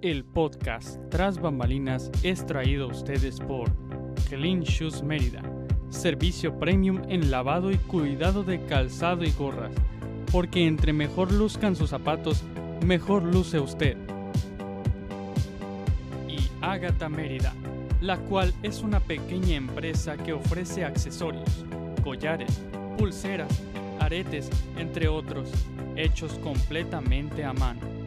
El podcast Tras Bambalinas es traído a ustedes por Clean Shoes Mérida, servicio premium en lavado y cuidado de calzado y gorras, porque entre mejor luzcan sus zapatos, mejor luce usted. Y Ágata Mérida, la cual es una pequeña empresa que ofrece accesorios, collares, pulseras, aretes, entre otros, hechos completamente a mano.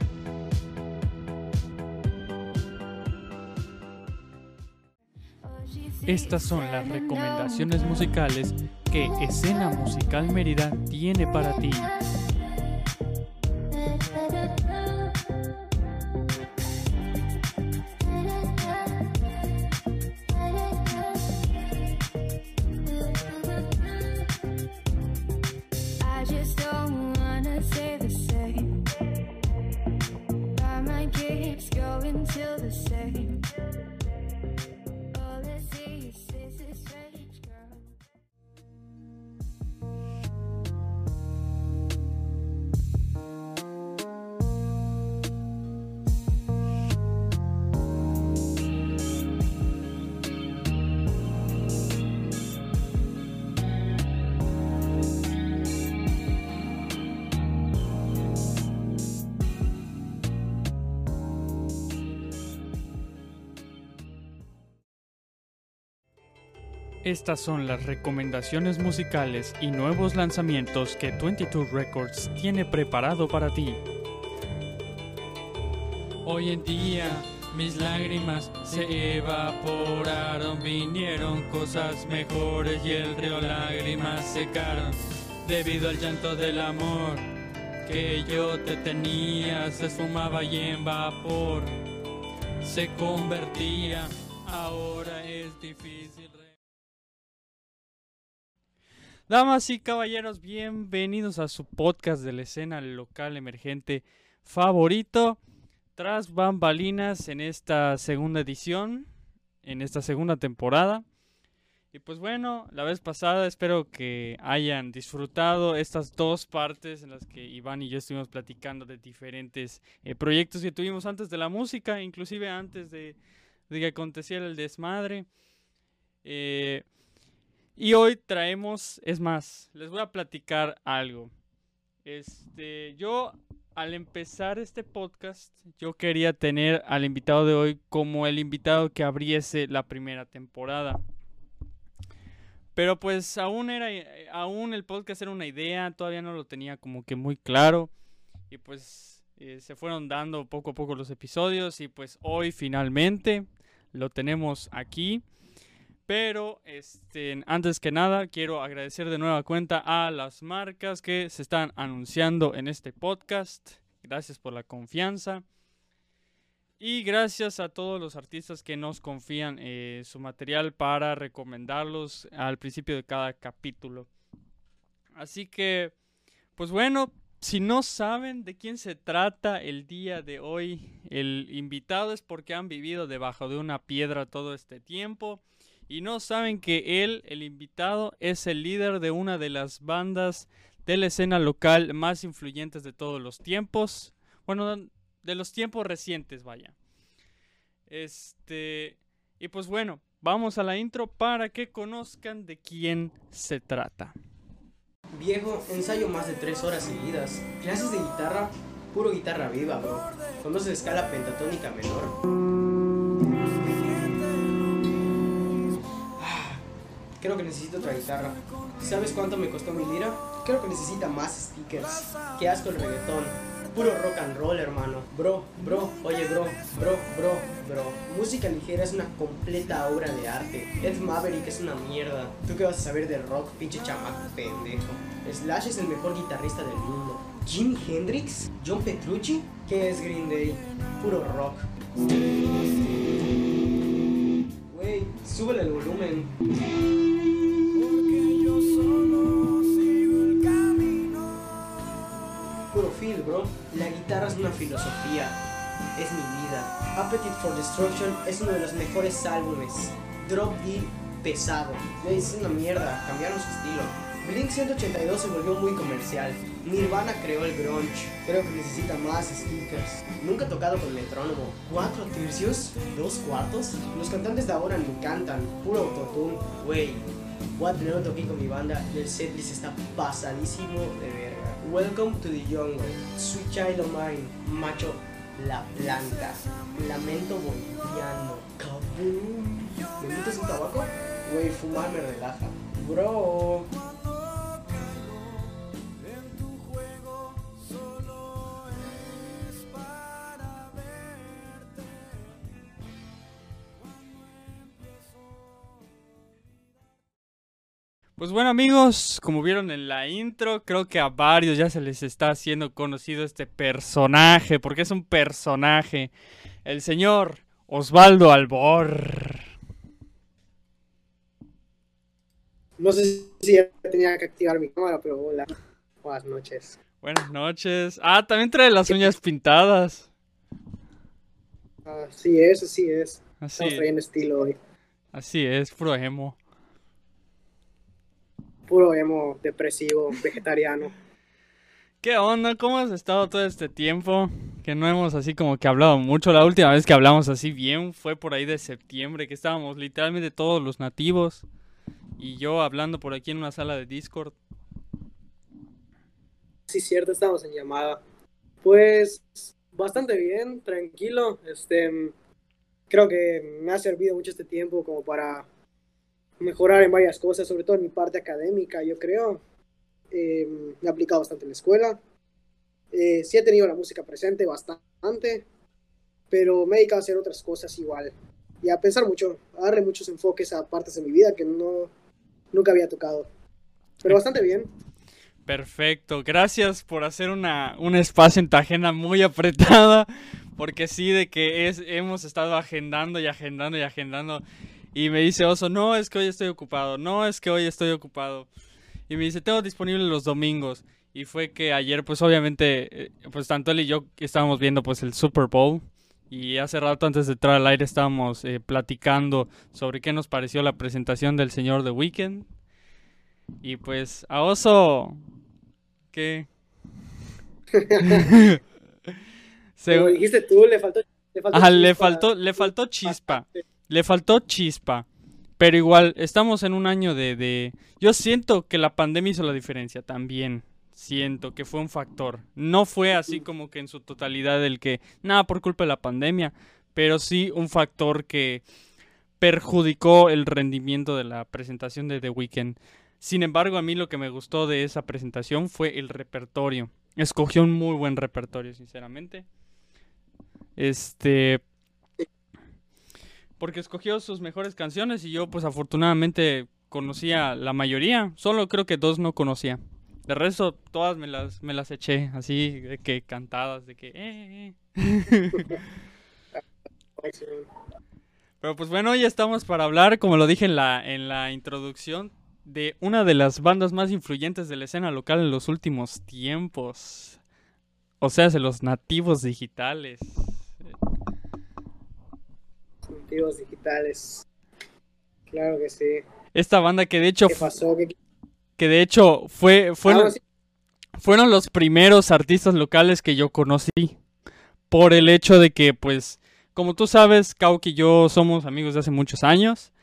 Estas son las recomendaciones musicales que Escena Musical Mérida tiene para ti. Estas son las recomendaciones musicales y nuevos lanzamientos que 22 Records tiene preparado para ti. Hoy en día mis lágrimas se evaporaron, vinieron cosas mejores y el río lágrimas secaron debido al llanto del amor que yo te tenía, se esfumaba y en vapor se convertía, ahora es difícil. Damas y caballeros, bienvenidos a su podcast de la escena local emergente favorito. Tras bambalinas en esta segunda edición, en esta segunda temporada. Y pues bueno, la vez pasada espero que hayan disfrutado estas dos partes en las que Iván y yo estuvimos platicando de diferentes eh, proyectos que tuvimos antes de la música, inclusive antes de, de que aconteciera el desmadre. Eh, y hoy traemos, es más, les voy a platicar algo. Este, yo al empezar este podcast, yo quería tener al invitado de hoy como el invitado que abriese la primera temporada. Pero pues aún era, eh, aún el podcast era una idea, todavía no lo tenía como que muy claro. Y pues eh, se fueron dando poco a poco los episodios y pues hoy finalmente lo tenemos aquí. Pero este, antes que nada, quiero agradecer de nueva cuenta a las marcas que se están anunciando en este podcast. Gracias por la confianza. Y gracias a todos los artistas que nos confían eh, su material para recomendarlos al principio de cada capítulo. Así que, pues bueno, si no saben de quién se trata el día de hoy, el invitado es porque han vivido debajo de una piedra todo este tiempo y no saben que él, el invitado, es el líder de una de las bandas de la escena local más influyentes de todos los tiempos. Bueno, de los tiempos recientes, vaya. Este, y pues bueno, vamos a la intro para que conozcan de quién se trata. Viejo, ensayo más de tres horas seguidas. Clases de guitarra, puro guitarra viva, bro. ¿Conoces escala pentatónica menor? Creo que necesito otra guitarra. ¿Sabes cuánto me costó mi lira? Creo que necesita más stickers. Qué asco el reggaetón. Puro rock and roll, hermano. Bro, bro, oye, bro, bro, bro, bro. Música ligera es una completa obra de arte. Ed Maverick es una mierda. ¿Tú qué vas a saber de rock, pinche chamaco pendejo? Slash es el mejor guitarrista del mundo. Jimi Hendrix? ¿John Petrucci? ¿Qué es Green Day? Puro rock. Wey, súbele el volumen. Bro. La guitarra es una filosofía. Es mi vida. Appetite for Destruction es uno de los mejores álbumes. Drop D pesado. Es una mierda. Cambiaron su estilo. Blink 182 se volvió muy comercial. Nirvana creó el grunge. Creo que necesita más stickers. Nunca he tocado con metrónomo. ¿Cuatro tercios? ¿Dos cuartos? Los cantantes de ahora ni cantan. Puro autotune. Wey. What no toqué con mi banda y el setlist está pasadísimo de verga. Welcome to the jungle. Sweet child of mine. Macho. La planta. Lamento boliviano. Kaboom. ¿Me metes un tabaco? Wey, fumar me relaja. Bro. Pues bueno amigos, como vieron en la intro, creo que a varios ya se les está haciendo conocido este personaje, porque es un personaje, el señor Osvaldo Albor. No sé si ya tenía que activar mi cámara, pero hola. Buenas noches. Buenas noches. Ah, también trae las uñas pintadas. Así es, así es. Así, Estamos trayendo estilo hoy. así es, puro emo. Puro emo, depresivo, vegetariano. ¿Qué onda? ¿Cómo has estado todo este tiempo? Que no hemos así como que hablado mucho. La última vez que hablamos así bien fue por ahí de septiembre, que estábamos literalmente todos los nativos. Y yo hablando por aquí en una sala de Discord. Sí, cierto, estamos en llamada. Pues bastante bien, tranquilo. Este, creo que me ha servido mucho este tiempo como para mejorar en varias cosas, sobre todo en mi parte académica, yo creo. Eh, me he aplicado bastante en la escuela. Eh, sí he tenido la música presente bastante, pero me he dedicado a hacer otras cosas igual. Y a pensar mucho, a darle muchos enfoques a partes de mi vida que no, nunca había tocado. Pero bastante bien. Perfecto, gracias por hacer una, un espacio en tu agenda muy apretada, porque sí, de que es, hemos estado agendando y agendando y agendando, y me dice Oso, no, es que hoy estoy ocupado, no, es que hoy estoy ocupado, y me dice, tengo disponible los domingos, y fue que ayer, pues obviamente, eh, pues tanto él y yo estábamos viendo pues el Super Bowl, y hace rato antes de entrar al aire estábamos eh, platicando sobre qué nos pareció la presentación del señor The Weeknd. Y pues a Oso, ¿qué? Se- Como dijiste tú, le faltó. Le faltó, Ajá, le chispa. faltó, le faltó chispa, le faltó chispa. Pero igual, estamos en un año de, de... Yo siento que la pandemia hizo la diferencia también. Siento que fue un factor. No fue así como que en su totalidad el que... Nada por culpa de la pandemia. Pero sí un factor que perjudicó el rendimiento de la presentación de The Weeknd. Sin embargo, a mí lo que me gustó de esa presentación fue el repertorio. Escogió un muy buen repertorio, sinceramente. Este. Porque escogió sus mejores canciones y yo, pues afortunadamente, conocía la mayoría. Solo creo que dos no conocía. De resto, todas me las, me las eché, así de que cantadas, de que. eh, eh. Pero pues bueno, ya estamos para hablar, como lo dije en la, en la introducción, de una de las bandas más influyentes de la escena local en los últimos tiempos. O sea, de los nativos digitales. Digitales. Claro que sí. Esta banda que de hecho, ¿Qué fu- pasó? ¿Qué... que de hecho fue, fueron, Ah, sí. fueron los primeros artistas locales que yo conocí. Por el hecho de que, pues, como tú sabes, Kauki y yo somos amigos de hace muchos años.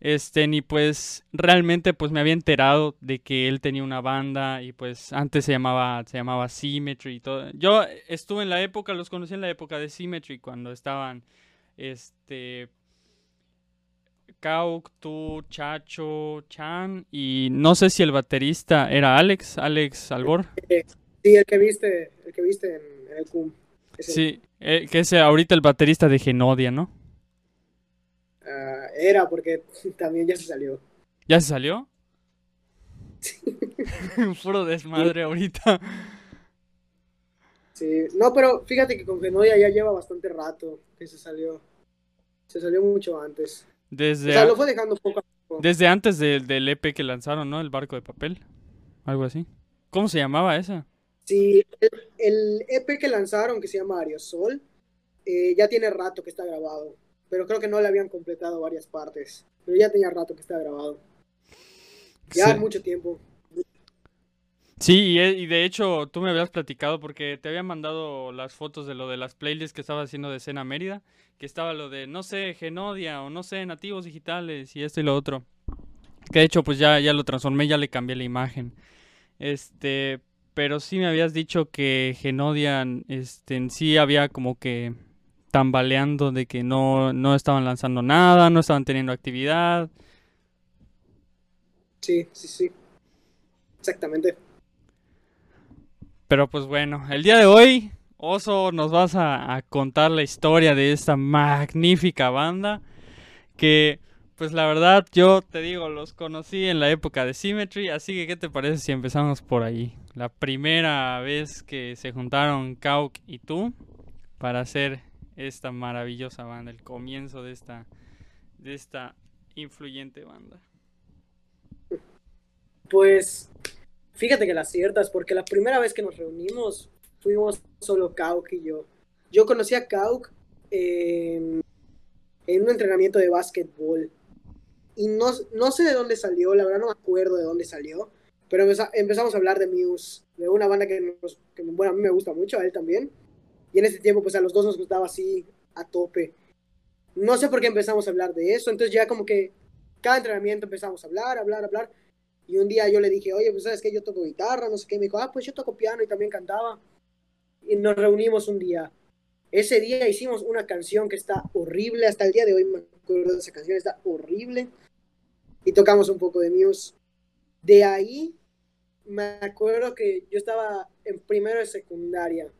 Este, y pues realmente pues me había enterado de que él tenía una banda y pues antes se llamaba, se llamaba Symmetry y todo. Yo estuve en la época, los conocí en la época de Symmetry cuando estaban, este, Kauk, tú, Chacho, Chan y no sé si el baterista era Alex, Alex Albor. Sí, el que viste, el que viste en, en el CUM. Sí, eh, que es ahorita el baterista de Genodia, ¿no? ah, era porque también ya se salió. ¿Ya se salió? Puro desmadre ahorita. Sí. No, pero fíjate que con Genodia ya lleva bastante rato que se salió. Se salió mucho antes. O Desde, sea, a- lo fue dejando poco a poco. desde antes del- del EP que lanzaron, ¿no? El barco de papel. Algo así. ¿Cómo se llamaba esa? Sí, el, el EP que lanzaron, que se llama Ariosol, eh, ya tiene rato que está grabado. Pero creo que no le habían completado varias partes. Pero ya tenía rato que está grabado. Ya Sí. mucho tiempo. Sí, y, e- y de hecho tú me habías platicado porque te había mandado las fotos de lo de las playlists que estaba haciendo de escena Mérida, que estaba lo de, no sé, Genodia o no sé, nativos digitales y esto y lo otro. Que de hecho pues ya, ya lo transformé, ya le cambié la imagen. Este, pero sí me habías dicho que Genodia este, en sí había como que tambaleando de que no, no estaban lanzando nada, no estaban teniendo actividad. Sí, sí, sí. Exactamente. Pero pues bueno, el día de hoy, Oso, nos vas a, contar la historia de esta magnífica banda. Que, pues la verdad, yo te digo, los conocí en la época de Symmetry. Así que, ¿qué te parece si empezamos por ahí? La primera vez que se juntaron Kauk y tú para hacer esta maravillosa banda, el comienzo de esta, de esta influyente banda. Pues fíjate que las ciertas, porque la primera vez que nos reunimos fuimos solo Kauk y yo. Yo conocí a Kauk en, un entrenamiento de básquetbol. Y no, no sé de dónde salió, la verdad no me acuerdo de dónde salió. Pero empeza- empezamos a hablar de Muse, de una banda que, nos, que bueno, a mí me gusta mucho, a él también. Y en ese tiempo, pues a los dos nos gustaba así, a tope. No sé por qué empezamos a hablar de eso, entonces ya como que cada entrenamiento empezamos a hablar, hablar, hablar. Y un día yo le dije, oye, pues sabes que yo toco guitarra, no sé qué. Me dijo, ah, pues yo toco piano y también cantaba. Y nos reunimos un día. Ese día hicimos una canción que está horrible. Hasta el día de hoy me acuerdo de esa canción, está horrible. Y tocamos un poco de Muse. De ahí me acuerdo que yo estaba en primero de secundaria.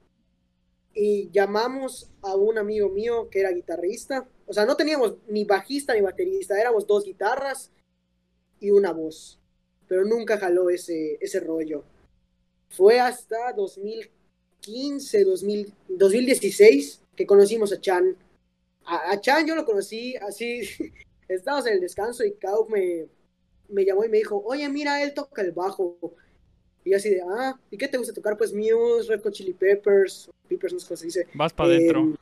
Y llamamos a un amigo mío que era guitarrista. O sea, no teníamos ni bajista ni baterista, éramos dos guitarras y una voz pero nunca jaló ese, ese rollo. Fue hasta 2015, 2000, 2016 que conocimos a Chan. A, a Chan yo lo conocí así, estábamos en el descanso y Kauk me, me llamó y me dijo, oye, mira, él toca el bajo. Y yo así de, ah, ¿y qué te gusta tocar? Pues Muse, Red Hot Chili Peppers, Peppers, no sé cómo se dice. Vas para adentro. Em,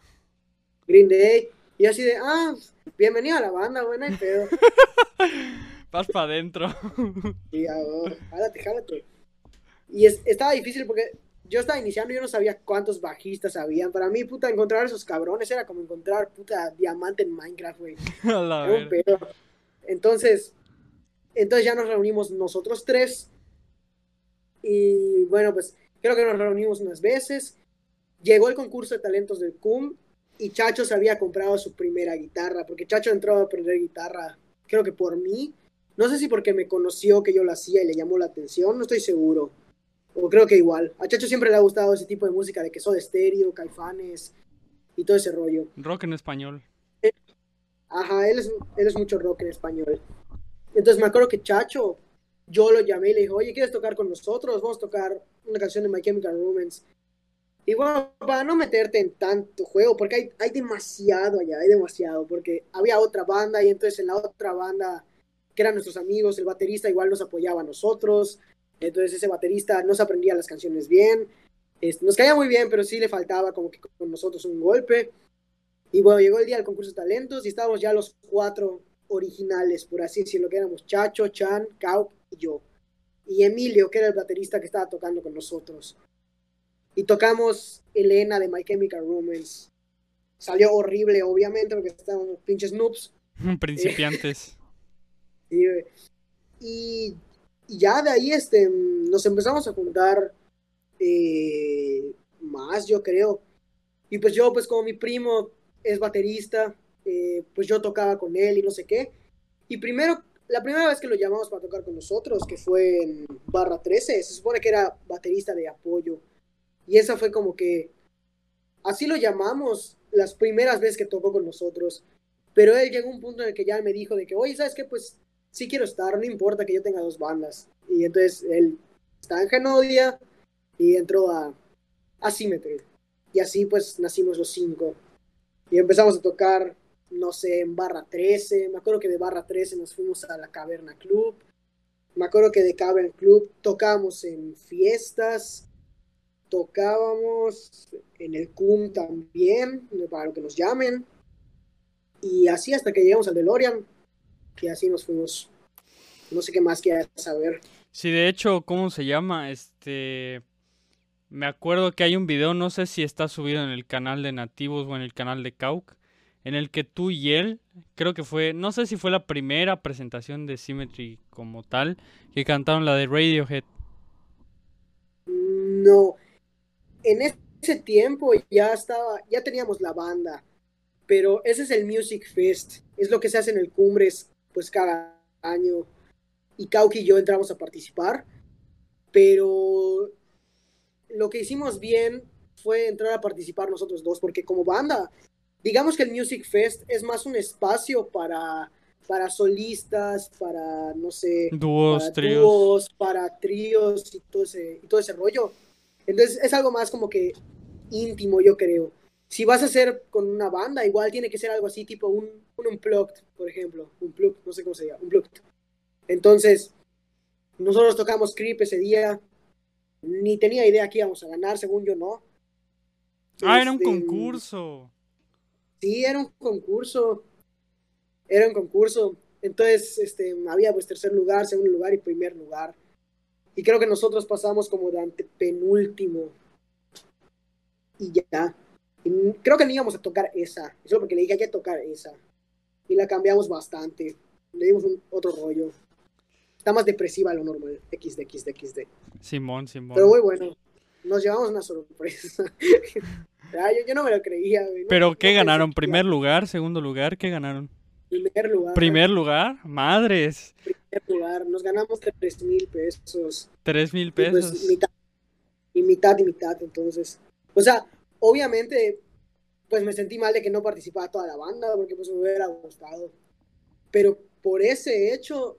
Green Day. Y así de, ah, bienvenido a la banda, buena y pedo. Vas para adentro. Y oh, jálate, jálate. Y es- estaba difícil porque yo estaba iniciando y yo no sabía cuántos bajistas habían. Para mí, puta, encontrar esos cabrones era como encontrar, puta, diamante en Minecraft, güey. Entonces, entonces ya nos reunimos nosotros tres. Y bueno, pues creo que nos reunimos unas veces. Llegó el concurso de talentos del CUM y Chacho se había comprado su primera guitarra, porque Chacho entró a aprender guitarra, creo que por mí. No sé si porque me conoció que yo lo hacía y le llamó la atención, no estoy seguro. O creo que igual. A Chacho siempre le ha gustado ese tipo de música de que de estéreo, caifanes y todo ese rollo. Rock en español. Ajá, él es, él es mucho rock en español. Entonces me acuerdo que Chacho, yo lo llamé y le dije, oye, ¿quieres tocar con nosotros? Vamos a tocar una canción de My Chemical Romance. Y bueno, para no meterte en tanto juego, porque hay, hay demasiado allá, hay demasiado, porque había otra banda y entonces en la otra banda, que eran nuestros amigos, el baterista igual nos apoyaba a nosotros, entonces ese baterista no se aprendía las canciones bien, este, nos caía muy bien, pero sí le faltaba como que con nosotros un golpe. Y bueno, llegó el día del concurso de talentos y estábamos ya los cuatro originales, por así decirlo, que éramos Chacho, Chan, Kauk y yo. Y Emilio, que era el baterista que estaba tocando con nosotros. Y tocamos Elena de My Chemical Romance. Salió horrible, obviamente, porque estábamos pinches noobs. Principiantes. Y, ya de ahí este, nos empezamos a juntar eh, más, yo creo. Y pues yo, pues como mi primo es baterista, eh, pues yo tocaba con él y no sé qué. Y primero, la primera vez que lo llamamos para tocar con nosotros, que fue en Barra 13, se supone que era baterista de apoyo. Y esa fue como que, así lo llamamos las primeras veces que tocó con nosotros. Pero él llegó a un punto en el que ya me dijo de que, oye, ¿sabes qué? Pues sí quiero estar, no importa que yo tenga dos bandas. Y entonces él estaba en Genodia y entró a, a. Y así pues nacimos los cinco. Y empezamos a tocar, no sé, en Barra 13. Me acuerdo que de Barra 13 nos fuimos a la Caverna Club. Me acuerdo que de Cavern Club tocábamos en fiestas. Tocábamos en el CUM también, para lo que nos llamen. Y así hasta que llegamos al DeLorean. Y así nos fuimos. No sé qué más quieras saber. Sí, de hecho, ¿cómo se llama? Este. Me acuerdo que hay un video, no sé si está subido en el canal de Nativos o en el canal de Kauk, en el que tú y él, creo que fue, no sé si fue la primera presentación de Symmetry como tal, que cantaron la de Radiohead. No. En ese tiempo ya estaba, ya teníamos la banda, pero ese es el Music Fest, es lo que se hace en el Cumbres, pues cada año. Y Kauki y yo entramos a participar, pero lo que hicimos bien fue entrar a participar nosotros dos, porque como banda, digamos que el Music Fest es más un espacio para, para solistas, para, no sé, Dúos, para tríos. dúos, para tríos y todo, ese, y todo ese rollo. Entonces es algo más como que íntimo, yo creo. Si vas a hacer con una banda, igual tiene que ser algo así, tipo un, un unplugged, por ejemplo. Unplugged, no sé cómo se llama, unplugged. Entonces, nosotros tocamos Creep ese día. Ni tenía idea que íbamos a ganar, según yo no. Ah, era un Este, concurso. Sí, era un concurso. Era un concurso. Entonces, este, había pues tercer lugar, segundo lugar y primer lugar. Y creo que nosotros pasamos como de antepenúltimo. Y ya. Y creo que no íbamos a tocar esa. Eso porque le dije hay que tocar esa. Y la cambiamos bastante. Le dimos un otro rollo. Está más depresiva a lo normal. XD, XD, XD. Simón, Simón. Pero muy bueno. Nos llevamos una sorpresa. Ah, yo, yo no me lo creía. No- ¿Pero qué ganaron? que ¿Primer lugar? ¿Segundo lugar? ¿Qué ganaron? Primer lugar. ¿Primer lugar? Madres. primer lugar. Nos ganamos tres mil pesos. Tres mil Y pues pesos. mitad, y mitad y mitad, entonces. O sea, obviamente, pues me sentí mal de que no participaba toda la banda, porque pues me hubiera gustado. Pero por ese hecho,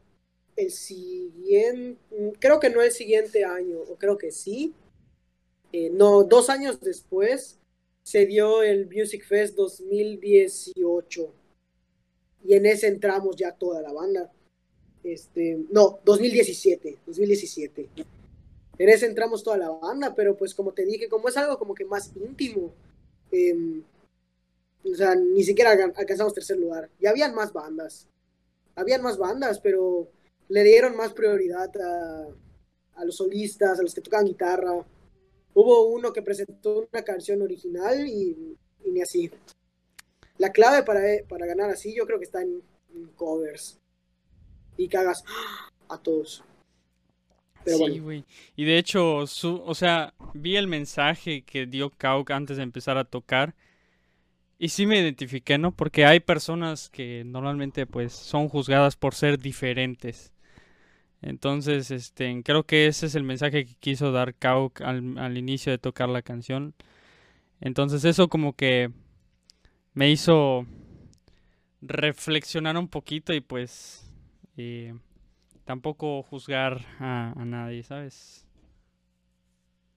el siguiente, creo que no el siguiente año, o creo que sí. eh, no, dos años después se dio el Music Fest 2018. Y en ese entramos ya toda la banda. Este, no, 2017, 2017. En ese entramos toda la banda, pero pues como te dije, como es algo como que más íntimo, em, o sea, ni siquiera alcan- alcanzamos tercer lugar. Y habían más bandas, habían más bandas, pero le dieron más prioridad a, a los solistas, a los que tocaban guitarra. Hubo uno que presentó una canción original y, y ni así. La clave para, para ganar así yo creo que está en, en covers. Y que hagas a todos. Pero sí, bueno. güey. Y de hecho, su, o sea, vi el mensaje que dio Kauk antes de empezar a tocar. Y sí me identifiqué, ¿no? Porque hay personas que normalmente pues son juzgadas por ser diferentes. Entonces, este, creo que ese es el mensaje que quiso dar Kauk al, al inicio de tocar la canción. Entonces eso como que me hizo reflexionar un poquito y pues eh, tampoco juzgar a, nadie, ¿sabes?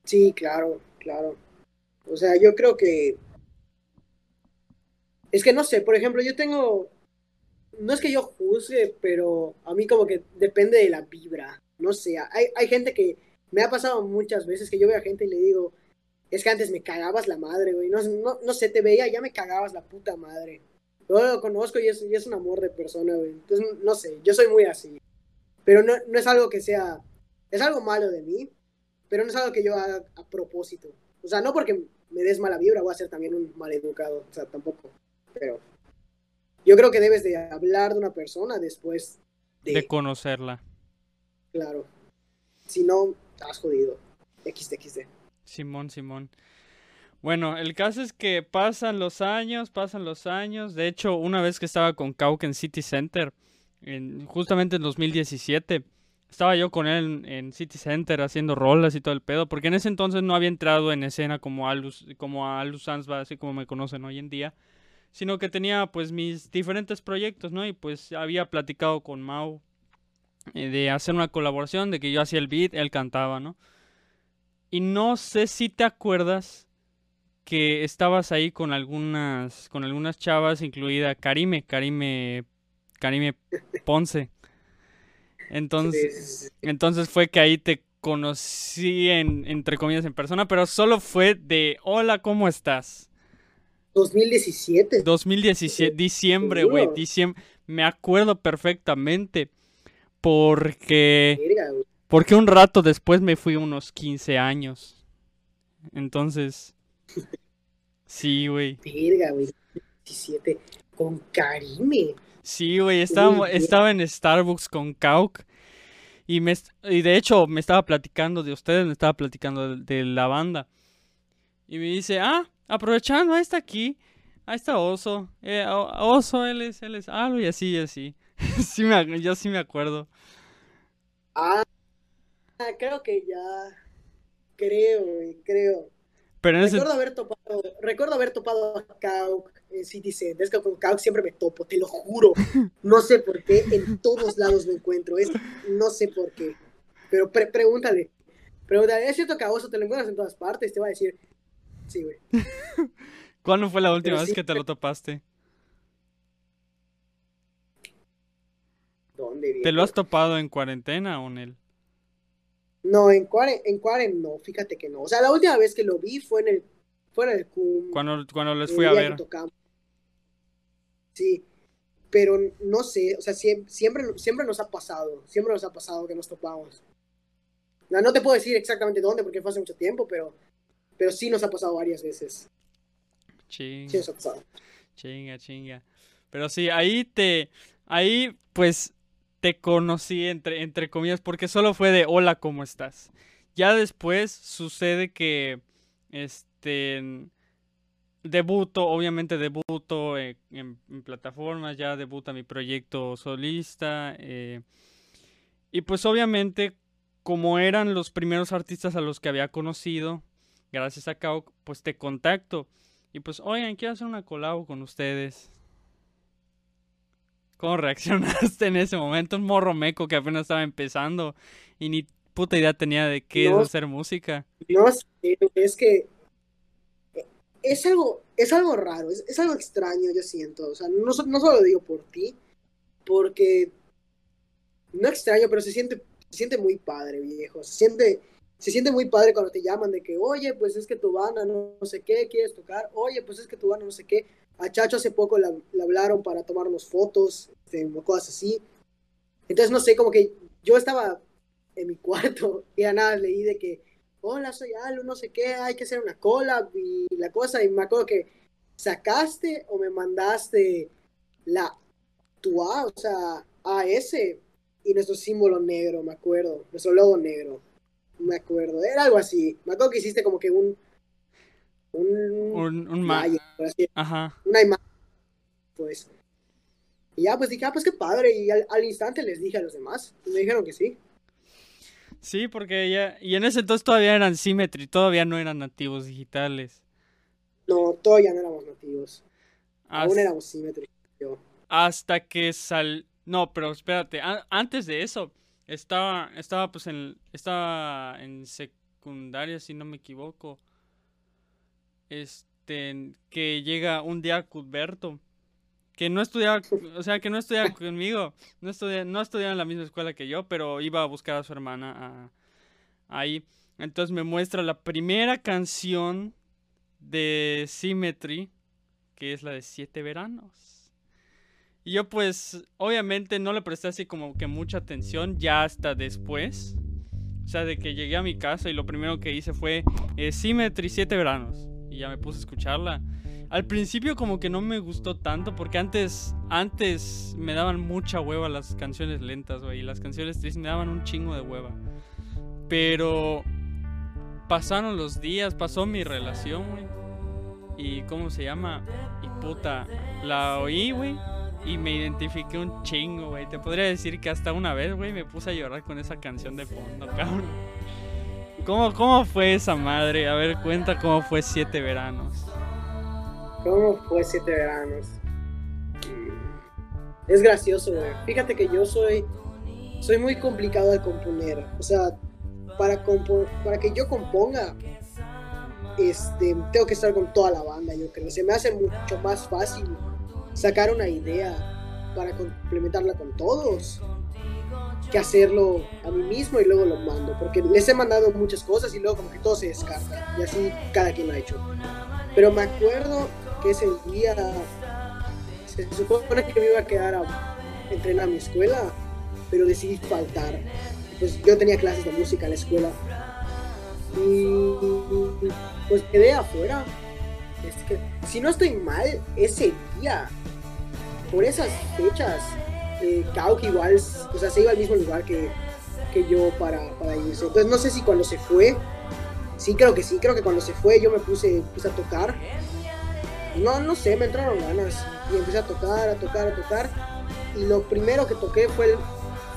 Sí, claro, claro. O sea, yo creo que... Es que no sé, por ejemplo, yo tengo... No es que yo juzgue, pero a mí como que depende de la vibra. No sé, hay, hay gente que... Me ha pasado muchas veces que yo veo a gente y le digo, es que antes me cagabas la madre, güey. No, no, no sé, te veía, ya me cagabas la puta madre. Yo lo conozco y es, y es un amor de persona, güey. Entonces, no sé, yo soy muy así. Pero no, no es algo que sea... Es algo malo de mí, pero no es algo que yo haga a propósito. O sea, no porque me des mala vibra voy a ser también un maleducado, o sea, tampoco. Pero yo creo que debes de hablar de una persona después de, De conocerla. claro. Si no, estás jodido. XD. Simón, Simón. Bueno, el caso es que pasan los años, pasan los años. De hecho, una vez que estaba con Kauk en City Center, en, justamente en 2017, estaba yo con él en, City Center haciendo rolas y todo el pedo, porque en ese entonces no había entrado en escena como Alus, como a Alus Sansba, así como me conocen hoy en día, sino que tenía pues mis diferentes proyectos, ¿no? Y pues había platicado con Mau eh, de hacer una colaboración, de que yo hacía el beat, él cantaba, ¿no? Y no sé si te acuerdas que estabas ahí con algunas con algunas chavas, incluida Karime, Karime Karime Ponce. Entonces, entonces fue que ahí te conocí en entre comillas en persona, pero solo fue de hola, ¿cómo estás? 2017. 2017, diciembre, güey, diciembre. Me acuerdo perfectamente porque. Porque un rato después me fui unos 15 años. Entonces... Sí, güey. Verga, güey. 17. Con Karime. Sí, güey, estaba, estaba en Starbucks con Kauk y, me, y de hecho me estaba platicando de ustedes, me estaba platicando de, de la banda. Y me dice, ah, aprovechando, ahí está aquí, ahí está Oso, eh, Oso, él es, él es algo y así y así. sí me, yo sí me acuerdo. Ah, creo que ya. Creo, güey, creo. Pero en ese, Recuerdo haber topado, recuerdo haber topado a Kauk Center. Es que con Kauk siempre me topo, te lo juro. No sé por qué, en todos lados lo encuentro. Es, no sé por qué. Pero pre- pregúntale. Pregúntale, ¿es cierto que a Oso te lo encuentras en todas partes? Te va a decir, sí, güey. ¿cuándo fue la última pero vez sí, que te lo topaste? ¿Dónde, ¿Te lo has topado en cuarentena o en él? No, en Cuaren, en Cuaren no, fíjate que no. O sea, la última vez que lo vi fue en el, fue en el cum, Cuando, cuando les fui a ver. Sí, pero no sé, o sea, siem- siempre, siempre nos ha pasado, siempre nos ha pasado que nos topamos. No, no te puedo decir exactamente dónde porque fue hace mucho tiempo, pero, pero sí nos ha pasado varias veces. Sí Chinga. nos ha pasado. Chinga, chinga. Pero sí, ahí te, ahí pues te conocí entre, entre comillas, porque solo fue de hola, ¿cómo estás? Ya después sucede que, este, debuto, obviamente debuto en, en- en plataformas, ya debuta mi proyecto solista, eh, y pues obviamente como eran los primeros artistas a los que había conocido, gracias a Kauk, pues te contacto. Y pues, oigan, quiero hacer una colabo con ustedes. ¿Cómo reaccionaste en ese momento? Un morro meco que apenas estaba empezando y ni puta idea tenía de qué es hacer música. No sé, es que es algo, es algo raro, es, es algo extraño, yo siento. O sea, no, so- no solo lo digo por ti, porque no extraño, pero se siente, se siente muy padre, viejo. Se siente, se siente muy padre cuando te llaman de que, oye, pues es que tu banda no, no sé qué, quieres tocar, oye, pues es que tu banda no sé qué. A Chacho hace poco le, hablaron para tomarnos fotos, este, cosas así. Entonces, no sé, como que yo estaba en mi cuarto y a nada leí de que, hola, soy Alu, no sé qué, hay que hacer una cola y la cosa, y me acuerdo que sacaste o me mandaste la tu A, o sea, AS y nuestro símbolo negro, me acuerdo, nuestro logo negro, me acuerdo, era algo así, me acuerdo que hiciste como que un un, Un, un ma- flyer, por así Ajá. una imagen, pues. Y ya, pues dije, ah, pues qué padre. Y al, al instante les dije a los demás. Y me dijeron que sí. Sí, porque ya... Y en ese entonces todavía eran Symmetry, todavía no eran nativos digitales. No, todavía no éramos nativos. Aún Hasta- éramos Symmetry. Yo. hasta que sal... No, pero espérate, a- antes de eso, estaba, estaba pues en, estaba en secundaria, si no me equivoco. Este, que llega un día Cuthberto, que no estudiaba, o sea, que no estudiaba conmigo, no estudia, no estudiaba en la misma escuela que yo, pero iba a buscar a su hermana a- ahí. Entonces me muestra la primera canción de Symmetry, que es la de Siete Veranos. Y yo pues obviamente no le presté así como que mucha atención ya hasta después. O sea, de que llegué a mi casa y lo primero que hice fue eh, Symmetry Siete Veranos. Ya me puse a escucharla. Al principio como que no me gustó tanto porque antes, antes me daban mucha hueva las canciones lentas, güey. Y las canciones tristes me daban un chingo de hueva. Pero pasaron los días, pasó mi relación, güey. Y cómo se llama. Y puta, la oí, güey. Y me identifiqué un chingo, güey. Te podría decir que hasta una vez, güey, me puse a llorar con esa canción de fondo, cabrón. ¿Cómo, ¿Cómo fue esa madre? A ver, cuenta cómo fue Siete Veranos. ¿Cómo fue siete veranos? Mm. Es gracioso, güey. Fíjate que yo soy. Soy muy complicado de componer. O sea, para, compo- para que yo componga, este, tengo que estar con toda la banda, yo creo. Se me hace mucho más fácil sacar una idea para complementarla con todos que hacerlo a mí mismo y luego lo mando. Porque les he mandado muchas cosas y luego como que todo se descarta. Y así cada quien lo ha hecho. Pero me acuerdo que ese día se supone que me iba a quedar a entrenar a mi escuela, pero decidí faltar. pues yo tenía clases de música en la escuela. Y pues quedé afuera. Es que, si no estoy mal, ese día, por esas fechas, eh, igual, o sea, se iba al mismo lugar que, que yo para, para irse. Entonces no sé si cuando se fue, sí creo que sí, creo que cuando se fue yo me puse, puse a tocar. No, no sé, me entraron ganas y empecé a tocar, a tocar, a tocar. Y lo primero que toqué fue el,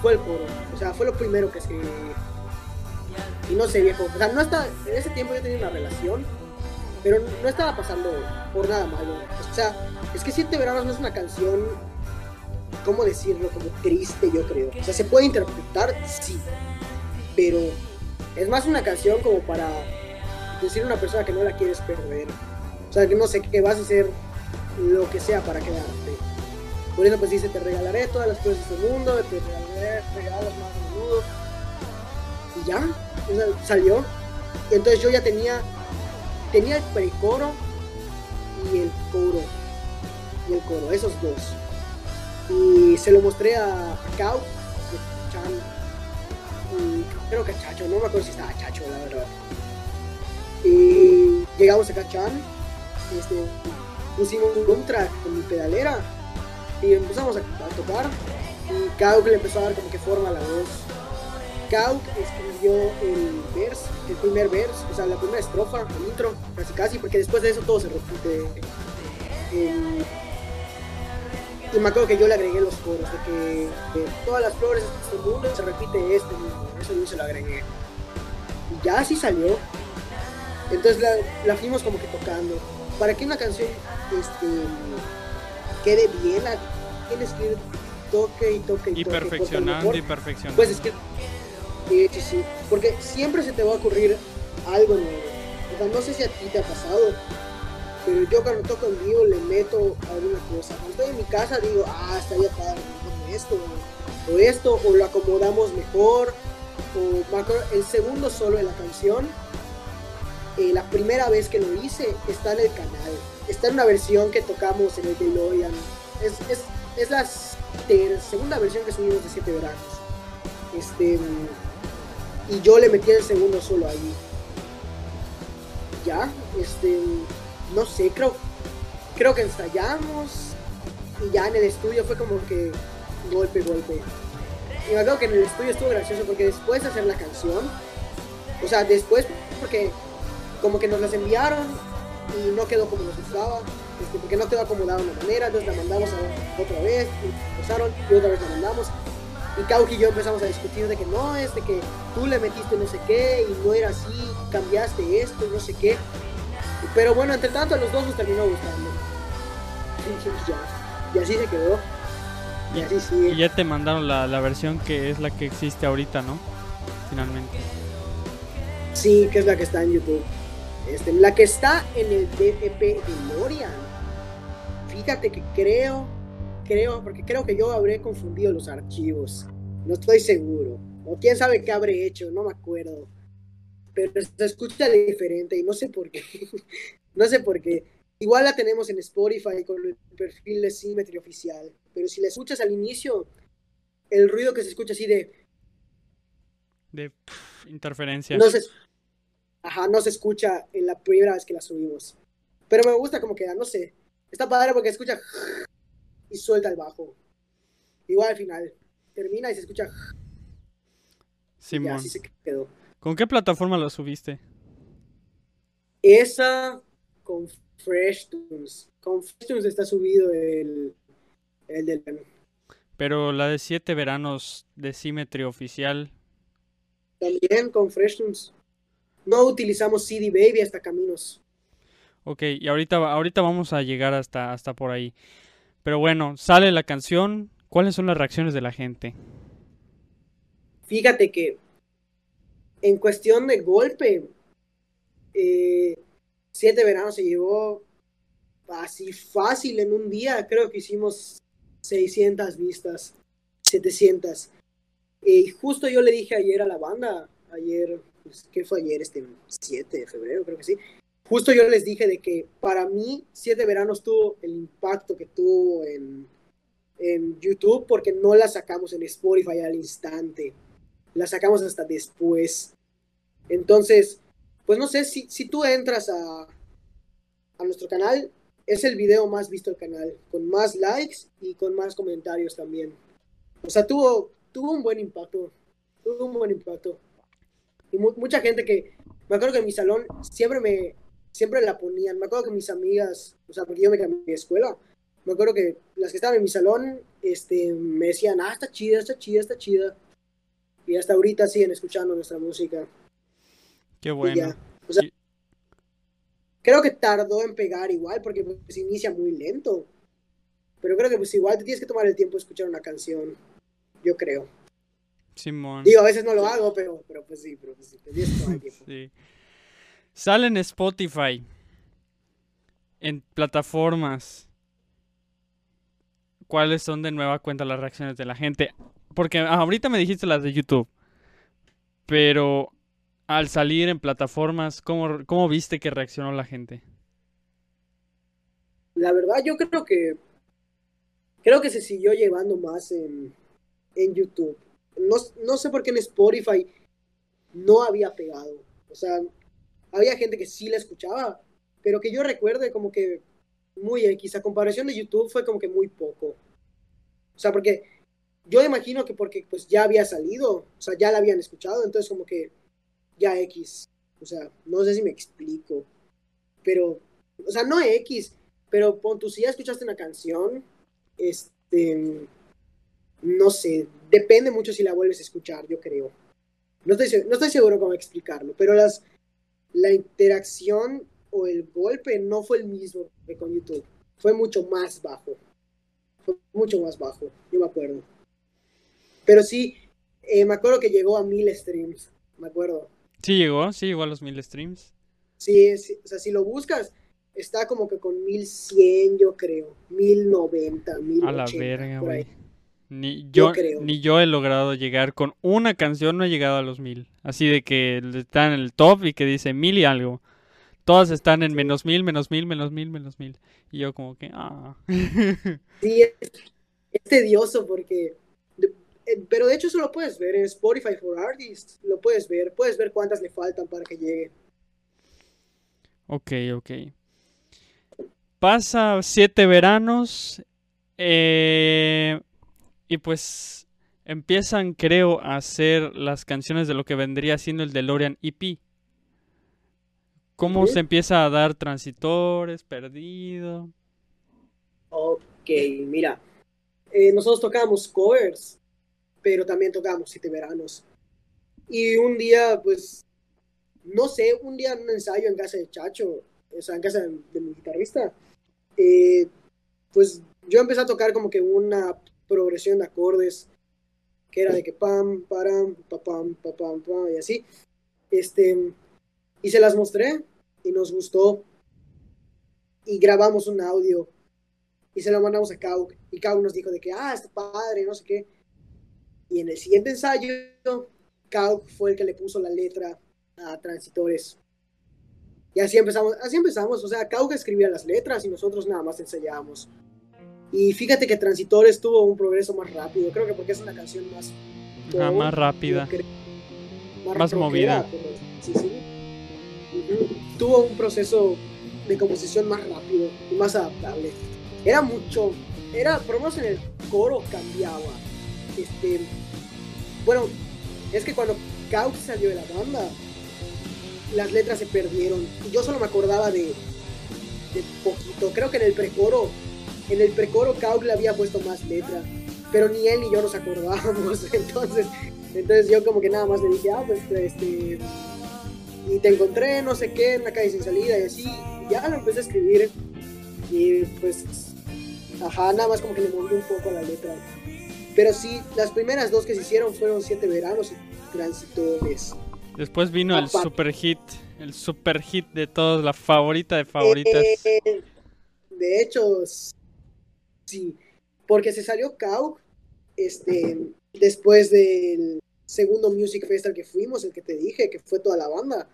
fue el coro. O sea, fue lo primero que se... Y no sé, viejo. O sea, no está... En ese tiempo yo tenía una relación, pero no estaba pasando por nada malo. O sea, es que Siete Veranos no es una canción, ¿cómo decirlo? Como triste, yo creo. O sea, se puede interpretar, sí. Pero es más una canción como para decirle a una persona que no la quieres perder. O sea, que no sé, que vas a hacer lo que sea para quedarte. Por eso pues dice, te regalaré todas las cosas de este mundo, te regalaré regalos más a menudo. Y ya, o sea, salió. Y entonces yo ya tenía, tenía el precoro y el coro. Y el coro, esos dos. Y se lo mostré a, a Chan, y creo que a Chacho, no me acuerdo si estaba Chacho, la verdad. Y llegamos a Chan, este, pusimos un track con mi pedalera y empezamos a, tocar. Y Kauk le empezó a dar como que forma la voz. Kauk escribió el verse, el primer verse, o sea, la primera estrofa, el intro, casi casi, porque después de eso todo se repite. Y me acuerdo que yo le agregué los coros, de que de todas las flores de este mundo se repite este mismo, eso yo se lo agregué. Y ya así salió. Entonces la, la fuimos como que tocando. Para que una canción este, quede bien, la tienes que ir toque y toque y, Y toque, perfeccionando mejor- y perfeccionando. pues es que. Sí, sí. Porque siempre se te va a ocurrir algo nuevo. O sea, no sé si a ti te ha pasado. Pero yo cuando toco en vivo le meto alguna cosa. Cuando estoy en mi casa digo, ah, estaría padre meterle esto. O esto, o lo acomodamos mejor. O me acuerdo, el segundo solo de la canción. eh, la primera vez que lo hice está en el canal. Está en una versión que tocamos en el DeLorean. Es, es, es la segunda versión que subimos de Siete Veranos. Este. Y yo le metí el segundo solo ahí. Ya, este. No sé, creo. Creo que ensayamos. Y ya en el estudio fue como que. Golpe, golpe. Y me acuerdo que en el estudio estuvo gracioso porque después de hacer la canción. O sea, después, porque como que nos las enviaron y no quedó como nos gustaba. este, porque no quedó acomodada de una manera. Entonces la mandamos otra vez. Y pasaron y otra vez la mandamos. Y Kauki y yo empezamos a discutir de que no, es de que tú le metiste no sé qué y no era así, cambiaste esto no sé qué. Pero bueno, entre tanto a los dos nos terminó gustando. Y así se quedó. Y así Y sigue. ya te mandaron la, la versión que es la que existe ahorita, ¿no? Finalmente. Sí, que es la que está en YouTube. Este, la que está en el DEP de Lorian. Fíjate que creo, creo, porque creo que yo habré confundido los archivos. No estoy seguro. O quién sabe qué habré hecho, no me acuerdo. Pero se escucha diferente y no sé por qué. no sé por qué. Igual la tenemos en Spotify con el perfil de Symmetry oficial. Pero si la escuchas al inicio, el ruido que se escucha así de De pff, interferencia. no se, ajá, no se escucha en la primera vez que la subimos. Pero me gusta como queda, no sé. Está padre porque escucha y suelta el bajo. Igual al final. Termina y se escucha y Simón. así se quedó. ¿Con qué plataforma lo subiste? Esa con Fresh Tunes. Con Fresh Tunes está subido el, el del... Pero la de siete veranos de Symmetry oficial. También con Fresh Tunes. No utilizamos CD Baby hasta caminos. Ok, y ahorita, ahorita vamos a llegar hasta, hasta por ahí. Pero bueno, sale la canción. ¿Cuáles son las reacciones de la gente? Fíjate que en cuestión de golpe, eh, Siete Veranos se llevó así fácil en un día. Creo que hicimos 600 vistas, 700. Y justo yo le dije ayer a la banda, ayer, pues, ¿qué fue ayer? Este 7 de febrero, creo que sí. Justo yo les dije de que para mí Siete Veranos tuvo el impacto que tuvo en, en YouTube porque no la sacamos en Spotify al instante la sacamos hasta después. Entonces, pues no sé, si, si tú entras a, a nuestro canal, es el video más visto del canal, con más likes y con más comentarios también. O sea, tuvo, tuvo un buen impacto, tuvo un buen impacto. Y mu- mucha gente que, me acuerdo que en mi salón siempre me, siempre la ponían, me acuerdo que mis amigas, o sea, porque yo me cambié de escuela, me acuerdo que las que estaban en mi salón, este, me decían, ah, está chida, está chida, está chida. Y hasta ahorita siguen escuchando nuestra música. Qué bueno. ya. O sea, Y- creo que tardó en pegar igual porque pues, inicia muy lento. Pero creo que pues igual te tienes que tomar el tiempo de escuchar una canción. Yo creo. Simón. Digo, a veces no lo hago, pero, pero pues sí, pero pues sí, te tienes que tomar el tiempo. Sí. Sale en Spotify. En plataformas. ¿Cuáles son de nueva cuenta las reacciones de la gente? Porque ah, ahorita me dijiste las de YouTube. Pero al salir en plataformas, ¿cómo, cómo viste que reaccionó la gente? La verdad, yo creo que creo que se siguió llevando más en, en YouTube. No, no sé por qué en Spotify no había pegado. O sea, había gente que sí la escuchaba, pero que yo recuerde como que muy X. A comparación de YouTube fue como que muy poco. O sea, porque yo imagino que porque pues ya había salido, o sea, ya la habían escuchado, entonces como que ya X. O sea, no sé si me explico. Pero, o sea, no X, pero pon si ya escuchaste una canción, este, no sé, depende mucho si la vuelves a escuchar, yo creo. No estoy, no estoy seguro cómo explicarlo, pero las, la interacción o el golpe no fue el mismo que con YouTube. Fue mucho más bajo. Fue mucho más bajo, yo me acuerdo. Pero sí, eh, me acuerdo que llegó a mil streams, me acuerdo. Sí llegó, sí llegó a los mil streams. Sí, sí, o sea, si lo buscas, está como que con 1100, yo creo. 1090, 1080. A la verga, güey. Ni Yo yo, creo. ni yo he logrado llegar con una canción, no he llegado a los mil. Así de que está en el top y que dice mil y algo. Todas están en menos mil, menos mil, menos mil, menos mil. Y yo como que, ah. Sí, es, es tedioso porque. Eh, pero de hecho, eso lo puedes ver en Spotify for Artists. Lo puedes ver. Puedes ver cuántas le faltan para que llegue. Ok, ok. Pasa siete veranos eh, y pues empiezan, creo, a hacer las canciones de lo que vendría siendo el DeLorean EP. ¿Cómo se empieza a dar transitores, perdido? Ok, mira. eh, nosotros tocábamos covers, pero también tocábamos Siete Veranos. Y un día, pues, no sé, un día en un ensayo en casa de Chacho, o sea, en casa de, mi guitarrista, eh, pues yo empecé a tocar como que una progresión de acordes que era de que pam, param, pa, pam, pa, pam, y así. Este, y se las mostré y nos gustó. Y grabamos un audio y se lo mandamos a Kau. Y Kau nos dijo de que, ah, está padre, no sé qué. Y en el siguiente ensayo, Kau fue el que le puso la letra a Transitores. Y así empezamos, así empezamos. O sea, Kau que escribía las letras y nosotros nada más ensayábamos. Y fíjate que Transitores tuvo un progreso más rápido. Creo que porque es una canción más. Ah, más rápida. Más rockera, movida. pero- sí, sí. Tuvo un proceso de composición más rápido y más adaptable. Era mucho, era, por lo menos en el coro cambiaba. Este, bueno, es que cuando Couch salió de la banda, las letras se perdieron. Y yo solo me acordaba de, poquito. Creo que en el precoro, en el precoro Couch le había puesto más letra. Pero ni él ni yo nos acordábamos. Entonces, entonces yo como que nada más le dije, ah, pues este. Y te encontré, no sé qué, en la calle sin salida y así. Y ya lo empecé a escribir. Y pues. Ajá, nada más como que le moví un poco la letra. Pero sí, las primeras dos que se hicieron fueron Siete Veranos y Transitores. Después vino el super hit, el super hit de todos, la favorita de favoritas. Eh, de hecho, sí. Porque se salió Kau este, después del segundo Music Fest al que fuimos, el que te dije, que fue toda la banda.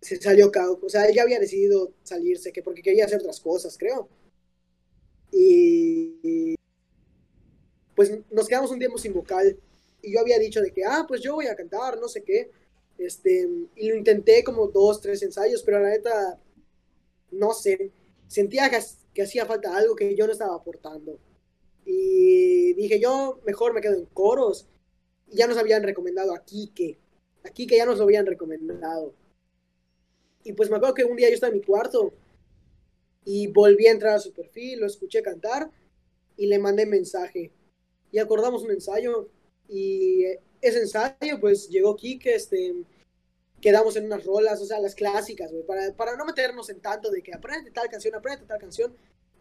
Se salió Kau. O sea, él ya había decidido salirse, que porque quería hacer otras cosas, creo. Y pues nos quedamos un tiempo sin vocal. y yo había dicho de que, ah, pues yo voy a cantar, no sé qué. Este, y lo intenté como dos, tres ensayos, pero la neta, no sé, sentía que, que hacía falta algo que yo no estaba aportando. Y dije, yo mejor me quedo en coros. Y ya nos habían recomendado a Kike. A Kike ya nos lo habían recomendado. Y pues me acuerdo que un día yo estaba en mi cuarto y volví a entrar a su perfil, lo escuché cantar y le mandé mensaje. Y acordamos un ensayo y ese ensayo pues llegó Kike, este, quedamos en unas rolas, o sea, las clásicas, güey, para, para no meternos en tanto de que aprende tal canción, aprende tal canción.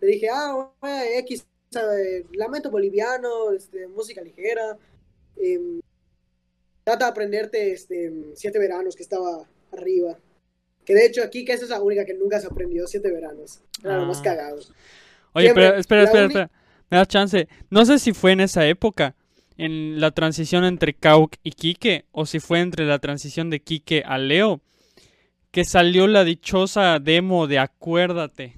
Le dije, ah, X, eh, lamento boliviano, este, música ligera. em, trata de aprenderte este, siete veranos que estaba arriba. Que de hecho aquí que esa es la única que nunca se aprendió, siete veranos. Era lo más Ah. cagado. Oye, Siempre, pero espera, espera, espera. Me da chance. No sé si fue en esa época, en la transición entre Kauk y Kike, o si fue entre la transición de Kike a Leo, que salió la dichosa demo de Acuérdate.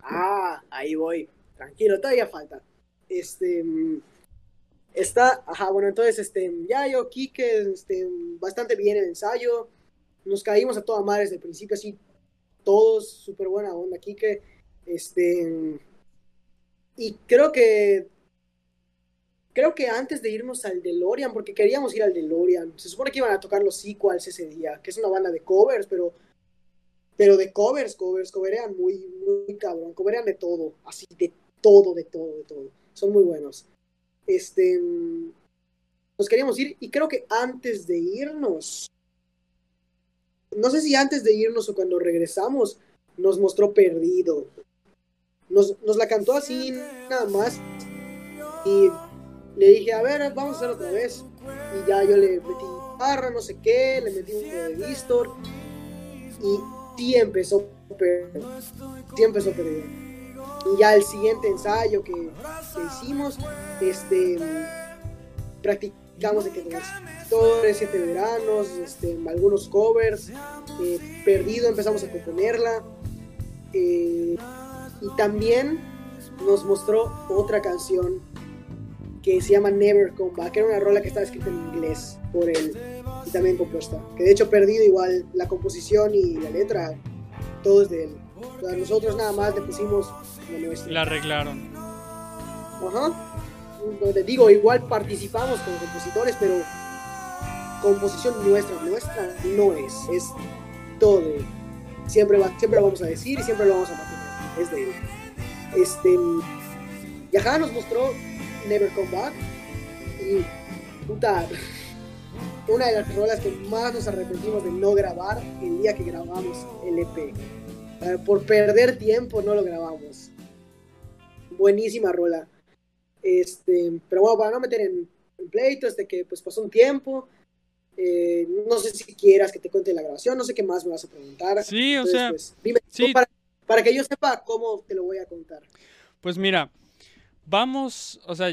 Ah, ahí voy. Tranquilo, todavía falta. Este. mm, Está. Ajá, bueno, entonces, este. Ya yo, Kike, este. Bastante bien el ensayo. Nos caímos a toda madre desde el principio, así. Todos, súper buena onda, Kike. Este. Y creo que. Creo que antes de irnos al DeLorean, porque queríamos ir al DeLorean, se supone que iban a tocar los Sequels ese día, que es una banda de covers, pero pero de covers, covers, coverean muy, muy cabrón, coverean de todo, así, de todo, de todo, de todo. Son muy buenos. Este, nos queríamos ir y creo que antes de irnos, no sé si antes de irnos o cuando regresamos, nos mostró perdido. Nos, la cantó así nada más y le dije, a ver, vamos a hacer otra vez. Y ya yo le metí guitarra, no sé qué, le metí un poco de distor y sí empezó perdido. Sí empezó perdido. Y ya el siguiente ensayo que, hicimos, este, practicamos de que compositores, siete veranos, este, algunos covers, eh, perdido empezamos a componerla. eh, y también nos mostró otra canción que se llama Never Come Back, que era una rola que estaba escrita en inglés por él y también compuesta. Que de hecho perdido igual la composición y la letra, todo es de él. O sea, nosotros nada más le pusimos lo nuestro. La arreglaron. Ajá. Donde digo, igual participamos como compositores, pero composición nuestra, nuestra no es, es todo de él. Siempre, va, siempre lo vamos a decir y siempre lo vamos a mantener, es de él. Este, y ajá, nos mostró Never Come Back y puta, una de las rolas que más nos arrepentimos de no grabar el día que grabamos el EP. Por perder tiempo no lo grabamos. Buenísima rola. Este, pero bueno, para no meter en, en pleitos de que pues pasó un tiempo, eh, no sé si quieras que te cuente la grabación, no sé qué más me vas a preguntar. Sí, o Entonces, sea, pues, dime sí. para, para que yo sepa cómo te lo voy a contar. Pues mira, vamos, o sea,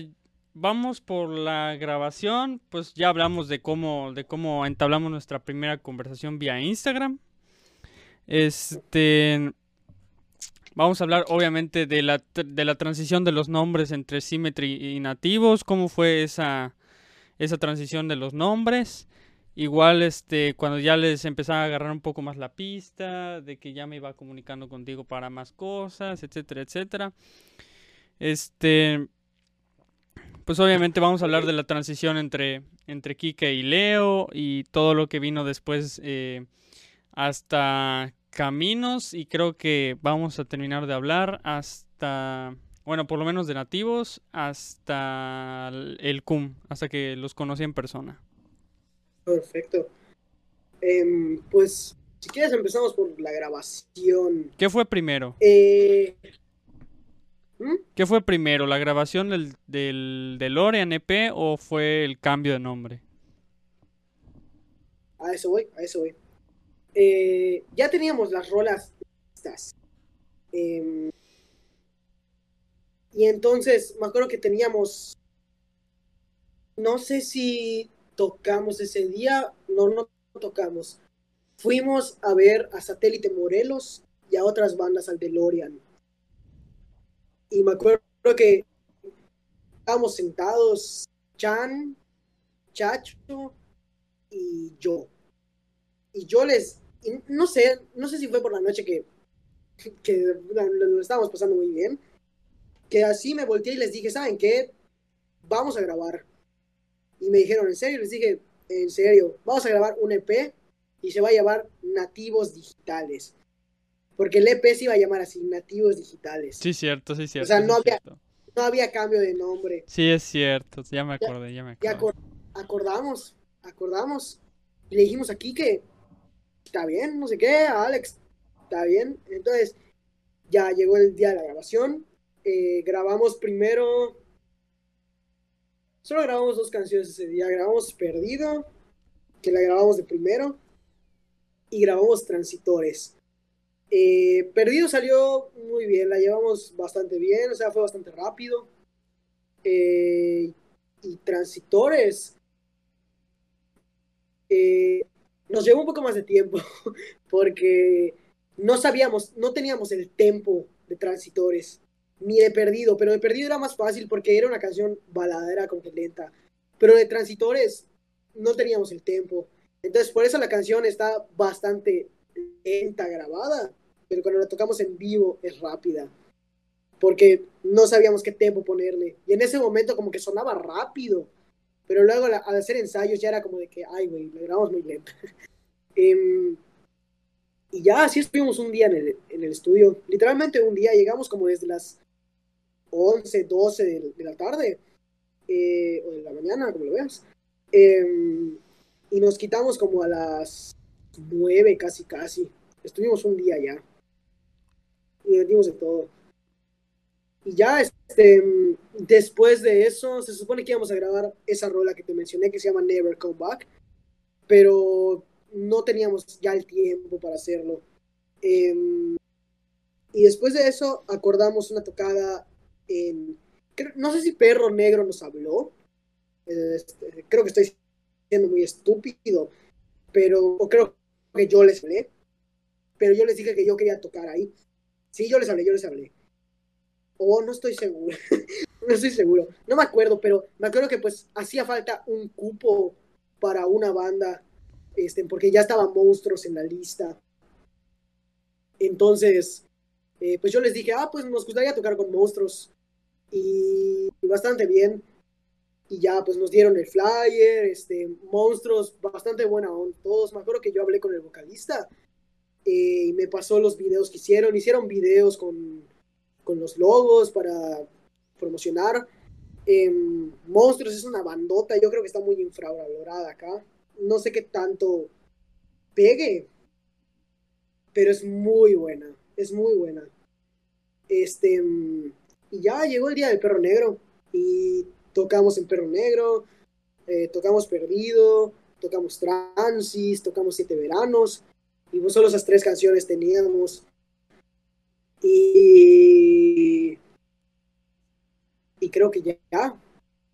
vamos por la grabación, pues ya hablamos de cómo, de cómo entablamos nuestra primera conversación vía Instagram. Este, vamos a hablar obviamente de la, de la transición de los nombres entre Symmetry y nativos, cómo fue esa, esa transición de los nombres. Igual, este, cuando ya les empezaba a agarrar un poco más la pista, de que ya me iba comunicando contigo para más cosas, etcétera, etcétera. Este, pues obviamente vamos a hablar de la transición entre, entre Kike y Leo y todo lo que vino después eh, hasta Caminos y creo que vamos a terminar de hablar hasta, bueno, por lo menos de nativos, hasta el- CUM, hasta que los conocí en persona. Perfecto. Em, pues, si quieres empezamos por la grabación. ¿Qué fue primero? Eh, ¿hmm? ¿Qué fue primero? ¿La grabación del, del DeLorean EP o fue el cambio de nombre? A eso voy, a eso voy. Eh, ya teníamos las rolas listas. Em, y entonces, me acuerdo que teníamos. No sé si tocamos ese día. No, no tocamos. Fuimos a ver a Satélite Morelos y a otras bandas al DeLorean. Y me acuerdo que estábamos sentados Chan, Chacho y yo. Y yo les, y no sé, no sé si fue por la noche que, que lo, estábamos pasando muy bien, que así me volteé y les dije, ¿saben qué? Vamos a grabar. Y me dijeron, ¿en serio? Les dije, en serio, vamos a grabar un EP y se va a llamar Nativos Digitales. Porque el EP se iba a llamar así, Nativos Digitales. Sí, cierto, sí, cierto. sea, sí, no había- cierto. No había cambio de nombre. Sí, es cierto. Ya me acordé, ya me Y acordé. acor- acordamos, acordamos. Y le dijimos aquí que está bien, no sé qué, a Alex, está bien. Entonces, ya llegó el día de la grabación. Eh, grabamos primero. Solo grabamos dos canciones ese día. Grabamos Perdido, que la grabamos de primero. Y grabamos Transitores. Eh, Perdido salió muy bien, la llevamos bastante bien, o sea, fue bastante rápido. Eh, y Transitores. eh, nos llevó un poco más de tiempo porque no sabíamos, no teníamos el tempo de Transitores ni de Perdido, pero de Perdido era más fácil porque era una canción baladera como que lenta, pero de Transitores no teníamos el tempo. Entonces, por eso la canción está bastante lenta grabada, pero cuando la tocamos en vivo es rápida, porque no sabíamos qué tempo ponerle. Y en ese momento como que sonaba rápido, pero luego al hacer ensayos ya era como de que, ay, güey, la grabamos muy lenta. Em, y ya así estuvimos un día en el, en el estudio, literalmente un día, llegamos como desde las 11, 12 de, la tarde, eh, o de la mañana, como lo veas. Em, y nos quitamos como a las 9 casi, casi. Estuvimos un día ya. Y metimos de todo. Y ya, este, después de eso, se supone que íbamos a grabar esa rola que te mencioné, que se llama Never Come Back, pero no teníamos ya el tiempo para hacerlo. Em, y después de eso, acordamos una tocada no sé si Perro Negro nos habló, este, creo que estoy siendo muy estúpido, pero o creo que yo les hablé, pero yo les dije que yo quería tocar ahí. Sí, yo les hablé, yo les hablé. O no estoy seguro, no estoy seguro, no me acuerdo, pero me acuerdo que pues hacía falta un cupo para una banda, este, porque ya estaban monstruos en la lista. Entonces, eh, pues yo les dije, ah, pues nos gustaría tocar con monstruos. Y, bastante bien. Y ya, pues nos dieron el flyer, este, monstruos, bastante buena onda. Todos, me acuerdo que yo hablé con el vocalista eh, y me pasó los videos que hicieron. Hicieron videos con, con los logos para promocionar. Em, monstruos es una bandota, yo creo que está muy infravalorada acá. No sé qué tanto pegue, pero es muy buena, es muy buena. Este, mm, y ya llegó el día del perro negro y tocamos en perro negro, eh, tocamos perdido, tocamos transis, tocamos siete veranos y pues solo esas tres canciones teníamos. Y, y creo que ya,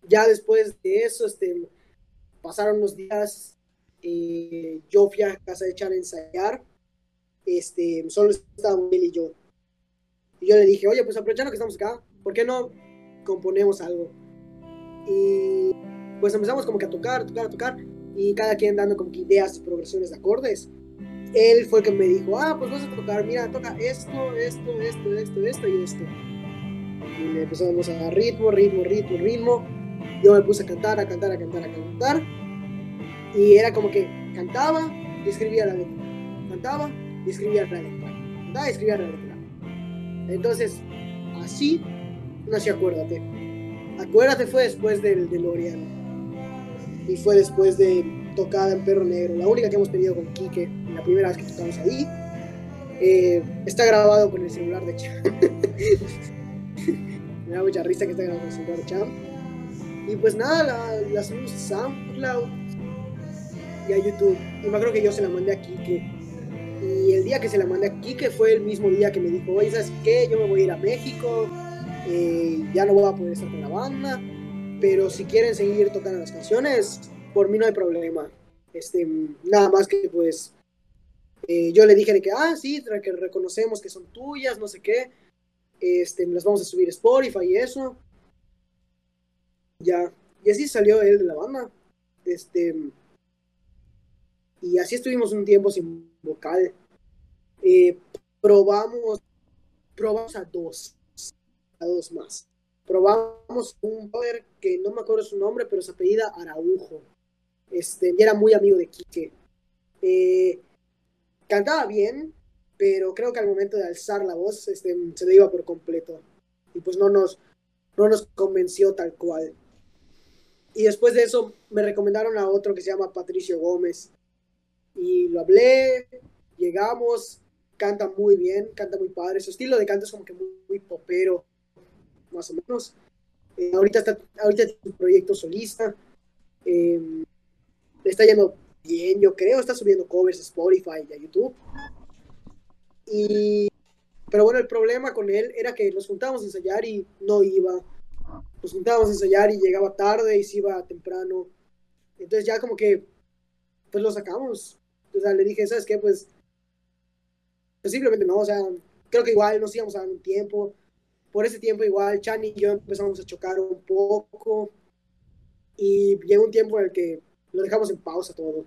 ya después de eso, este, pasaron unos días, yo fui a casa de Chan a ensayar, este, solo estábamos él y yo. Y yo le dije, oye, pues aprovechando que estamos acá, ¿por qué no componemos algo? Y pues empezamos como que a tocar, a tocar, a tocar, y cada quien dando como que ideas y progresiones de acordes. Él fue el que me dijo, ah, pues vas a tocar, mira, toca esto, esto, esto, esto, esto y esto. Y le empezamos a dar ritmo, ritmo, ritmo, ritmo. Yo me puse a cantar, a cantar, a cantar, a cantar. Y era como que cantaba y escribía la letra. Cantaba y escribía la letra. Cantaba y escribía la letra. Entonces, así nació Acuérdate. Acuérdate fue después del DeLorean. Y fue después de tocada en Perro Negro. La única que hemos tenido con Quique, la primera vez que tocamos ahí. Eh, está grabado con el celular de Cham. Me da mucha risa que está grabado con el celular de Cham. Y pues nada, la, la subimos a SoundCloud y a YouTube. Y que yo se la mandé a Quique. Y el día que se la mandé a Quique fue el mismo día que me dijo, oye, ¿sabes qué? Yo me voy a ir a México, eh, ya no voy a poder estar con la banda, pero si quieren seguir tocando las canciones, por mí no hay problema. Este, nada más que pues eh, yo le dije de que, ah, sí, que reconocemos que son tuyas, no sé qué, este, las vamos a subir a Spotify y eso. Ya, y así salió él de la banda. Este, y así estuvimos un tiempo sin vocal. Eh, probamos, probamos a dos, dos más. Probamos un brother que no me acuerdo su nombre, pero se apellida Araujo. Este, y era muy amigo de Quique. Eh, cantaba bien, pero creo que al momento de alzar la voz este, se le iba por completo. Y pues no nos, no nos convenció tal cual. Y después de eso me recomendaron a otro que se llama Patricio Gómez. Y lo hablé, llegamos, canta muy bien, canta muy padre. Su estilo de canto es como que muy, muy popero, más o menos. Eh, ahorita está ahorita tiene un proyecto solista. Eh, está yendo bien, yo creo. Está subiendo covers a Spotify y a YouTube. Y, pero bueno, el problema con él era que nos juntábamos a ensayar y no iba. Nos juntábamos a ensayar y llegaba tarde y se iba temprano. Entonces ya como que, pues lo sacamos. O sea, le dije, ¿sabes qué? Pues, pues simplemente no, o sea, creo que igual nos íbamos a dar un tiempo. Por ese tiempo igual, Chan y yo empezamos a chocar un poco. Y llegó un tiempo en el que lo dejamos en pausa todo.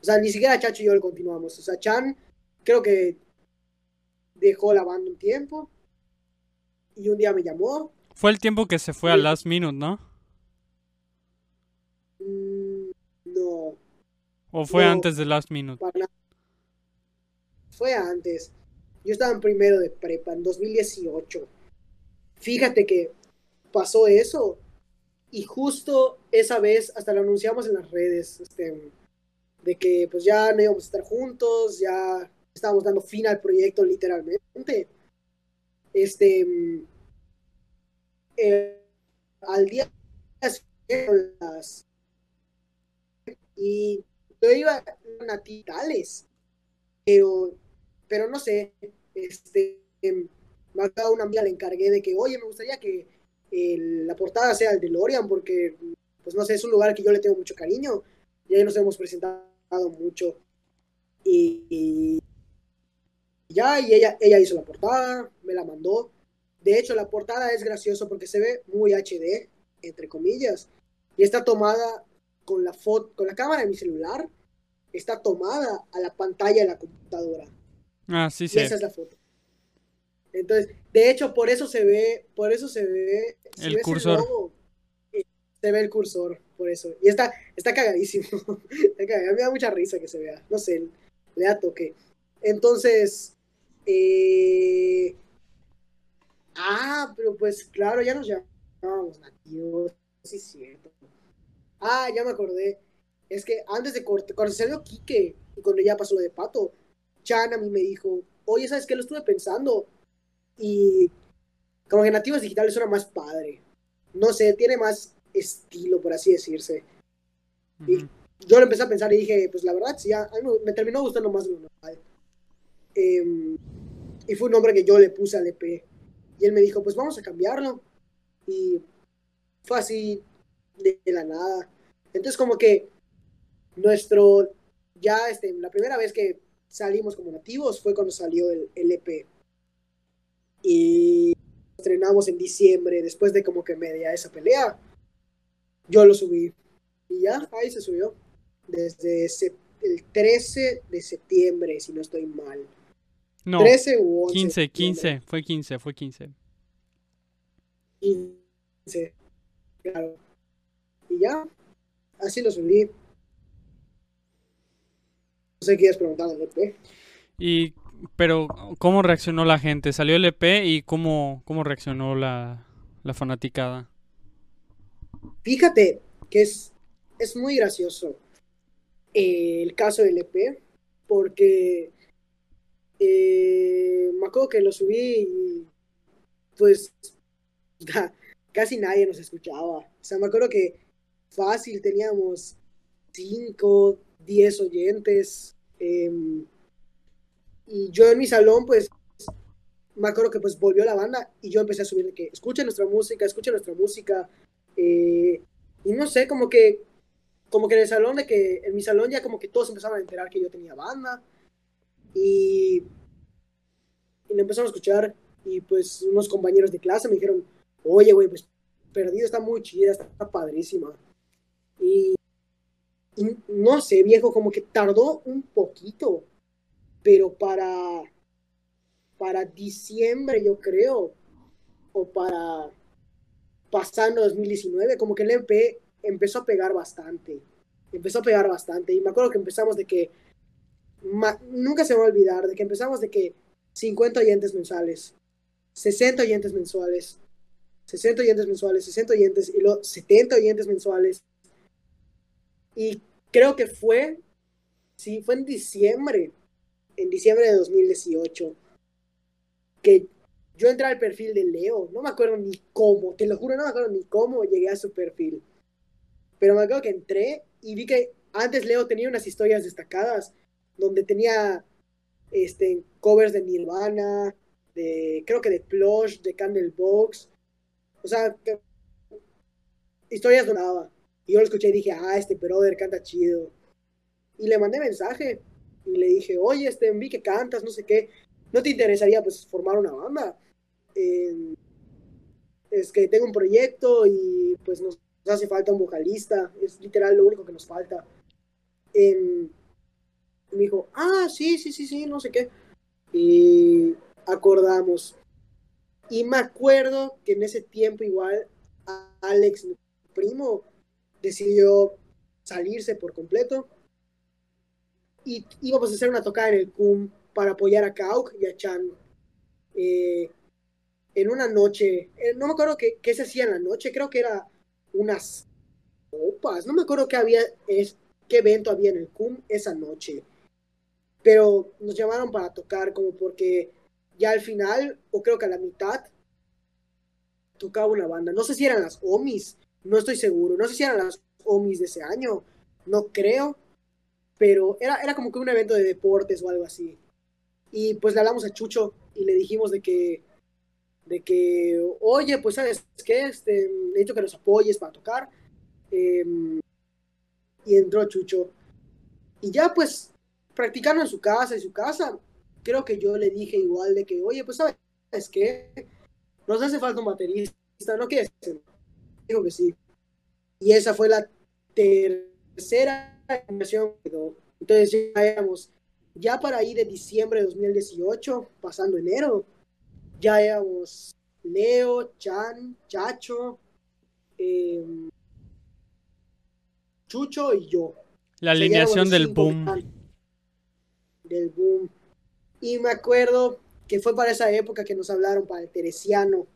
O sea, ni siquiera Chacho y yo lo continuamos. O sea, Chan creo que dejó la banda un tiempo. Y un día me llamó. Fue el tiempo que se fue a Sí. Last Minute, ¿no? Mm, No, ¿O fue No. antes de Last Minute? para. Fue antes. Yo estaba en primero de prepa, en 2018. Fíjate que pasó eso. Y justo esa vez, hasta lo anunciamos en las redes, este, de que pues ya no íbamos a estar juntos, ya estábamos dando fin al proyecto literalmente. Este, eh, al día las y yo iba a natitales, pero, pero no sé, este, em, a una amiga le encargué de que, oye, me gustaría que eh, la portada sea el de Lorian, porque, pues no sé, es un lugar que yo le tengo mucho cariño, y ahí nos hemos presentado mucho, y, y ya, y ella, ella hizo la portada, me la mandó, de hecho, la portada es gracioso porque se ve muy HD, entre comillas, y está tomada con la foto, con la cámara de mi celular, está tomada a la pantalla de la computadora. Ah, sí, Y sí. esa es la foto. Entonces, de hecho, por eso se ve, por eso se ve si El cursor. logo, se ve el cursor, por eso. Y está, está cagadísimo. Está cagado. Me da mucha risa que se vea. No sé, le da toque. Entonces, eh... ah, pero pues claro, ya nos llamábamos nativos. Sí, es cierto. Ah, ya me acordé. Es que antes de corte, cuando salió Quique y cuando ya pasó lo de Pato, Chan a mí me dijo, oye, ¿sabes qué? Lo estuve pensando. Y como que Nativos Digitales suena más padre. No sé, tiene más estilo, por así decirse. Ujú. Yo lo empecé a pensar y dije, pues la verdad, sí, a mí me, terminó gustando más lo normal. Em, y fue un nombre que yo le puse al EP. Y él me dijo, pues vamos a cambiarlo. Y fue así de, de la nada. Entonces como que nuestro, ya este, la primera vez que salimos como nativos fue cuando salió el, el EP. Y estrenamos en diciembre, después de como que media esa pelea. Yo lo subí. Y ya, ahí se subió. Desde el 13 de septiembre, si no estoy mal. No, 13 u 11. 15, de septiembre. 15. Fue 15, fue 15. 15. Claro. Y ya, así lo subí. No sé qué preguntar EP. Y, pero, ¿cómo reaccionó la gente? Salió el EP y cómo, cómo reaccionó la, la fanaticada. Fíjate que es, es muy gracioso eh, el caso del EP, porque eh, me acuerdo que lo subí y pues ca- casi nadie nos escuchaba. O sea, me acuerdo que fácil teníamos 5, 10 oyentes. em, y yo en mi salón, pues, me acuerdo que pues volvió la banda y yo empecé a subir que escuchen nuestra música, escuchen nuestra música. eh, y no sé, como que, como que en el salón de que, en mi salón ya como que todos empezaron a enterar que yo tenía banda. Y, y lo empezaron a escuchar. Y pues unos compañeros de clase me dijeron, oye, güey, pues perdido, está muy chida, está padrísima. Y, y no sé, viejo, como que tardó un poquito, pero para, para diciembre, yo creo, o para pasando 2019, como que el MP empezó a pegar bastante. Empezó a pegar bastante. Y me acuerdo que empezamos de que. nunca se me va a olvidar, de que empezamos de que 50 oyentes mensuales, 60 oyentes mensuales, 60 oyentes mensuales, 60 oyentes y luego 70 oyentes mensuales. Y creo que fue. Sí, fue en diciembre. En diciembre de 2018. Que yo entré al perfil de Leo, no me acuerdo ni cómo, te lo juro, no me acuerdo ni cómo llegué a su perfil. Pero me acuerdo que entré y vi que antes Leo tenía unas historias destacadas donde tenía este, covers de Nirvana, de, creo que de Plush, de Candlebox. O sea, historias donaba. Y yo lo escuché y dije, ah, este brother canta chido. Y le mandé mensaje y le dije, oye, este, vi que cantas, no sé qué. ¿No te interesaría pues formar una banda? Eh, es que tengo un proyecto y pues nos hace falta un vocalista, es literal lo único que nos falta. Eh, y me dijo, ah, sí, sí, sí, sí, no sé qué. Y acordamos. Y me acuerdo que en ese tiempo igual Alex, mi primo, decidió salirse por completo. Y íbamos a hacer una tocada en el CUM para apoyar a Kauk y a Chan. Eh, en una noche, eh, no me acuerdo qué, se hacía en la noche, creo que era unas copas, no me acuerdo qué había, qué evento había en el CUM esa noche. Pero nos llamaron para tocar como porque ya al final, o creo que a la mitad, tocaba una banda. No sé si eran las OMIs, no estoy seguro, no sé si eran las OMIs de ese año, no creo, pero era, era como que un evento de deportes o algo así. Y pues le hablamos a Chucho y le dijimos de que, de que, oye, pues sabes qué, este, necesito que nos apoyes para tocar. Em, y entró Chucho. Y ya pues, practicando en su casa, en su casa, creo que yo le dije igual de que, oye, pues sabes qué, nos hace falta un baterista, ¿no quieres? Dijo que sí. Y esa fue la tercera. Entonces ya éramos, ya para ahí de diciembre de 2018, pasando enero, ya éramos Leo, Chan, Chacho, eh, Chucho y yo. La O sea, ya alineación del boom. Del boom. Y me acuerdo que fue para esa época que nos hablaron para el Teresiano.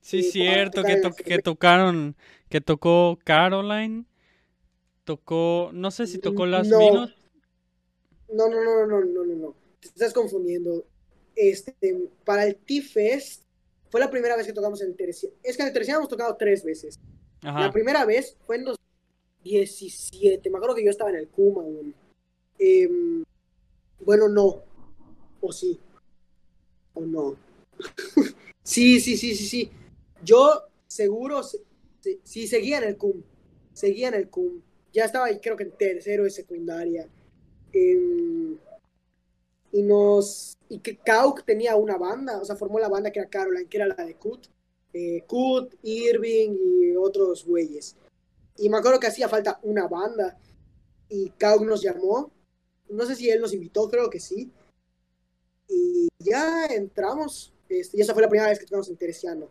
Sí, para cierto, to- que tocaron, que tocó Caroline, tocó, no sé si tocó Last No. Minute. No, no, no, no, no, no, no. Te estás confundiendo. Este, para el T-Fest fue la primera vez que tocamos en el Teresiano. Es que en el Teresiano hemos tocado tres veces. La primera vez fue en 2017. Me acuerdo que yo estaba en el Kuma aún. Em, bueno, no. O sí. O no. sí, sí, sí, sí, sí. Yo seguro, se- se- sí, seguía en el CUM. Seguía en el CUM. Ya estaba ahí, creo que en tercero de secundaria. Em, y nos. Y que Kauk tenía una banda, o sea, formó la banda que era Caroline, que era la de Kut. Eh, Kut, Irving y otros güeyes. Y me acuerdo que hacía falta una banda. Y Kauk nos llamó. No sé si él nos invitó, creo que sí. Y ya entramos. Este, y esa fue la primera vez que tocamos en Teresiano.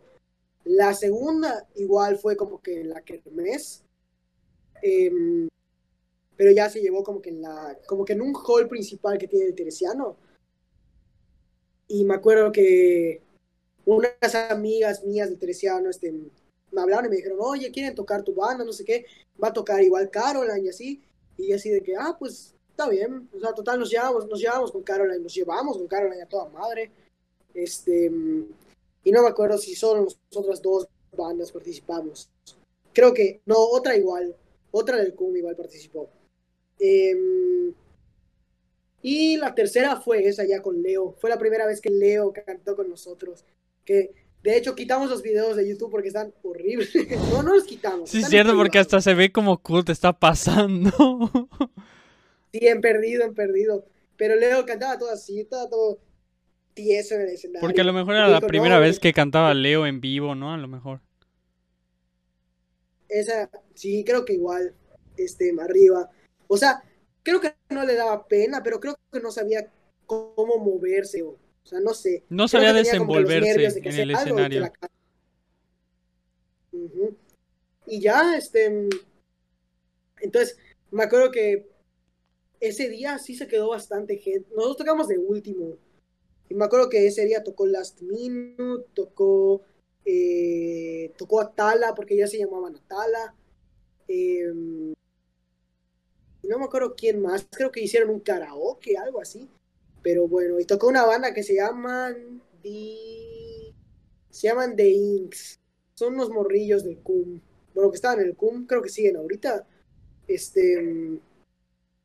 La segunda, igual fue como que en la Kermés. Em, pero ya se llevó como que en la. como que en un hall principal que tiene el Teresiano. Y me acuerdo que unas amigas mías de Teresiano este, me hablaron y me dijeron, oye, quieren tocar tu banda, no sé qué, va a tocar igual Caroline y así. Y así de que, ah, pues está bien. O sea, total, nos llevamos, nos llevamos con Caroline, nos llevamos con Caroline a toda madre. Este, y no me acuerdo si solo nosotras dos bandas participamos. Creo que, no, otra igual, otra del CUM igual participó. Em, y la tercera fue esa ya con Leo. Fue la primera vez que Leo cantó con nosotros. Que de hecho quitamos los videos de YouTube porque están horribles. no, no los quitamos. Sí, están cierto, porque hasta se ve como Kurt está pasando. Sí, en perdido, en perdido. Pero Leo cantaba todo así, estaba todo tieso en el escenario. Porque a lo mejor era la dijo, primera "No, vez que cantaba Leo en vivo, ¿no? A lo mejor. Esa, sí, creo que igual, este, arriba. O sea, creo que no le daba pena, pero creo que no sabía cómo moverse, o, o sea, no sé. No sabía desenvolverse de en el escenario. la. Y ya, este, entonces, me acuerdo que ese día sí se quedó bastante gente. Nosotros tocamos de último. Y me acuerdo que ese día tocó Last Minute, tocó, eh, tocó Atala, porque ya se llamaban Atala. Eh, no me acuerdo quién más, creo que hicieron un karaoke, algo así. Pero bueno, y tocó una banda que se llaman The... Se llaman The Inks. Son unos morrillos del CUM. Bueno, que estaban en el CUM, creo que siguen ahorita. Este...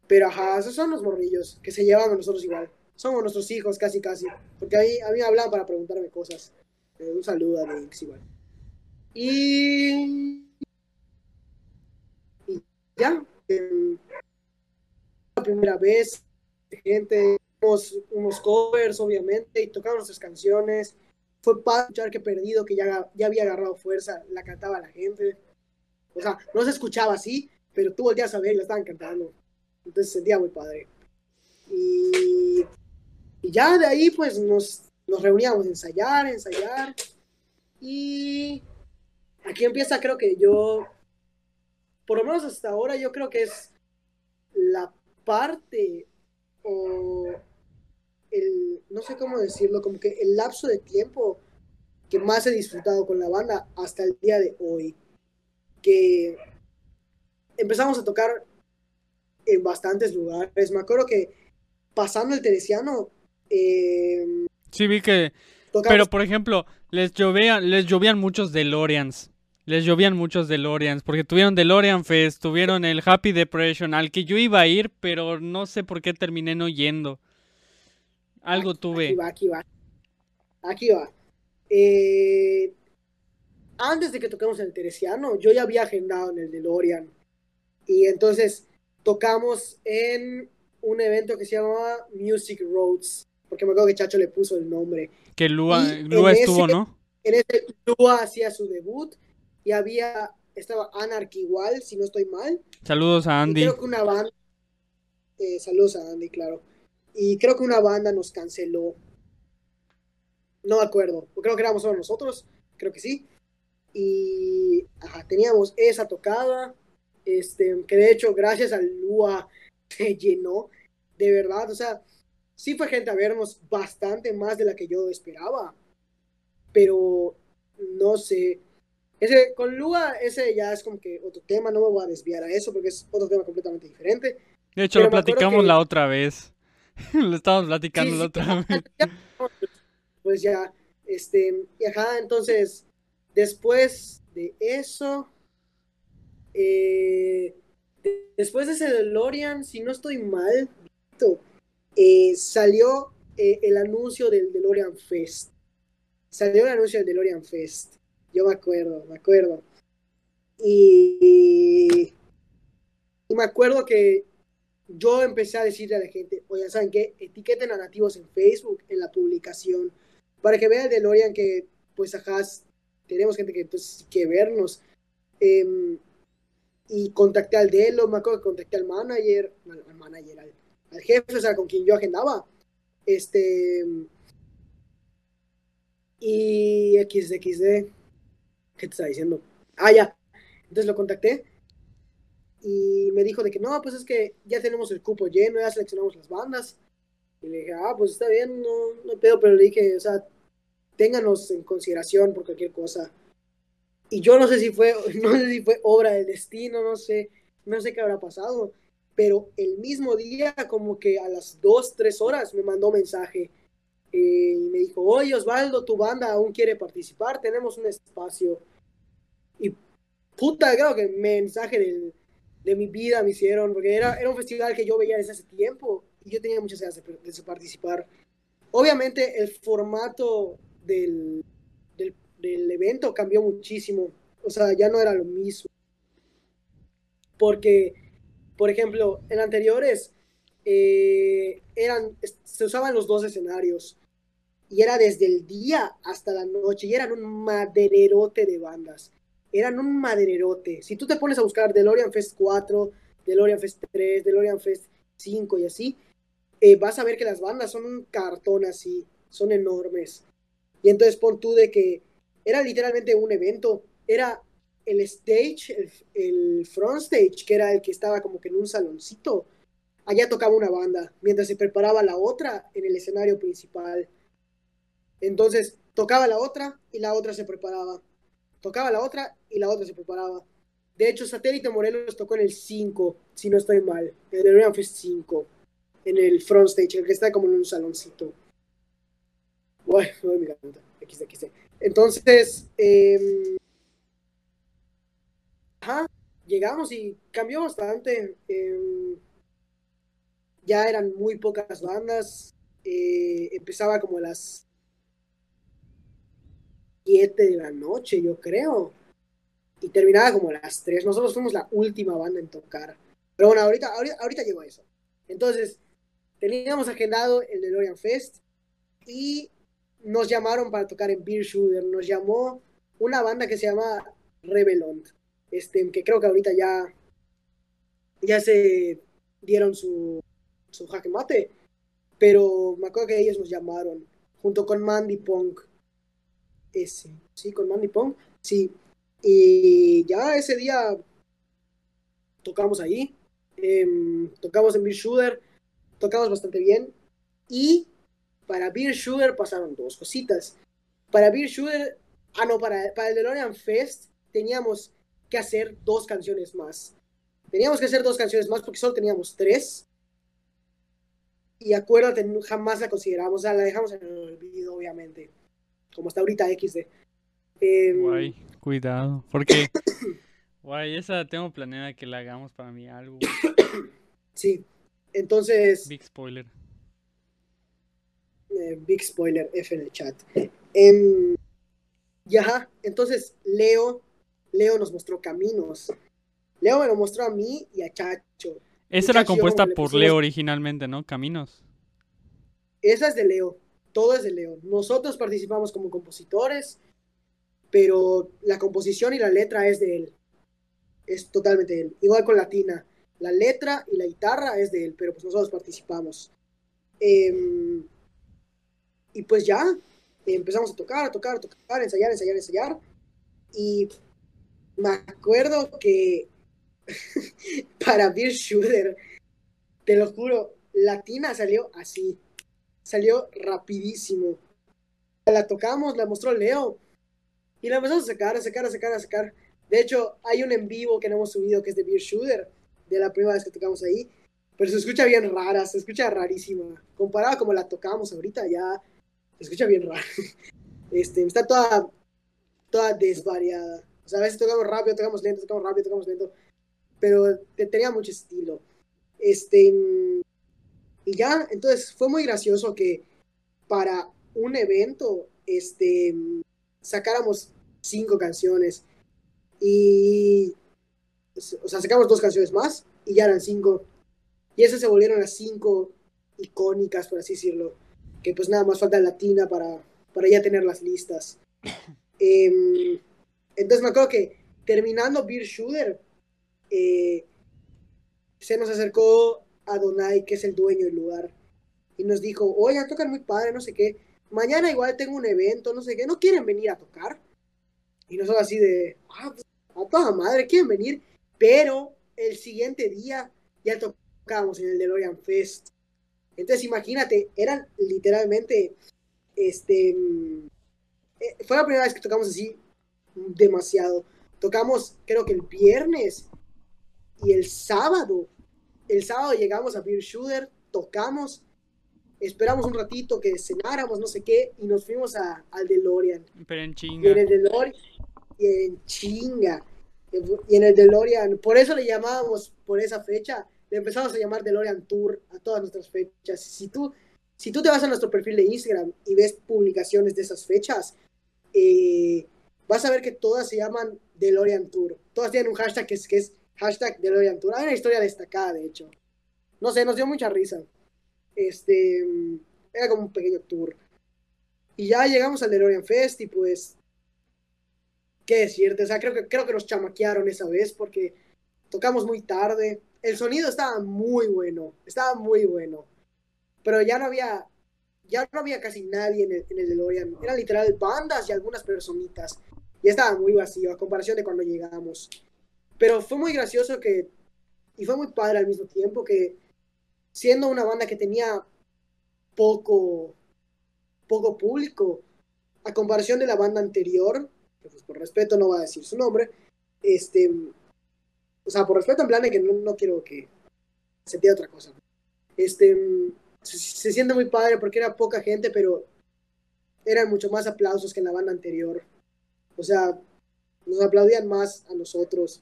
Pero ajá, esos son los morrillos que se llevan a nosotros igual. Somos nuestros hijos, casi, casi. Porque ahí a mí me hablaban para preguntarme cosas. Eh, un saludo a Inks igual. Y... Y ya. em, la primera vez, gente, hicimos unos covers, obviamente, y tocamos nuestras canciones. Fue para escuchar que Perdido, que ya, ya había agarrado fuerza, la cantaba la gente. O sea, no se escuchaba así, pero tú volteas a ver y la estaban cantando. Entonces se sentía muy padre. Y, y ya de ahí, pues nos, nos reuníamos a ensayar, ensayar. Y aquí empieza, creo que yo, por lo menos hasta ahora, yo creo que es la parte o el, no sé cómo decirlo, como que el lapso de tiempo que más he disfrutado con la banda hasta el día de hoy. Que empezamos a tocar en bastantes lugares. Me acuerdo que pasando el Teresiano, eh, Sí, vi que. tocamos Pero por ejemplo, les llovían, les llovían muchos DeLoreans. Les llovían muchos DeLoreans. Porque tuvieron DeLorean Fest, tuvieron el Happy Depression, al que yo iba a ir, pero no sé por qué terminé no yendo. Algo Aquí tuve. va, aquí va. Aquí va. Eh, antes de que toquemos en el Teresiano, yo ya había agendado en el DeLorean. Y entonces tocamos en un evento que se llamaba Music Roads. Porque me acuerdo que Chacho le puso el nombre. Que Lua, ese- estuvo, ¿no? En ese Lua hacía su debut. Y había, estaba Anarchy igual, si no estoy mal. Saludos a Y Andy. creo que una banda. eh, saludos a Andy, claro. Y creo que una banda nos canceló. No me acuerdo. Creo que éramos solo nosotros. Creo que sí. Y ajá, teníamos esa tocada. Este, que de hecho, gracias al Lua se llenó. De verdad. O sea, sí fue gente a vernos bastante más de la que yo esperaba. Pero no sé. Ese, con Lua, ese ya es como que otro tema, no me voy a desviar a eso porque es otro tema completamente diferente. De hecho, pero lo platicamos que- la otra vez. lo estábamos platicando Sí, la otra vez. Pues ya, este, y ajá, entonces, después de eso, eh, de- después de ese DeLorean, si no estoy mal, eh, salió eh, el anuncio del DeLorean Fest. Salió el anuncio del DeLorean Fest. Yo me acuerdo, me acuerdo. Y, y me acuerdo que yo empecé a decirle a la gente, oye, ¿saben qué? Etiqueten a nativos en Facebook, en la publicación, para que vean el DeLorean que, pues, ajá, tenemos gente que, pues, que vernos. Em, y contacté al Delo, me acuerdo que contacté al manager, al, al manager, al, al jefe, o sea, con quien yo agendaba. Este. Y XXD. ¿Qué te está diciendo? Ah, ya. Entonces lo contacté. Y me dijo de que no, pues es que ya tenemos el cupo lleno, ya seleccionamos las bandas. Y le dije, ah, pues está bien, no, no pedo, pero le dije, o sea, ténganos en consideración por cualquier cosa. Y yo no sé si fue, no sé si fue obra del destino, no sé, no sé qué habrá pasado, pero el mismo día, como que a las dos, tres horas, me mandó mensaje eh, y me dijo, oye Osvaldo, tu banda aún quiere participar, tenemos un espacio. Y puta, creo que mensaje del, de mi vida me hicieron, porque era, era un festival que yo veía desde hace tiempo y yo tenía muchas ganas de, de participar. Obviamente el formato del, del, del, evento cambió muchísimo, o sea, ya no era lo mismo. Porque, por ejemplo, en anteriores eh, eran, se usaban los dos escenarios y era desde el día hasta la noche y eran un madererote de bandas. eran un madererote. Si tú te pones a buscar DeLorean Fest 4, DeLorean Fest 3, DeLorean Fest 5 y así, eh, vas a ver que las bandas son un cartón así, son enormes. Y entonces pon tú de que era literalmente un evento, era el stage, el, front stage, que era el que estaba como que en un saloncito. Allá tocaba una banda, mientras se preparaba la otra en el escenario principal. Entonces tocaba la otra y la otra se preparaba. Tocaba la otra y la otra se preparaba. De hecho, Satélite Morelos tocó en el 5, si no estoy mal, en el DeLorean Fest 5, en el front stage, el que está como en un saloncito. Mi garganta. XD, XD. Entonces, eh, ajá, llegamos y cambió bastante. eh, ya eran muy pocas bandas. eh, empezaba como a las 7 de la noche, yo creo. Y terminaba como a las 3. Nosotros fuimos la última banda en tocar. Pero bueno, ahorita, ahorita, ahorita llegó eso. Entonces, teníamos agendado el DeLorean Fest y nos llamaron para tocar en Beer Shooter. Nos llamó una banda que se llama Rebelont. Este, que creo que ahorita ya, ya se dieron su, su jaque mate. Pero me acuerdo que ellos nos llamaron junto con Mandy Punk. Ese, sí, con Mandy Punk. Sí. Y ya ese día tocamos ahí. em, tocamos en Beer Shooter. Tocamos bastante bien. Y para Beer Shooter pasaron dos cositas. Para Beer Shooter, ah, no, para, para el DeLorean Fest teníamos que hacer dos canciones más. Teníamos que hacer dos canciones más porque solo teníamos tres. Y acuérdate, jamás la consideramos, o sea, la dejamos en el olvido, obviamente. Como está ahorita XD. Em, Guay, cuidado. Porque, guay, esa tengo planeada que la hagamos para mi álbum. Sí. Entonces, Big spoiler. eh, big spoiler, F en el chat. Em, y ajá, entonces Leo, Leo nos mostró caminos. Leo me lo mostró a mí y a Chacho. Esa era compuesta por pusimos- Leo originalmente, ¿no? Caminos. Esa es de Leo, todo es de Leo. Nosotros participamos como compositores, pero la composición y la letra es de él. Es totalmente de él. Igual con Latina. La letra y la guitarra es de él, pero pues nosotros participamos. Em, y pues ya, empezamos a tocar, a tocar, a tocar, a ensayar, ensayar, ensayar. Y me acuerdo que para Beer Shooter, te lo juro, Latina salió así. Salió rapidísimo. La tocamos, la mostró Leo. Y la empezamos a sacar, a sacar, a sacar, a sacar. De hecho, hay un en vivo que no hemos subido que es de Beer Shooter, de la primera vez que tocamos ahí. Pero se escucha bien rara, se escucha rarísima. Comparada como la tocamos ahorita, ya se escucha bien rara. Este, está toda, toda desvariada. O sea, a veces tocamos rápido, tocamos lento, tocamos rápido, tocamos lento. Pero te- tenía mucho estilo. Este, y ya, entonces fue muy gracioso que para un evento, este, sacáramos cinco canciones. Y, o sea, sacamos dos canciones más y ya eran cinco. Y esas se volvieron las cinco icónicas, por así decirlo. Que pues nada más falta latina para, para ya tener las listas. Em, entonces me acuerdo que terminando Beer Shooter, eh, se nos acercó a Donai, que es el dueño del lugar, y nos dijo, oye, tocan muy padre, no sé qué. Mañana igual tengo un evento, no sé qué, ¿no quieren venir a tocar? Y nosotros así de, ah, pues, a toda madre, quieren venir. Pero el siguiente día ya tocábamos en el DeLorean Fest. Entonces imagínate, eran literalmente, este, mm, eh, fue la primera vez que tocamos así demasiado. Tocamos creo que el viernes y el sábado. El sábado llegamos a Beer Shooter, tocamos, esperamos un ratito que cenáramos, no sé qué, y nos fuimos a, al DeLorean. Pero en Y chinga. en el DeLorean, y en chinga. Y en el DeLorean, por eso le llamábamos, por esa fecha, le empezamos a llamar DeLorean Tour a todas nuestras fechas. Si tú, si tú te vas a nuestro perfil de Instagram y ves publicaciones de esas fechas, eh, vas a ver que todas se llaman DeLorean Tour. Todas tienen un hashtag que es, que es hashtag DeLorean Tour. Hay una historia destacada, de hecho. No sé, nos dio mucha risa. Este, era como un pequeño tour. Y ya llegamos al DeLorean Fest y pues qué decirte, o sea, creo que, creo que nos chamaquearon esa vez porque tocamos muy tarde. El sonido estaba muy bueno, estaba muy bueno. Pero ya no había, ya no había casi nadie en el, en el DeLorean. Eran literal bandas y algunas personitas. Y estaba muy vacío a comparación de cuando llegamos. Pero fue muy gracioso que, y fue muy padre al mismo tiempo, que siendo una banda que tenía poco, poco público, a comparación de la banda anterior, pues por respeto no va a decir su nombre, este, o sea, por respeto en plan de que no, no quiero que se entienda otra cosa. Este, se, se siente muy padre porque era poca gente, pero eran mucho más aplausos que en la banda anterior. O sea, nos aplaudían más a nosotros.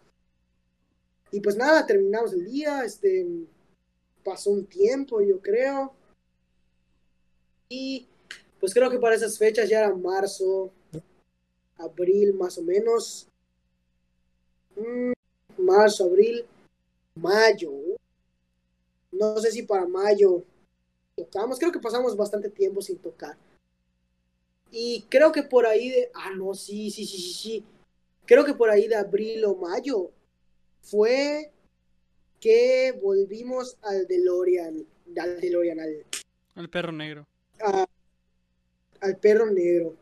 Y pues nada, terminamos el día, este, pasó un tiempo, yo creo. Y pues creo que para esas fechas ya era marzo, abril más o menos. Mm, marzo, abril, mayo. No sé si para mayo tocamos, creo que pasamos bastante tiempo sin tocar. Y creo que por ahí de, ah, no, sí, sí, sí, sí, sí. Creo que por ahí de abril o mayo fue que volvimos al DeLorean, al DeLorean, al, El perro negro. a- al perro negro.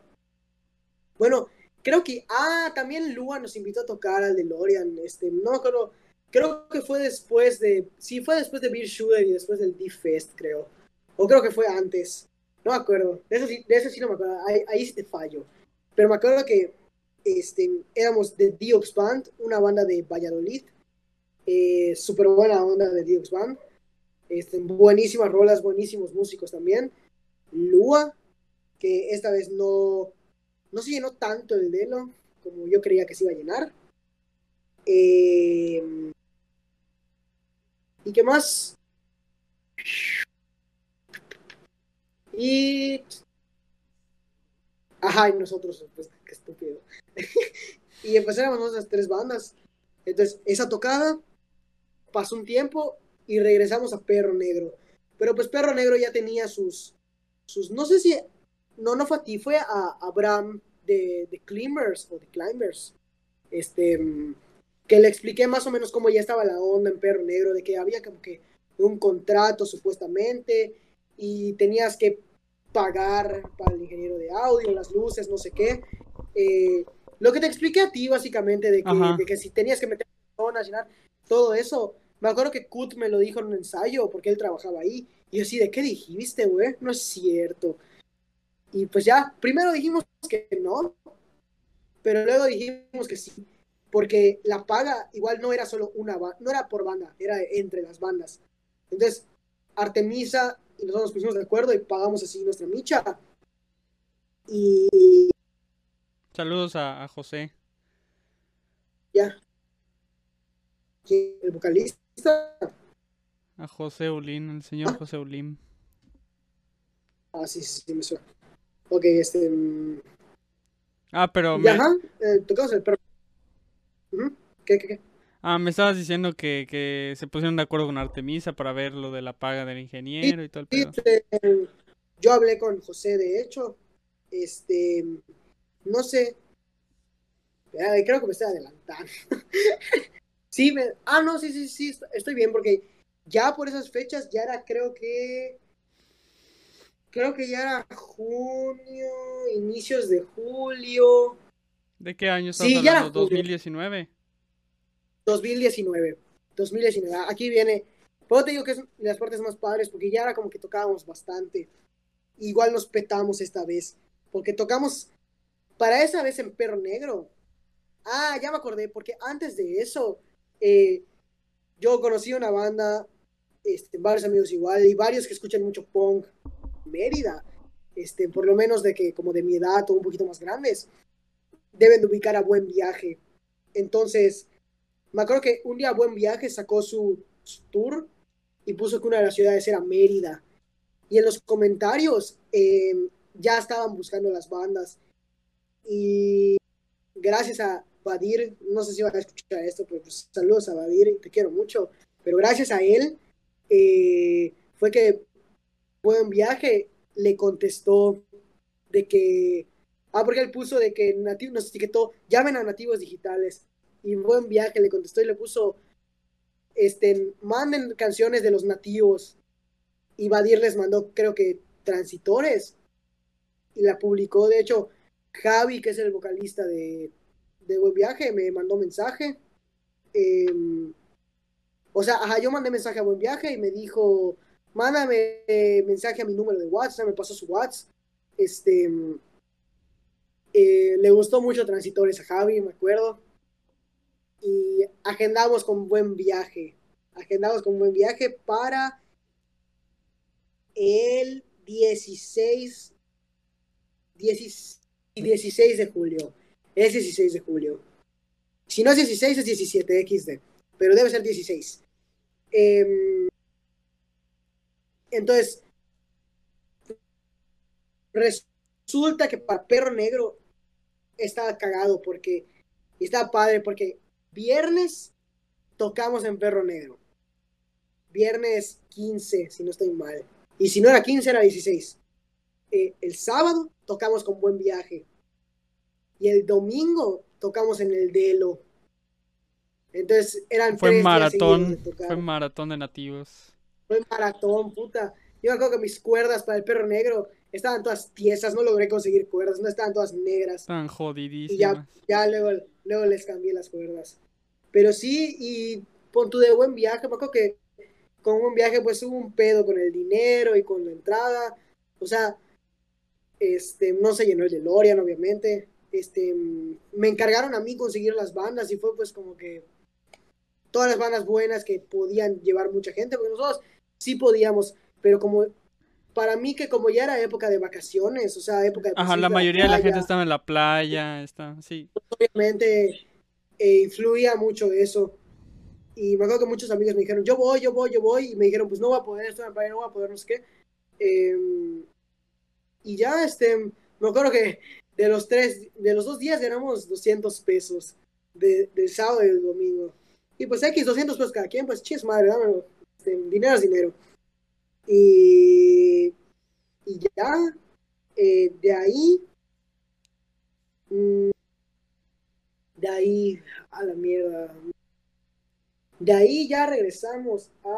Bueno, creo que, ah, también Lua nos invitó a tocar al DeLorean, este, no acuerdo, creo que fue después de, sí, fue después de Beer Shooter y después del D-Fest, creo. O creo que fue antes, no me acuerdo, de eso sí, de eso sí no me acuerdo, ahí, ahí sí te fallo. Pero me acuerdo que, este, éramos de Diox Band, una banda de Valladolid, eh, súper buena onda de Diox Band, este, buenísimas rolas, buenísimos músicos también. Lua, que esta vez no, no se llenó tanto el Delo como yo creía que se iba a llenar. Eh, ¿Y qué más? Y. Ajá, y nosotros, pues, qué estúpido. y empezaron esas tres bandas. Entonces, esa tocada, pasó un tiempo y regresamos a Perro Negro. Pero pues Perro Negro ya tenía sus, sus no sé si, no, no fue a ti, fue a Abraham de, de Climbers o de Climbers, este, que le expliqué más o menos cómo ya estaba la onda en Perro Negro, de que había como que un contrato supuestamente y tenías que pagar para el ingeniero de audio, las luces, no sé qué. Eh, lo que te expliqué a ti básicamente de que, de que si tenías que meter personas, llenar todo eso, me acuerdo que Kut me lo dijo en un ensayo porque él trabajaba ahí. Y yo así, ¿de qué dijiste, güey? No es cierto. Y pues ya, primero dijimos que no, pero luego dijimos que sí. Porque la paga igual no era solo una no era por banda, era entre las bandas. Entonces, Artemisa y nosotros nos pusimos de acuerdo y pagamos así nuestra micha. Y Saludos a, a José. ya. El vocalista. A José Ulín, el señor José Ulín. Ah, sí, sí, sí, me suena. Ok, este. mm, Ah, pero y me, Ajá, eh, tocamos el perro. ¿Qué, qué, qué? Ah, me estabas diciendo que, que se pusieron de acuerdo con Artemisa para ver lo de la paga del ingeniero y todo el pedo. este, yo hablé con José, de hecho. Este. No sé. Ay, creo que me estoy adelantando. sí, me, ah, no, sí, sí, sí, est- estoy bien, porque ya por esas fechas ya era, creo que. Creo que ya era junio, inicios de julio. ¿De qué año estás Sí, ya era hablando? julio. ¿2019? 2019. 2019. Aquí viene. Pero te digo que es de las partes más padres porque ya era como que tocábamos bastante. Igual nos petamos esta vez. Porque tocamos para esa vez en Perro Negro. Ah, ya me acordé. Porque antes de eso, eh, yo conocí una banda, este, varios amigos igual, y varios que escuchan mucho punk. Mérida. Este, por lo menos de que como de mi edad o un poquito más grandes. Deben de ubicar a Buen Viaje. Entonces, me acuerdo que un día Buen Viaje sacó su, tour y puso que una de las ciudades era Mérida. Y en los comentarios eh, ya estaban buscando las bandas. Y gracias a Badir, no sé si van a escuchar esto, pero pues, saludos a Badir, te quiero mucho. Pero gracias a él eh, fue que Buen Viaje le contestó de que Ah, porque él puso de que nativo, nos etiquetó, llamen a nativos digitales. Y buen viaje le contestó y le puso, este, manden canciones de los nativos. Y Badir les mandó, creo que, transitores. Y la publicó, de hecho, Javi, que es el vocalista de, de Buen Viaje, me mandó mensaje. Em, o sea, ajá, yo mandé mensaje a Buen Viaje y me dijo, mándame eh, mensaje a mi número de WhatsApp, me pasó su WhatsApp. Este, eh, le gustó mucho Transitores a Javi, me acuerdo. Y agendamos con buen viaje. Agendamos con buen viaje para el 16, 16, 16 de julio. Es 16 de julio. Si no es 16, es 17 XD. Pero debe ser 16. Em, entonces, resulta que para Perro Negro estaba cagado porque y estaba padre porque viernes tocamos en Perro Negro. Viernes 15, si no estoy mal. Y si no era 15, era 16. Eh, el sábado tocamos con Buen Viaje. Y el domingo tocamos en el Delo. Entonces eran Fue tres días maratón, tocar. fue maratón de nativos. Fue maratón, puta. Yo me acuerdo que mis cuerdas para el perro negro estaban todas tiesas, no logré conseguir cuerdas, no estaban todas negras. Tan Y ya, jodidísimas. ya luego, luego les cambié las cuerdas. Pero sí, y pon tu de buen viaje, me acuerdo que con buen viaje pues hubo un pedo con el dinero y con la entrada. O sea, este, no se llenó el DeLorean, obviamente. Este, me encargaron a mí conseguir las bandas y fue pues como que todas las bandas buenas que podían llevar mucha gente, porque nosotros sí podíamos, pero como para mí que como ya era época de vacaciones, o sea, época de Ajá, pues, la mayoría de la gente estaba en la playa, está, sí. obviamente eh, influía mucho eso. Y me acuerdo que muchos amigos me dijeron, yo voy, yo voy, yo voy, y me dijeron, pues no voy a poder, estoy en la playa, no voy a poder, no sé qué. Eh, y ya, este, me acuerdo que de los tres, de los dos días ganamos 200 pesos, de, del sábado y del domingo. Y pues X, 200 pesos cada quien, pues chis madre, dámelo. Este, dinero es dinero. Y, y ya, eh, de ahí, mm, de ahí, a la mierda. De ahí ya regresamos a...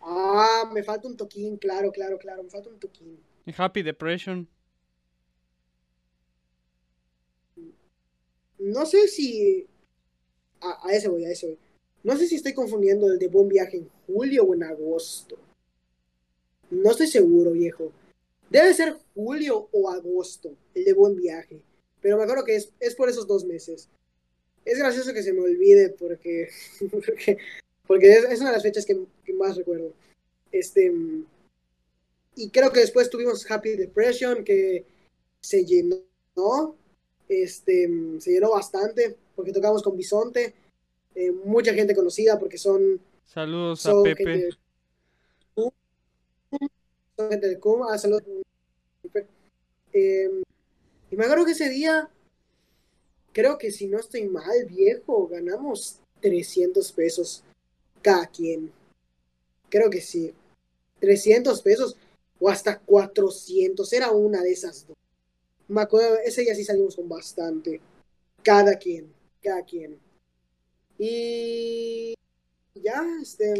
Ah, me falta un toquín, claro, claro, claro, me falta un toquín. Happy Depression. No sé si... A, a ese voy, a ese voy. No sé si estoy confundiendo el de Buen Viaje en julio o en agosto. No estoy seguro, viejo. Debe ser julio o agosto, el de Buen Viaje. Pero me acuerdo que es, es por esos dos meses. Es gracioso que se me olvide porque, porque, porque es, es una de las fechas que, que más recuerdo. Este, y creo que después tuvimos Happy Depression que se llenó, este, se llenó bastante porque tocamos con Bisonte, eh, mucha gente conocida porque son Saludos a Pepe. gente gente. Ah. Eh, y me acuerdo que ese día, creo que si no estoy mal, viejo, ganamos 300 pesos cada quien. Creo que sí. 300 pesos o hasta 400. Era una de esas dos. Me acuerdo, ese día sí salimos con bastante. Cada quien, cada quien. Y ya, este.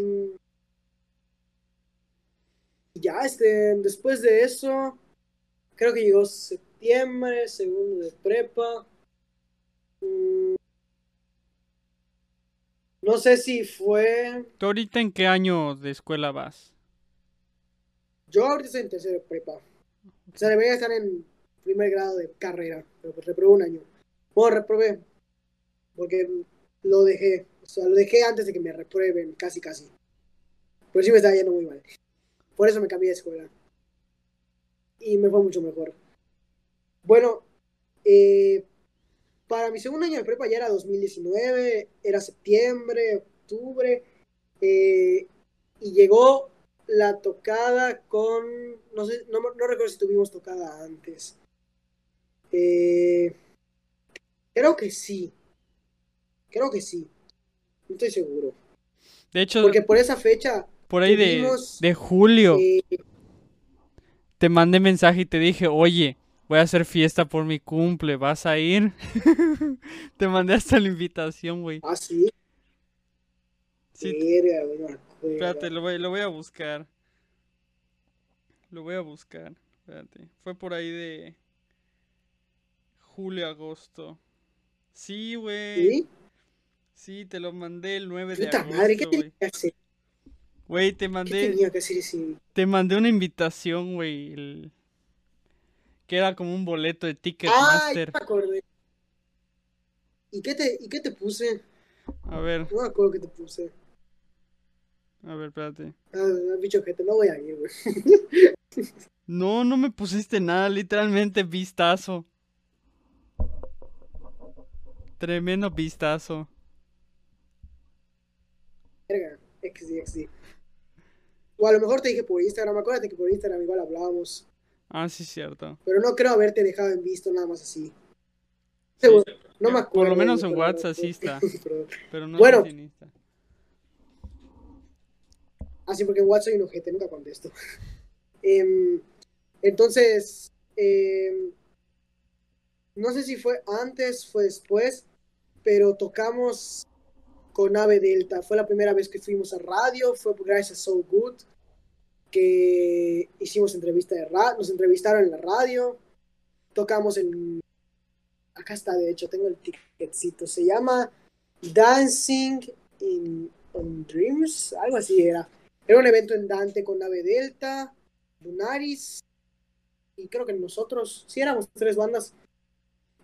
Ya, este. Después de eso, creo que llegó septiembre, segundo de prepa. Mm, No sé si fue. ¿Tú ahorita en qué año de escuela vas? Yo ahorita estoy en tercero de prepa. O sea, debería estar en primer grado de carrera, pero pues reprobé un año. Bueno, reprobé. Porque lo dejé. O sea, lo dejé antes de que me reprueben, casi, casi. Pero sí me estaba yendo muy mal. Por eso me cambié de escuela. Y me fue mucho mejor. Bueno, eh, para mi segundo año de prepa ya era 2019, era septiembre, octubre, eh, y llegó la tocada con, no sé, no, no recuerdo si tuvimos tocada antes. Eh, creo que sí, creo que sí, no estoy seguro, De hecho, porque por esa fecha por ahí de, de julio te mandé mensaje y te dije, oye, Voy a hacer fiesta por mi cumple. ¿Vas a ir? Te mandé hasta la invitación, güey. Ah, sí. Sí, espérate, lo voy, lo voy a buscar. Lo voy a buscar. Espérate. Fue por ahí de julio, agosto. Sí, güey. ¿Sí? Sí, te lo mandé el 9 de madre, ¿qué agosto, tenía güey. que hacer? Güey, te ¿Qué mandé, tenía que hacer ese? te mandé una invitación, güey. el- Que era como un boleto de Ah, Ticketmaster. me acordé. ¿Y qué te, y qué te puse? A ver, No me acuerdo qué te puse. a ver, espérate. Ah, bicho gente, no voy a ir, güey. No, no me pusiste nada, literalmente vistazo. Tremendo vistazo. Verga, XD, XD. O a lo mejor te dije por Instagram, acuérdate que por Instagram igual hablábamos. Ah, sí, cierto. Pero no creo haberte dejado en visto nada más así. Seguro, no me acuerdo. por lo menos en WhatsApp sí está. pero- no Bueno. en Insta. Ah, sí, porque en WhatsApp soy un ojete, nunca contesto. Em, entonces, em, no sé si fue antes, fue después, pero tocamos con Ave Delta. Fue la primera vez que fuimos a radio, fue gracias a So Good, que hicimos entrevista de radio, nos entrevistaron en la radio, tocamos en... Acá está, de hecho, tengo el ticketcito, se llama Dancing in Dreams, algo así era. Era un evento en Dante con Nave Delta, Lunaris, y creo que nosotros, sí éramos tres bandas,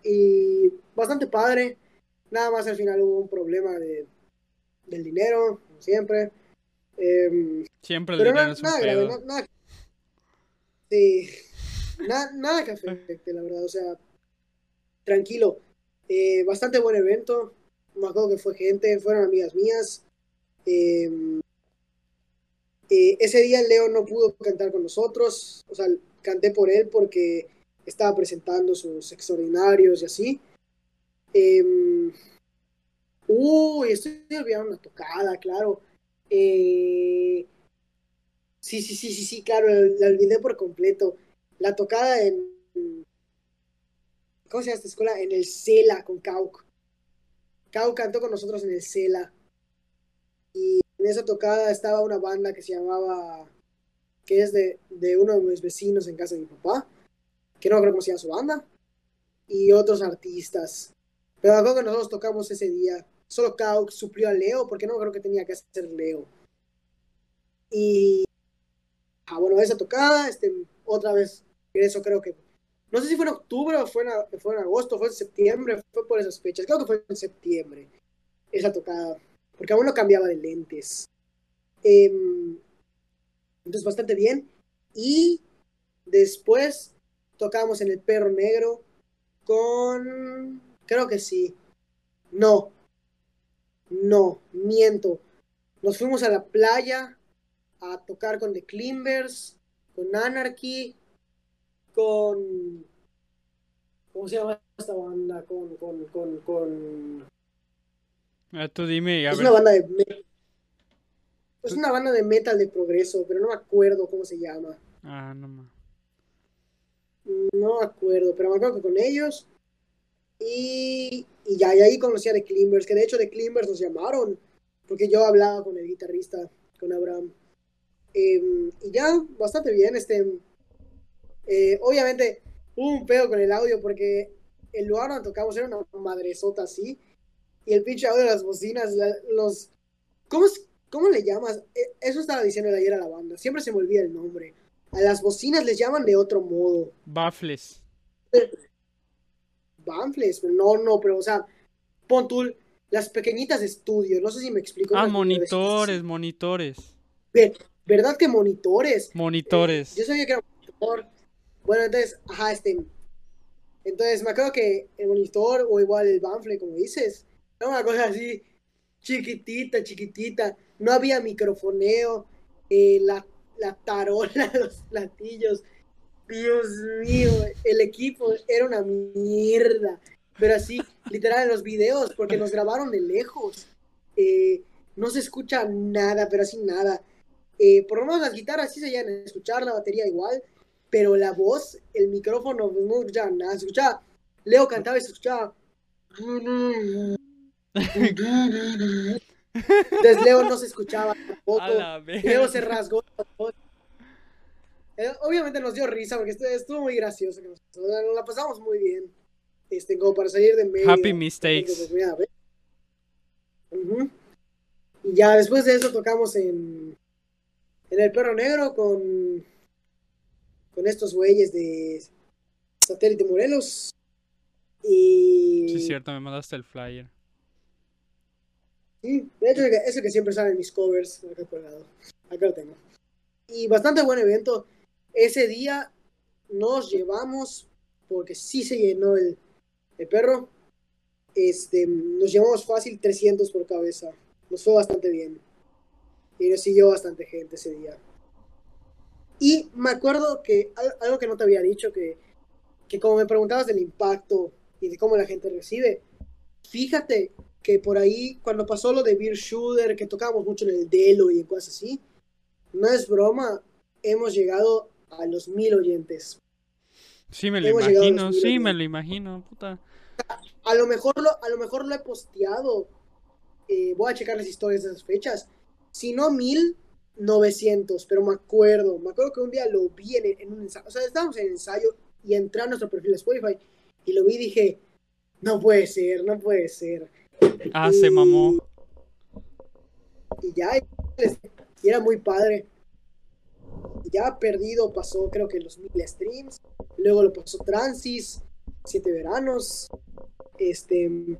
y bastante padre. Nada más al final hubo un problema de, del dinero, como siempre. Em, Siempre el pero dinero na- es un nada grave, nada, sí, na- nada que afecte, la verdad, o sea, tranquilo. Eh, bastante buen evento, me acuerdo que fue gente, fueron amigas mías. Em, eh, ese día Leo no pudo cantar con nosotros, o sea, canté por él porque estaba presentando sus extraordinarios y así. Em, uy, estoy olvidando una tocada, claro. Eh, sí, sí, sí, sí, sí, claro, la, olvidé por completo. La tocada en. ¿Cómo se llama esta escuela? En el Cela con Kauk. Kauk cantó con nosotros en el Cela. Y en esa tocada estaba una banda que se llamaba. que es de, de uno de mis vecinos en casa de mi papá. Que no creo cómo se llama su banda. Y otros artistas. Pero acuerdo que nosotros tocamos ese día. Solo Kauk suplió a Leo, porque no creo que tenía que hacer Leo. Y. Ah, bueno, esa tocada, este, otra vez, eso creo que. No sé si fue en octubre o fue en, fue en agosto, fue en septiembre, fue por esas fechas. Creo que fue en septiembre, esa tocada. Porque aún no cambiaba de lentes. Em, entonces, bastante bien. Y después tocamos en el Perro Negro con. Creo que sí. No. No, miento. Nos fuimos a la playa a tocar con The Climbers, con Anarchy, con. ¿Cómo se llama esta banda? Con. con, con, con... Ah, tú dime, a Es ver. una banda de. me- Es una banda de metal de progreso, pero no me acuerdo cómo se llama. Ah, no ma. No me acuerdo, pero me acuerdo que con ellos. Y, y ya, y ahí conocí a The Climbers, que de hecho The Climbers nos llamaron, porque yo hablaba con el guitarrista, con Abraham. Em, y ya, bastante bien. Este, eh, obviamente, hubo un pedo con el audio, porque el lugar donde tocamos era una madresota así, y el pinche audio de las bocinas, la- los. ¿Cómo, es- ¿Cómo le llamas? Eh, Eso estaba diciendo ayer a la banda, siempre se me olvida el nombre. A las bocinas les llaman de otro modo. Baffles. Banfles, pero no, no, pero o sea, pon tú las pequeñitas de estudio, no sé si me explico. Ah, monitores, monitores. Ver- ¿Verdad que monitores? Monitores. Yo sabía que era monitor. Bueno, entonces, ajá, este. Entonces, me acuerdo que el monitor, o igual el Banfle, como dices, era una cosa así, chiquitita, chiquitita. No había microfoneo, eh, la, la tarola, los platillos. Dios mío, el equipo era una mierda. Pero así, literal, en los videos, porque nos grabaron de lejos. eh, no se escucha nada, pero así nada. Eh, por lo menos las guitarras sí se llegan a escuchar, la batería igual. pero la voz, el micrófono, pues, no escuchaba nada, se escuchaba, Leo cantaba y se escuchaba. Entonces Leo no se escuchaba tampoco. Leo se rasgó. Eh, Obviamente nos dio risa porque estuvo, muy gracioso. que nos- nos la pasamos muy bien. Este, como para salir de medio. Happy mistakes. Ujú. Y ya después de eso tocamos en, en El Perro Negro con, con estos güeyes de Satélite Morelos. Y Sí, es cierto, me mandaste el flyer. Sí, de hecho, eso que siempre sale en mis covers, acá colgado. Acá lo tengo. Y bastante buen evento. Ese día nos llevamos, porque sí se llenó el, el perro. Este, nos llevamos fácil 300 por cabeza. Nos fue bastante bien. Y nos siguió bastante gente ese día. Y me acuerdo que al- algo que no te había dicho, que, que como me preguntabas del impacto y de cómo la gente recibe, fíjate que por ahí, cuando pasó lo de Beer Shooter, que tocábamos mucho en el Delo y en cosas así, no es broma, hemos llegado a los mil oyentes. Sí, me lo Hemos imagino, sí, me oyentes. lo imagino, puta. A lo mejor lo, a lo, mejor lo he posteado, eh, voy a checar las historias de esas fechas, si no mil, 900, pero me acuerdo, me acuerdo que un día lo vi en, en un ensayo, o sea, estábamos en ensayo y entré a nuestro perfil de Spotify y lo vi y dije, no puede ser, no puede ser. Ah, se mamó. y ya y era muy padre ya perdido pasó creo que los mil streams luego lo pasó Transis siete veranos este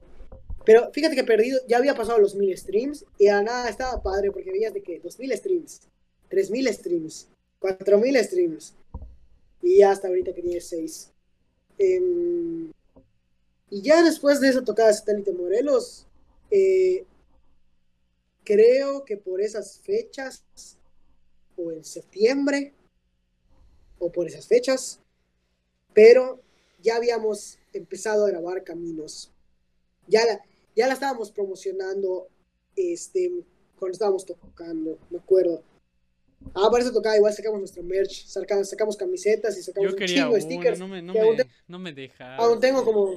pero fíjate que perdido ya había pasado los mil streams y a nada estaba padre porque veías de que dos mil streams tres mil streams cuatro mil streams y ya hasta ahorita que tiene seis Em, y ya después de esa tocada de satélite Morelos eh, creo que por esas fechas, o en septiembre, o por esas fechas, pero ya habíamos empezado a grabar Caminos. Ya ya la estábamos promocionando este, cuando estábamos tocando, me acuerdo. Ah, para esa tocada igual sacamos nuestra merch, saca- sacamos camisetas y sacamos Yo un quería chingo de una, stickers. no me, no que aún me, te- no me deja. Aún tengo como.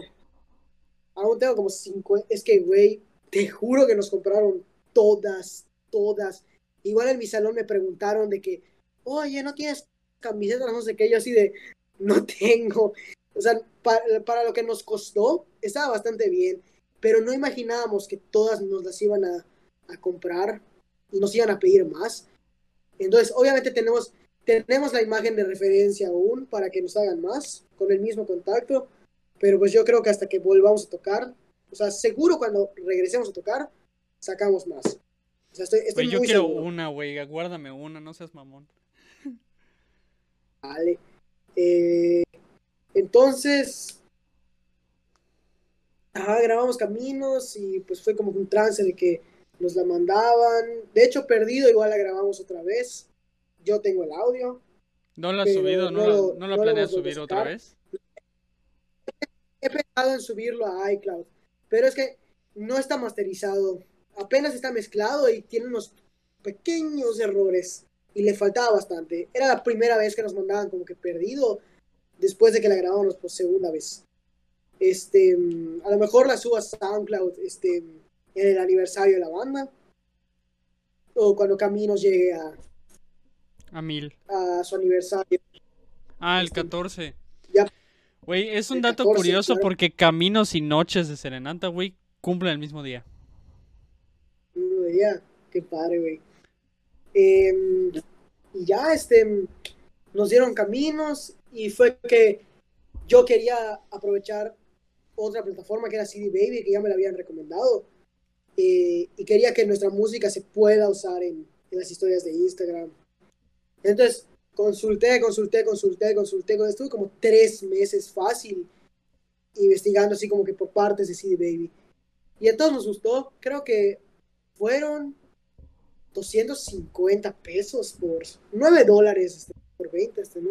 Aún tengo como 50. Es que, güey, te juro que nos compraron todas, todas. Igual en mi salón me preguntaron de que, oye, ¿no tienes camisetas? No sé qué. Yo así de, no tengo. O sea, para, para lo que nos costó, estaba bastante bien. Pero no imaginábamos que todas nos las iban a, a comprar y nos iban a pedir más. Entonces, obviamente tenemos, tenemos la imagen de referencia aún para que nos hagan más con el mismo contacto. Pero pues yo creo que hasta que volvamos a tocar, o sea, seguro cuando regresemos a tocar, sacamos más. O sea, estoy, estoy Güey, yo muy quiero seguro. una, güey, guárdame una, no seas mamón. Vale. Eh, entonces, ajá, grabamos caminos y pues fue como un trance de que nos la mandaban. De hecho, perdido, igual la grabamos otra vez. Yo tengo el audio. ¿No la has subido? ¿No, no la, lo- no la no lo planeas subir otra vez? He pensado en subirlo a iCloud, pero es que no está masterizado. Apenas está mezclado y tiene unos pequeños errores y le faltaba bastante. Era la primera vez que nos mandaban como que perdido después de que la grabamos por segunda vez. Este, a lo mejor la subo a SoundCloud este, en el aniversario de la banda o cuando Caminos llegue a, A mil. a su aniversario. Ah, el Este, 14. ya. Güey, es un dato 14, curioso claro. porque Caminos y Noches de Serenata, güey, cumplen el mismo día. Mm, Ya, qué padre, güey. Em, y ya, este, nos dieron caminos y fue que yo quería aprovechar otra plataforma que era CD Baby, que ya me la habían recomendado. eh, y quería que nuestra música se pueda usar en, en las historias de Instagram. Entonces, consulté, consulté, consulté, consulté. Estuve como tres meses fácil investigando así como que por partes de CD Baby. Y a todos nos gustó. Creo que fueron 250 pesos por 9 dólares este, por 20, este, ¿no?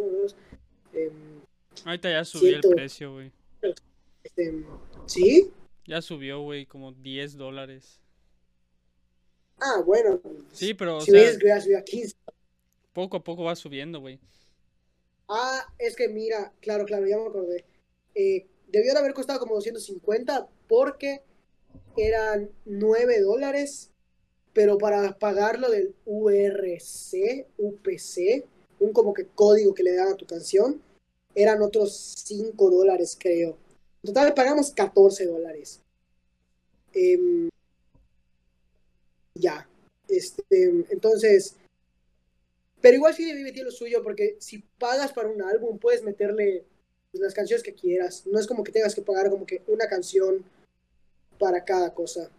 Em, Ahorita ya subió Siento- el precio, güey. Este, ¿Sí? Ya subió, güey, como 10 dólares. Ah, bueno. Sí, pero, o si sea, que hubiera subido a 15. poco a poco va subiendo, güey. Ah, es que mira, claro, claro, ya me acordé. Eh, debió de haber costado como 250 porque eran 9 dólares, pero para pagarlo del URC, UPC, un como que código que le dan a tu canción, eran otros 5 dólares, creo. En total pagamos 14 dólares. Em, ya. Este, entonces, pero igual sí debe tiene lo suyo, porque si pagas para un álbum, puedes meterle pues, las canciones que quieras. No es como que tengas que pagar como que una canción para cada cosa.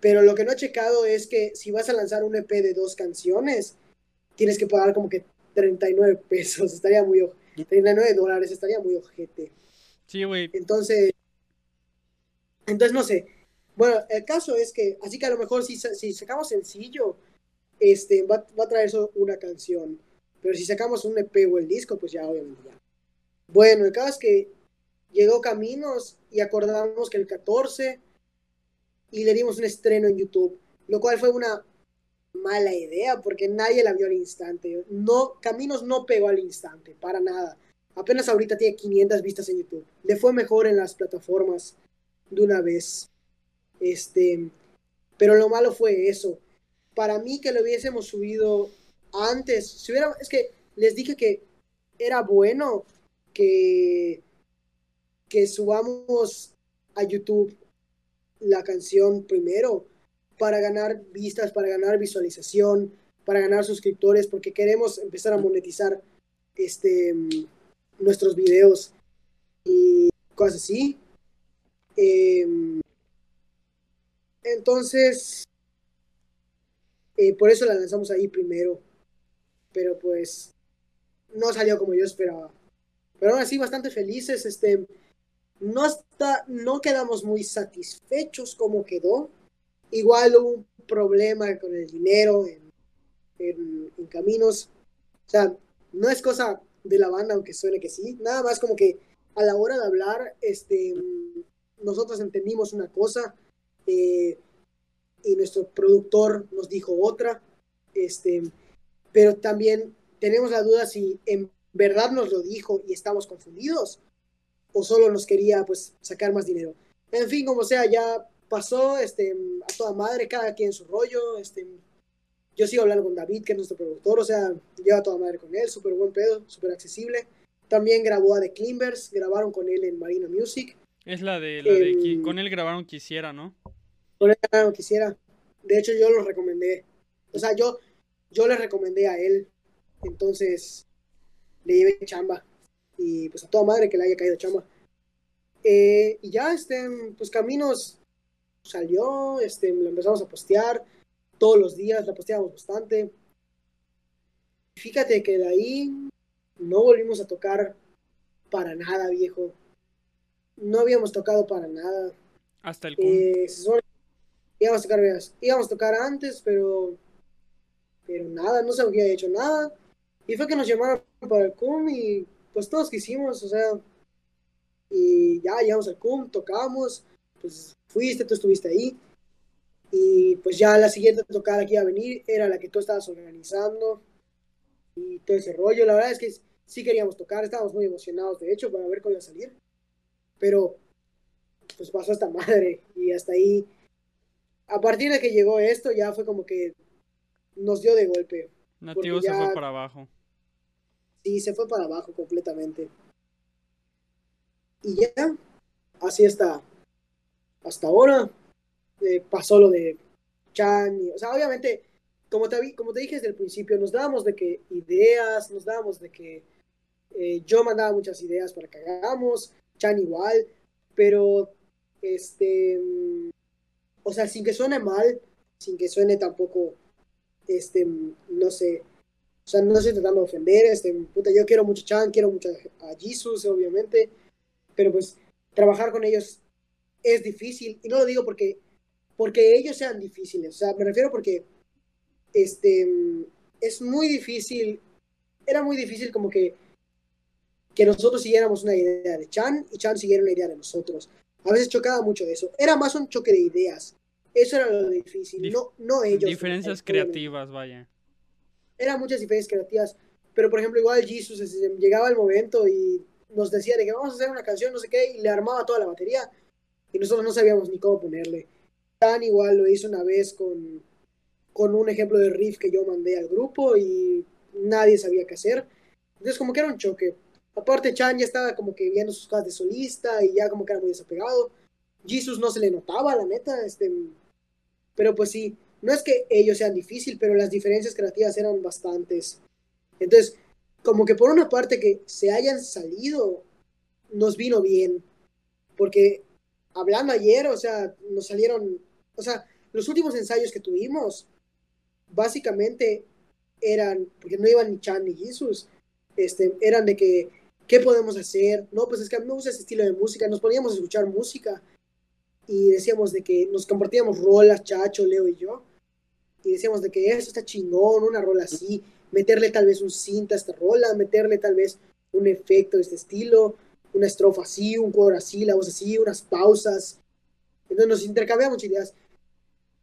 Pero lo que no he checado es que si vas a lanzar un EP de dos canciones, tienes que pagar como que 39 pesos. Estaría muy... oj- 39 dólares, estaría muy ojete. Sí, güey. Entonces, entonces no sé. Bueno, el caso es que, así que a lo mejor si, si sacamos sencillo, este, va, va a traer solo una canción. Pero si sacamos un EP o el disco, pues ya obviamente ya. Bueno, el caso es que llegó Caminos y acordamos que el 14 y le dimos un estreno en YouTube, lo cual fue una mala idea porque nadie la vio al instante. No, Caminos no pegó al instante, para nada. Apenas ahorita tiene 500 vistas en YouTube. Le fue mejor en las plataformas de una vez. Este, pero lo malo fue eso. Para mí que lo hubiésemos subido antes, si hubiera, es que les dije que era bueno que que subamos a YouTube la canción primero para ganar vistas, para ganar visualización, para ganar suscriptores, porque queremos empezar a monetizar este nuestros videos y cosas así. Em, entonces, eh, por eso la lanzamos ahí primero, pero pues no salió como yo esperaba. Pero aún así, bastante felices. Este, no, está, no quedamos muy satisfechos como quedó. Igual hubo un problema con el dinero en- en caminos. O sea, no es cosa de la banda, aunque suene que sí. Nada más como que a la hora de hablar, este, nosotros entendimos una cosa eh, y nuestro productor nos dijo otra. Este, pero también tenemos la duda si en verdad nos lo dijo y estamos confundidos o solo nos quería pues sacar más dinero. En fin, como sea, ya pasó este, a toda madre, cada quien su rollo. Este, yo sigo hablando con David, que es nuestro productor, o sea, lleva toda madre con él, súper buen pedo, súper accesible. También grabó a The Climbers, grabaron con él en Marina Music. Es la de la de Em, con él grabaron quisiera, ¿no? Con él no quisiera. De hecho, yo lo recomendé. O sea, yo, yo le recomendé a él. Entonces, le llevé chamba. Y pues a toda madre que le haya caído chamba. Eh, y ya, este, pues Caminos salió, este, lo empezamos a postear todos los días, la posteábamos bastante. Fíjate que de ahí no volvimos a tocar para nada, viejo. No habíamos tocado para nada. Hasta el cum. Eh, íbamos a tocar, íbamos a tocar antes, pero pero nada, no se había hecho nada. Y fue que nos llamaron para el CUM y pues todos quisimos, o sea, y ya llegamos al CUM, tocamos, pues fuiste, tú estuviste ahí. Y pues ya la siguiente tocada que iba a venir era la que tú estabas organizando y todo ese rollo. La verdad es que sí queríamos tocar, estábamos muy emocionados, de hecho, para ver cómo iba a salir. Pero pues pasó esta madre y hasta ahí. A partir de que llegó esto, ya fue como que nos dio de golpe. Nativo se fue para abajo. Sí, se fue para abajo completamente. Y ya, así está. Hasta ahora eh, pasó lo de Chan. y- o sea, obviamente, como te, como te dije desde el principio, nos dábamos de que ideas, nos dábamos de que eh, yo mandaba muchas ideas para que hagamos, Chan igual, pero este, mm, o sea, sin que suene mal, sin que suene tampoco, este, mm, no sé, o sea, no estoy tratando de ofender, este, puta, yo quiero mucho Chan, quiero mucho a Jesus, obviamente, pero pues trabajar con ellos es difícil, y no lo digo porque, porque ellos sean difíciles, o sea, me refiero porque, este, es muy difícil, era muy difícil como que, que nosotros siguiéramos una idea de Chan y Chan siguiera una idea de nosotros. A veces chocaba mucho eso. Era más un choque de ideas. Eso era lo difícil, Dif- no, no ellos. Diferencias creativas, vaya. Eran muchas diferencias creativas, pero por ejemplo, igual Jesus este, llegaba el momento y nos decía de que vamos a hacer una canción, no sé qué, y le armaba toda la batería y nosotros no sabíamos ni cómo ponerle. Tan igual lo hizo una vez con, con un ejemplo de riff que yo mandé al grupo y nadie sabía qué hacer. Entonces como que era un choque. Aparte Chan ya estaba como que viendo sus cosas de solista y ya como que era muy desapegado. Jesus no se le notaba, la neta, este, pero pues sí, no es que ellos sean difícil, pero las diferencias creativas eran bastantes. Entonces, como que por una parte que se hayan salido, nos vino bien, porque hablando ayer, o sea, nos salieron, o sea, los últimos ensayos que tuvimos, básicamente eran, porque no iban ni Chan ni Jesus, este, eran de que, ¿qué podemos hacer? No, pues es que a mí me gusta ese estilo de música, nos poníamos a escuchar música y decíamos de que nos compartíamos rolas, Chacho, Leo y yo, y decíamos de que eso está chingón, una rola así, meterle tal vez un cinta a esta rola, meterle tal vez un efecto de este estilo, una estrofa así, un coro así, la voz así, unas pausas. Entonces nos intercambiamos ideas.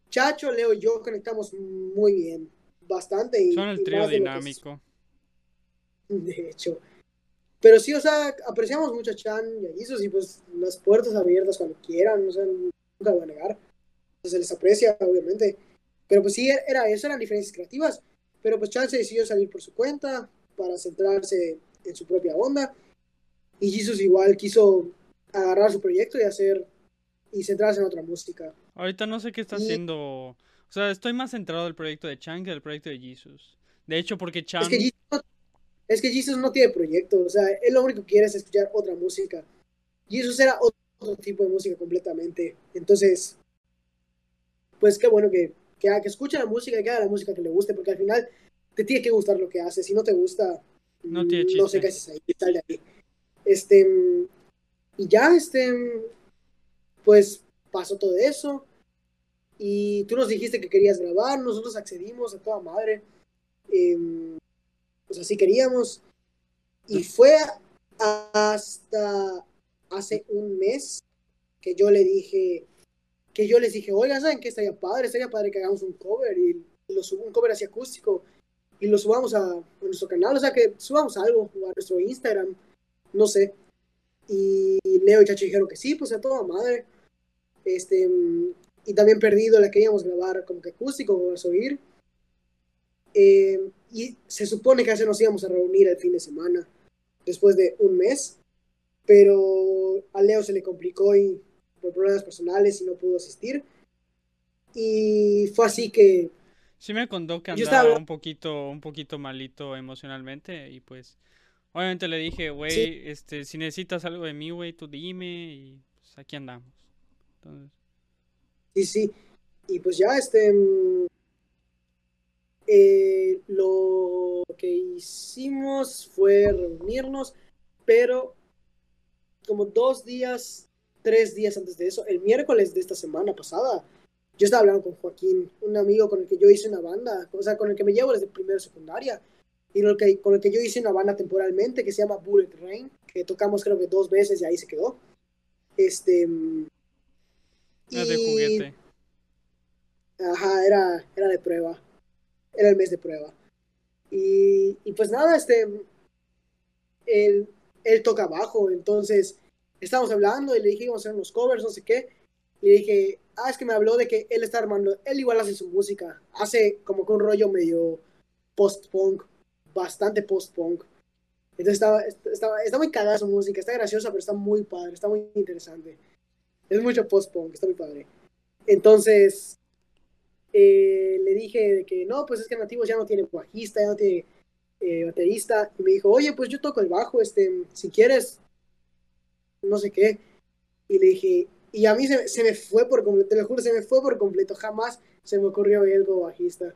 Chacho, Leo y yo conectamos muy bien, bastante. Y, Son el y trío de dinámico. de hecho. Pero sí, o sea, apreciamos mucho a Chan y a Jesus y pues las puertas abiertas cuando quieran, o sea, nunca lo voy a negar. Pues, se les aprecia, obviamente. Pero pues sí, era eso, eran diferencias creativas. Pero pues Chan se decidió salir por su cuenta para centrarse en su propia onda. Y Jesus igual quiso agarrar su proyecto y hacer y centrarse en otra música. Ahorita no sé qué está Y- haciendo. O sea, estoy más centrado del proyecto de Chan que del proyecto de Jesus. De hecho, porque Chan. Es que, Jesus no, es que Jesus no tiene proyecto, o sea, él lo único que quiere es escuchar otra música. Jesus era otro tipo de música completamente. Entonces, pues qué bueno que, que, que escuche la música y que haga la música que le guste, porque al final te tiene que gustar lo que hace. Si no te gusta, No tiene no sé qué haces ahí, sal de ahí. Este, y ya, este, pues pasó todo eso. Y tú nos dijiste que querías grabar, nosotros accedimos a toda madre. Em, pues así queríamos. Y fue hasta hace un mes que yo le dije, que yo les dije, oiga, ¿saben qué estaría padre? Estaría padre que hagamos un cover y lo subo, un cover así acústico y lo subamos a, a nuestro canal, o sea que subamos algo a nuestro Instagram, no sé. Y Leo y Chacho dijeron que sí, pues a toda madre. Este, y también Perdido la queríamos grabar como que acústico, como a subir. Eh, y se supone que así nos íbamos a reunir el fin de semana, después de un mes, pero a Leo se le complicó y por problemas personales y no pudo asistir. Y fue así que Sí me contó que andaba estaba- un poquito, un poquito malito emocionalmente y pues obviamente le dije, güey, Sí. este, si necesitas algo de mí, güey, tú dime y pues aquí andamos. Entonces, Sí. Y pues ya, este. mm, eh, lo que hicimos fue reunirnos, pero como dos días, tres días antes de eso, el miércoles de esta semana pasada, yo estaba hablando con Joaquín, un amigo con el que yo hice una banda, o sea, con el que me llevo desde primero secundaria, y con el que, con el que yo hice una banda temporalmente que se llama Bullet Rain, que tocamos creo que dos veces y ahí se quedó. Este. Era de y- juguete. Ajá, era, era de prueba. Era el mes de prueba. Y, y pues nada, este. Él, él toca bajo, entonces estábamos hablando y le dije, íbamos a hacer unos covers, no sé qué. Y le dije, ah, es que me habló de que él está armando, él igual hace su música, hace como que un rollo medio post-punk, bastante post-punk. Entonces estaba, estaba, está muy cagada su música, está graciosa, pero está muy padre, está muy interesante. Es mucho post-punk, está muy padre. Entonces, eh, le dije de que no, pues es que Nativos ya no tiene bajista, ya no tiene eh, baterista. Y me dijo, oye, pues yo toco el bajo, este, si quieres, no sé qué. Y le dije, y a mí se, se me fue por completo, te lo juro, se me fue por completo, jamás se me ocurrió ver algo bajista.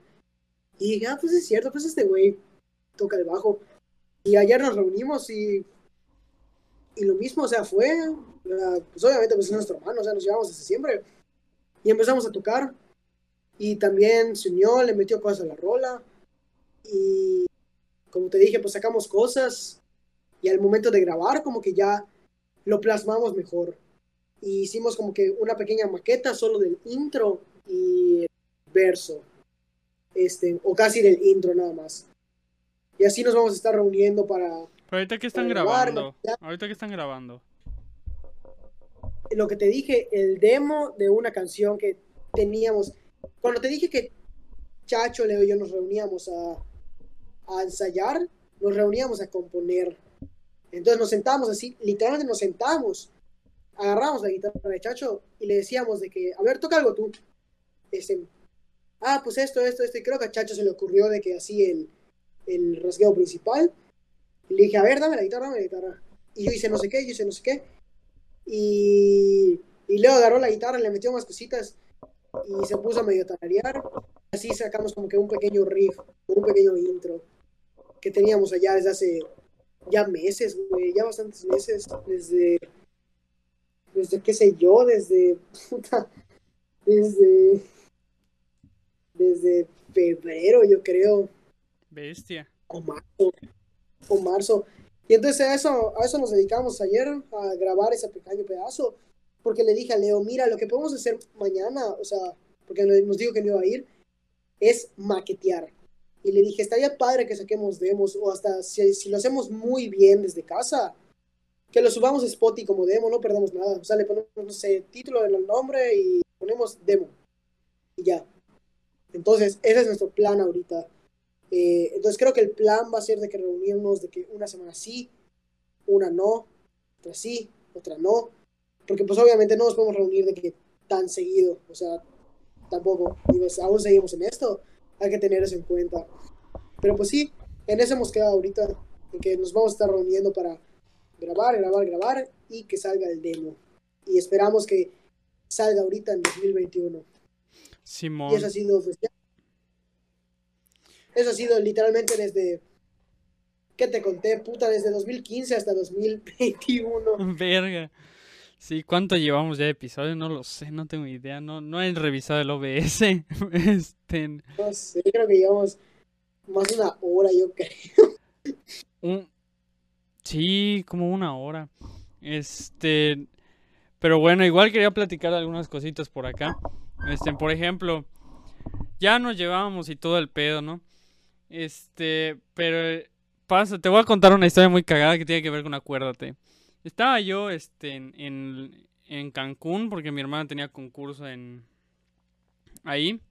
Y dije, ah, pues es cierto, pues este güey toca el bajo. Y ayer nos reunimos y, y lo mismo, o sea, fue, pues obviamente pues es nuestro hermano, o sea, nos llevamos desde siempre. Y empezamos a tocar. Y también se unió, le metió cosas a la rola. Y como te dije, pues sacamos cosas. Y al momento de grabar, como que ya lo plasmamos mejor. Y hicimos como que una pequeña maqueta solo del intro y el verso. Este, o casi del intro nada más. Y así nos vamos a estar reuniendo para Pero ahorita que están grabar, grabando. Ahorita que están grabando. Lo que te dije, el demo de una canción que teníamos. Cuando te dije que Chacho, Leo y yo nos reuníamos a, a ensayar, nos reuníamos a componer. Entonces nos sentamos así, literalmente nos sentamos, agarramos la guitarra de Chacho y le decíamos de que, a ver, toca algo tú. Este, ah, pues esto, esto, esto. Y creo que a Chacho se le ocurrió de que así el, el rasgueo principal. Y le dije, a ver, dame la guitarra, dame la guitarra. Y yo hice no sé qué, yo hice no sé qué. Y, y Leo agarró la guitarra, le metió más cositas y se puso a medio tararear. Así sacamos como que un pequeño riff, un pequeño intro que teníamos allá desde hace ya meses, güey, ya bastantes meses, desde, desde qué sé yo, desde, puta, desde, desde febrero, yo creo, Bestia. o marzo, o marzo. Y entonces a eso, a eso nos dedicamos ayer, a grabar ese pequeño pedazo, porque le dije a Leo, mira, lo que podemos hacer mañana, o sea, porque nos dijo que no iba a ir, es maquetear. Y le dije, estaría padre que saquemos demos, o hasta si, si lo hacemos muy bien desde casa, que lo subamos a Spotify como demo, no perdamos nada. O sea, le ponemos, no sé, título del nombre y ponemos demo. Y ya. Entonces, ese es nuestro plan ahorita. Eh, entonces creo que el plan va a ser de que reunirnos, de que una semana sí, una no, otra sí, otra no. Porque pues obviamente no nos podemos reunir de que tan seguido. O sea, tampoco. Digo, aún seguimos en esto. Hay que tener eso en cuenta. Pero pues sí, en eso hemos quedado ahorita. En que nos vamos a estar reuniendo para grabar, grabar, grabar y que salga el demo. Y esperamos que salga ahorita en 2021. Y Simón. eso ha sido pues, ya. Eso ha sido literalmente desde ¿qué te conté? Puta, desde 2015 hasta 2021. Verga. Sí, ¿cuánto llevamos ya de episodios? No lo sé, no tengo idea. No, no he revisado el OBS. Este, No sé, creo que llevamos más de una hora, yo creo. un... Sí, como una hora. Este, pero bueno, igual quería platicar algunas cositas por acá. Este, por ejemplo, ya nos llevábamos y todo el pedo, ¿no? Este, pero eh, pasa, te voy a contar una historia muy cagada que tiene que ver con acuérdate. Estaba yo, este, en, en, en Cancún porque mi hermana tenía concurso en ahí.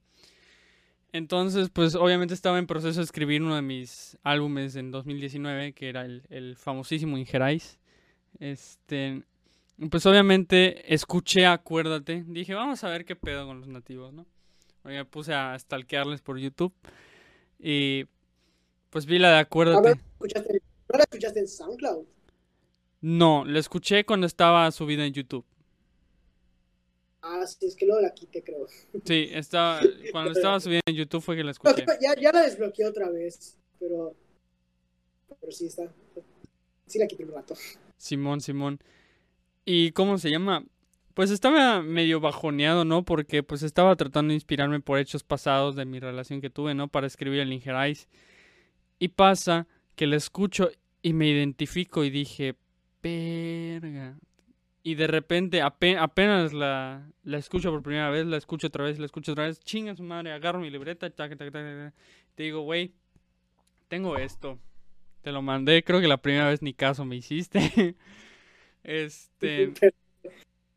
Entonces, pues obviamente estaba en proceso de escribir uno de mis álbumes en 2019, que era el, el famosísimo Ingerais. Este, pues obviamente escuché Acuérdate. Dije, vamos a ver qué pedo con los nativos, ¿no? Me puse a stalkearles por YouTube. Y pues vi la de Acuérdate. ver, ¿escuchaste? ¿No la escuchaste en SoundCloud? No, la escuché cuando estaba subida en YouTube. Ah, sí, es que luego la quité, creo. Sí, estaba, cuando estaba subida en YouTube fue que la No, escuché. ya, ya la desbloqueé otra vez, pero. Pero sí está. Sí la quité un rato. Simón, Simón. ¿Y cómo se llama? Pues estaba medio bajoneado, ¿no? Porque pues estaba tratando de inspirarme por hechos pasados de mi relación que tuve, ¿no? Para escribir el Ingerais. Y pasa que la escucho y me identifico y dije, verga. Y de repente, ape- apenas la, la escucho por primera vez, la escucho otra vez, la escucho otra vez, chinga su madre, agarro mi libreta, tac, tac, tac, te digo, güey, tengo esto. Te lo mandé, creo que la primera vez ni caso me hiciste. Este,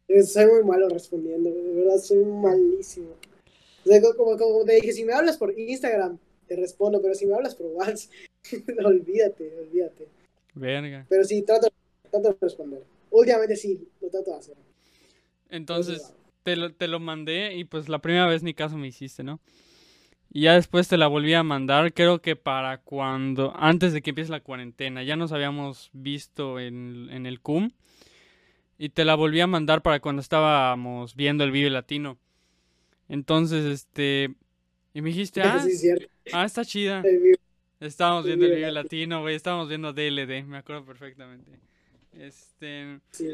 Soy muy malo respondiendo, de verdad, soy malísimo. O sea, co- como, como te dije, si me hablas por Instagram, te respondo, pero si me hablas por WhatsApp, olvídate, olvídate. verga. Pero sí, trato, trato de responder. Últimamente sí, lo trato de hacer. Entonces, te lo, te lo mandé y pues la primera vez ni caso me hiciste, ¿no? Y ya después te la volví a mandar, creo que para cuando, antes de que empiece la cuarentena, ya nos habíamos visto en, en el CUM. Y te la volví a mandar para cuando estábamos viendo el video latino. Entonces, este, y me dijiste, ah, sí, ah, está chida. Estábamos viendo el video video latino, güey, estábamos viendo DLD, me acuerdo perfectamente. Este, Sí,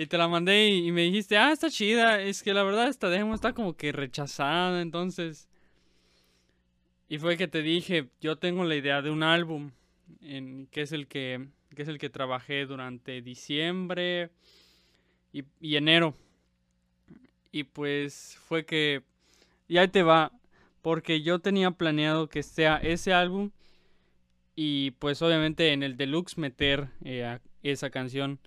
y te la mandé y, y me dijiste, ah, está chida. Es que la verdad esta demo está como que rechazada, entonces. Y fue que te dije, yo tengo la idea de un álbum, en, que es el que, que es el que trabajé durante diciembre y, enero. Y pues fue que, y ahí te va, porque yo tenía planeado que sea ese álbum y pues obviamente en el deluxe meter eh, a- esa canción.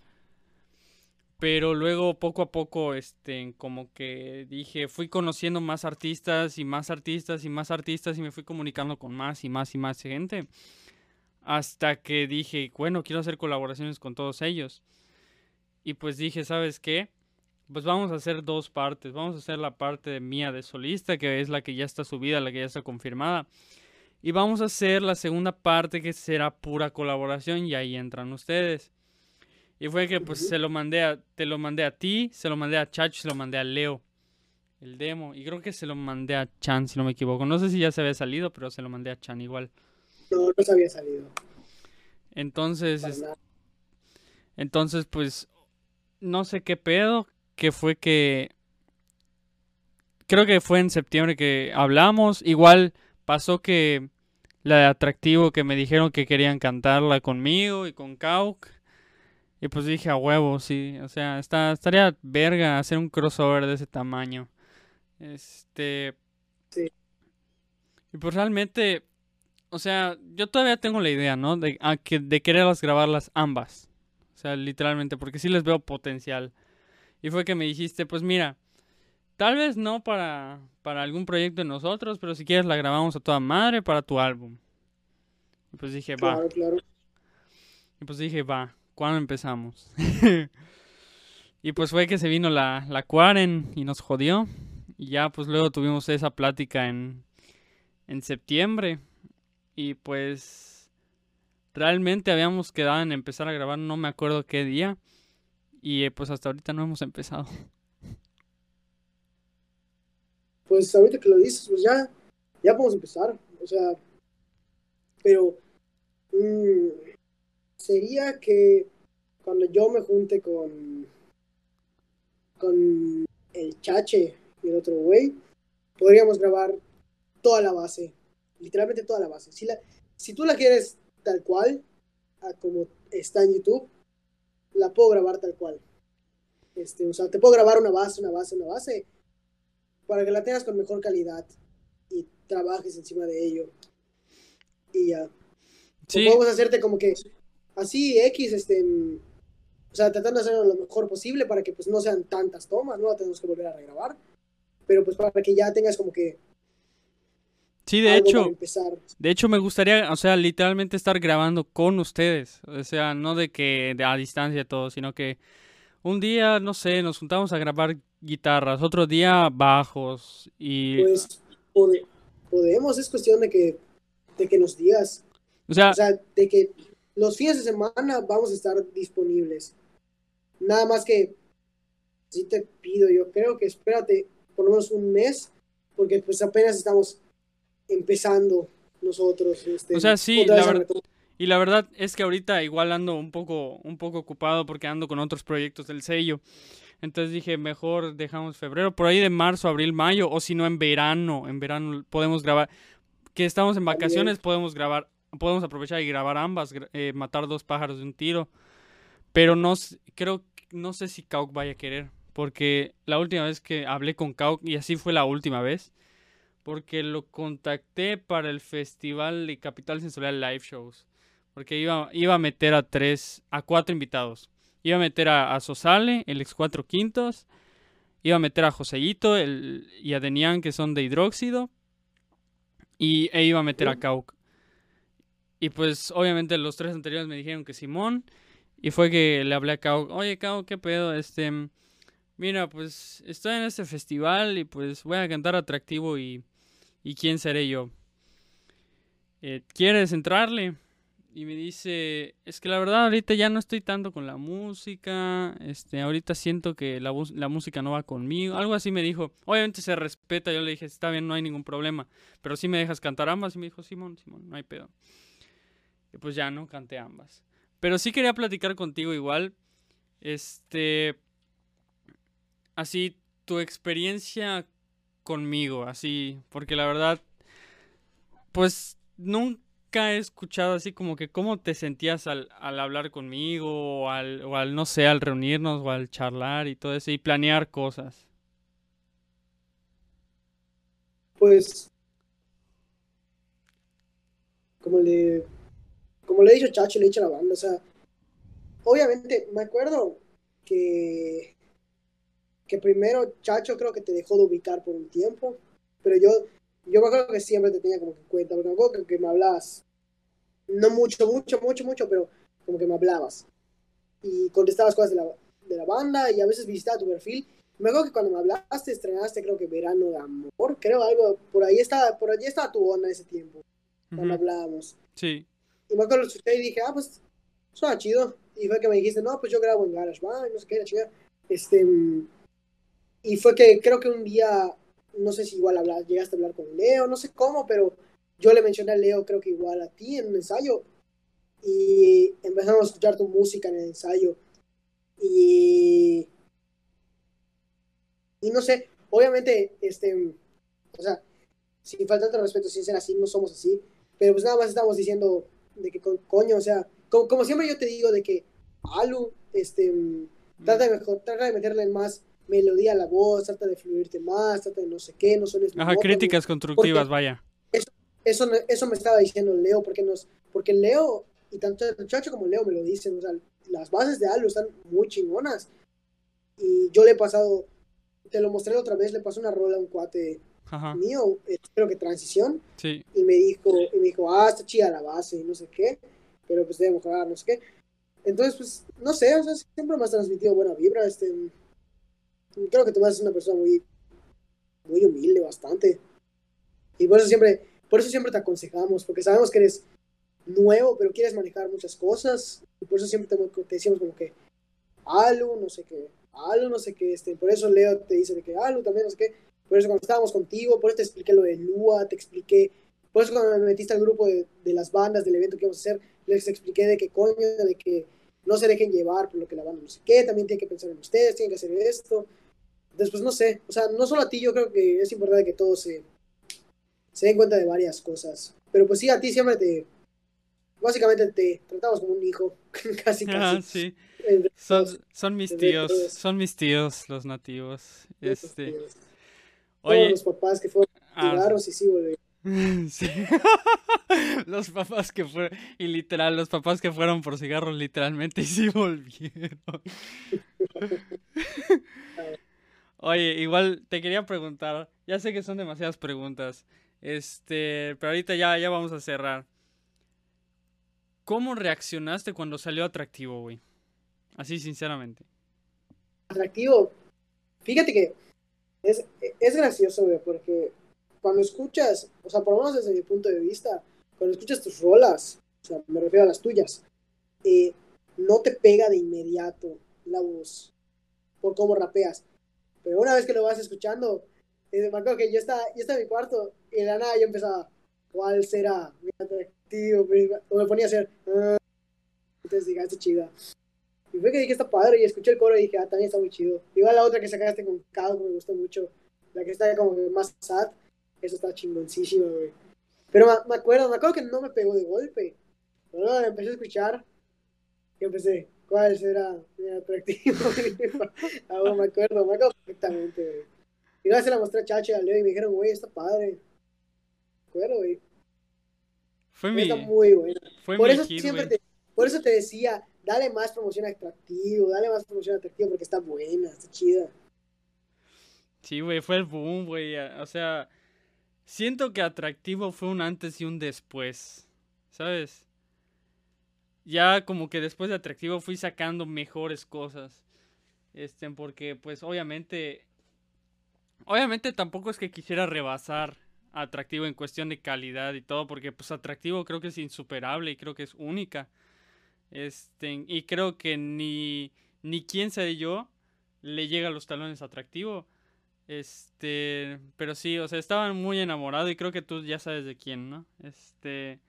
Pero luego poco a poco, este, como que dije, fui conociendo más artistas y más artistas y más artistas y me fui comunicando con más y más y más gente. Hasta que dije, bueno, quiero hacer colaboraciones con todos ellos. Y pues dije, ¿sabes qué? Pues vamos a hacer dos partes. Vamos a hacer la parte de mía de solista, que es la que ya está subida, la que ya está confirmada. Y vamos a hacer la segunda parte que será pura colaboración y ahí entran ustedes. Y fue que pues se lo mandé a, te lo mandé a ti, se lo mandé a Chacho, se lo mandé a Leo. El demo. Y creo que se lo mandé a Chan, si no me equivoco. No sé si ya se había salido, pero se lo mandé a Chan igual. No, no se había salido. Entonces, es- entonces pues no sé qué pedo, que fue que creo que fue en septiembre que hablamos. Igual pasó que la de atractivo que me dijeron que querían cantarla conmigo y con Kauk. Y pues dije a huevo, sí. O sea, está, estaría verga hacer un crossover de ese tamaño. Este. Sí. Y pues realmente. O sea, yo todavía tengo la idea, ¿no? De, a que, de quererlas grabarlas ambas. O sea, literalmente, porque sí les veo potencial. Y fue que me dijiste, pues mira, tal vez no para, para algún proyecto de nosotros, pero si quieres la grabamos a toda madre para tu álbum. Y pues dije, va. Claro, claro. Y pues dije, va, ¿cuándo empezamos? y pues fue que se vino la, la Quaren y nos jodió. Y ya pues luego tuvimos esa plática en, en septiembre. Y pues realmente habíamos quedado en empezar a grabar, no me acuerdo qué día. Y pues hasta ahorita no hemos empezado. Pues ahorita que lo dices, pues ya, ya podemos empezar. O sea, pero mm, sería que cuando yo me junte con con el Chache y el otro güey, podríamos grabar toda la base, literalmente toda la base. Si, la, si tú la quieres tal cual, a como está en YouTube, la puedo grabar tal cual. Este, o sea, te puedo grabar una base, una base, una base, para que la tengas con mejor calidad y trabajes encima de ello. Y ya. Sí, O podemos hacerte como que así X, este, o sea, tratando de hacerlo lo mejor posible para que pues no sean tantas tomas, no la tenemos que volver a regrabar, pero pues para que ya tengas como que sí, de hecho, de hecho me gustaría, o sea, literalmente estar grabando con ustedes. O sea, no de que de a distancia todo, sino que un día, no sé, nos juntamos a grabar guitarras, otro día bajos y, Pues pode- podemos, es cuestión de que de que nos digas, o sea, o sea, de que los fines de semana vamos a estar disponibles. Nada más que sí te pido, yo creo que espérate por lo menos un mes, porque pues apenas estamos empezando nosotros. Este, O sea, sí, la verdad-. Y la verdad es que ahorita igual ando un poco, un poco ocupado porque ando con otros proyectos del sello. Entonces dije, mejor dejamos febrero, por ahí de marzo, abril, mayo, o si no en verano, en verano podemos grabar. Que estamos en vacaciones, podemos grabar, podemos aprovechar y grabar ambas, eh, matar dos pájaros de un tiro. Pero no, creo, no sé si Kauk vaya a querer, porque la última vez que hablé con Kauk, y así fue la última vez, porque lo contacté para el festival de Capital Sensorial Live Shows. Porque iba, iba a meter a tres, a cuatro invitados. Iba a meter a, a Sosale, el ex cuatro quintos. Iba a meter a Joseito el, y a Denian, que son de hidróxido. Y e iba a meter a Kauk. Y pues obviamente los tres anteriores me dijeron que Simón. Y fue que le hablé a Kauk. Oye, Kauk, ¿qué pedo? Este, mira, pues estoy en este festival y pues voy a cantar atractivo y, y ¿quién seré yo? Eh, ¿Quieres entrarle? Y me dice, es que la verdad ahorita ya no estoy tanto con la música, este, ahorita siento que la, la música no va conmigo, algo así me dijo. Obviamente se respeta, yo le dije, está bien, no hay ningún problema, pero si me dejas cantar ambas, y me dijo, Simón, Simón, no hay pedo. Y pues ya, ¿no? Canté ambas. Pero sí quería platicar contigo igual, este, así, tu experiencia conmigo, así, porque la verdad, pues nunca he escuchado así como que cómo te sentías al, al hablar conmigo o al, o al, no sé, al reunirnos o al charlar y todo eso y planear cosas. Pues, como le, como le he dicho Chacho, le he dicho a la banda, o sea, obviamente, me acuerdo que, que primero Chacho creo que te dejó de ubicar por un tiempo, pero yo, yo me acuerdo que siempre te tenía como que en cuenta, porque me acuerdo que, me hablabas, no mucho, mucho, mucho, mucho, pero como que me hablabas y contestabas cosas de la, de la banda y a veces visitaba tu perfil. Me acuerdo que cuando me hablaste, estrenaste creo que Verano de Amor, creo algo, por ahí estaba, por allí estaba tu onda ese tiempo, cuando hablábamos. Sí. Y me acuerdo que escuché y dije, ah, pues, suena chido. Y fue que me dijiste, no, pues yo grabo en GarageBand, no sé qué, la. Este, mm, y fue que creo que un día, no sé si igual hablas, llegaste a hablar con Leo, no sé cómo, pero yo le mencioné a Leo, creo que igual a ti en un ensayo. Y empezamos a escuchar tu música en el ensayo. Y, y no sé, obviamente, este, o sea, sin falta de respeto, sin ser así, no somos así. Pero pues nada más estamos diciendo de que co- coño, o sea, como, como siempre yo te digo de que Alu, este, trata de mejor, trata de meterle más melodía a la voz, trata de fluirte más, trata de no sé qué, no suenes Ajá, críticas constructivas, vaya. Eso, me- eso me estaba diciendo Leo, porque nos, porque Leo, y tanto el muchacho como Leo me lo dicen, o sea, las bases de Alu están muy chingonas. Y yo le he pasado, te lo mostré la otra vez, le pasé una rola a un cuate Ajá, mío, creo que transición, sí. y me dijo, y me dijo, ah, está chida la base y no sé qué, pero pues debe mejorar, no sé qué. Entonces, pues, no sé, o sea, siempre me has transmitido buena vibra, este, creo que tú eres una persona muy, muy humilde, bastante. Y por eso siempre, por eso siempre te aconsejamos, porque sabemos que eres nuevo, pero quieres manejar muchas cosas, y por eso siempre te, te decimos como que, Alu, no sé qué, Alu, no sé qué, este, por eso Leo te dice de que Alu también, no sé qué, por eso cuando estábamos contigo, por eso te expliqué lo de Lua, te expliqué, por eso cuando me metiste al grupo de, de las bandas del evento que íbamos a hacer, les expliqué de qué coño, de que no se dejen llevar por lo que la banda no sé qué, también tienen que pensar en ustedes, tienen que hacer esto. Pues no sé, o sea, no solo a ti, yo creo que es importante que todos se, se den cuenta de varias cosas. Pero pues sí, a ti siempre te, básicamente te tratamos como un hijo, casi, Ah, casi. sí. Entre Son, son mis tíos, son mis tíos los nativos. Este. Todos oye, los papás que fueron ah, cigarros y sí, güey. sí. Los papás que fueron, y literal, los papás que fueron por cigarros literalmente y sí volvieron. Oye, igual te quería preguntar, ya sé que son demasiadas preguntas, este, pero ahorita ya, ya vamos a cerrar. ¿Cómo reaccionaste cuando salió atractivo, güey? Así, sinceramente. atractivo. Fíjate que es, es gracioso, güey, porque cuando escuchas, o sea, por lo menos desde mi punto de vista, cuando escuchas tus rolas, o sea, me refiero a las tuyas, eh, no te pega de inmediato la voz por cómo rapeas. Pero una vez que lo vas escuchando, eh, me acuerdo que yo estaba, yo estaba en mi cuarto y de la nada yo empezaba, ¿cuál será mi atractivo? O me ponía a hacer, "Ah". entonces dije, "Ah, está chida. Y fue que dije, está padre, y escuché el coro y dije, ah, también está muy chido. Igual la otra que sacaste con Kao, me gustó mucho. La que está como que más sad, eso está chingoncísima, güey. Pero me, me acuerdo, me acuerdo que no me pegó de golpe. Pero la empecé a escuchar y empecé, ¿cuál será mi atractivo? ah, me acuerdo, me acuerdo perfectamente, güey. Igual se la mostré a Chacho y a Leo y me dijeron, güey, está padre. Me acuerdo, güey. Fue mi, Está muy buena. fue Por mi eso hit, siempre te, por eso te decía, dale más promoción atractivo, dale más promoción atractivo porque está buena, está chida. Sí, güey, fue el boom, güey. O sea, siento que atractivo fue un antes y un después, ¿sabes? Ya como que después de atractivo fui sacando mejores cosas. Este, porque pues obviamente obviamente tampoco es que quisiera rebasar atractivo en cuestión de calidad y todo, porque pues atractivo creo que es insuperable y creo que es única. Este, y creo que ni ni quién sé yo le llega a los talones atractivo. Este, pero sí, o sea, estaba muy enamorado y creo que tú ya sabes de quién, ¿no? Este,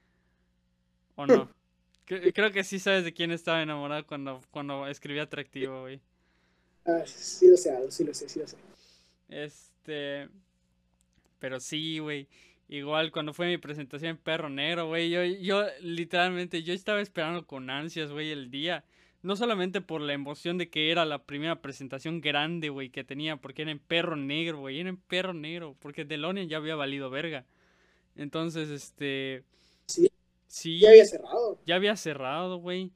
o no. Cre- Creo que sí sabes de quién estaba enamorado cuando, cuando escribí atractivo, güey. Ah, sí lo sé, sí lo sé, sí lo sé. Este, pero sí, güey. Igual cuando fue mi presentación en Perro Negro, güey, yo, yo literalmente, yo estaba esperando con ansias, güey, el día. No solamente por la emoción de que era la primera presentación grande, güey, que tenía, porque era en Perro Negro, güey, era en Perro Negro, porque Delonian ya había valido verga. Entonces, este... Sí. Sí, Ya había cerrado. ya había cerrado, güey.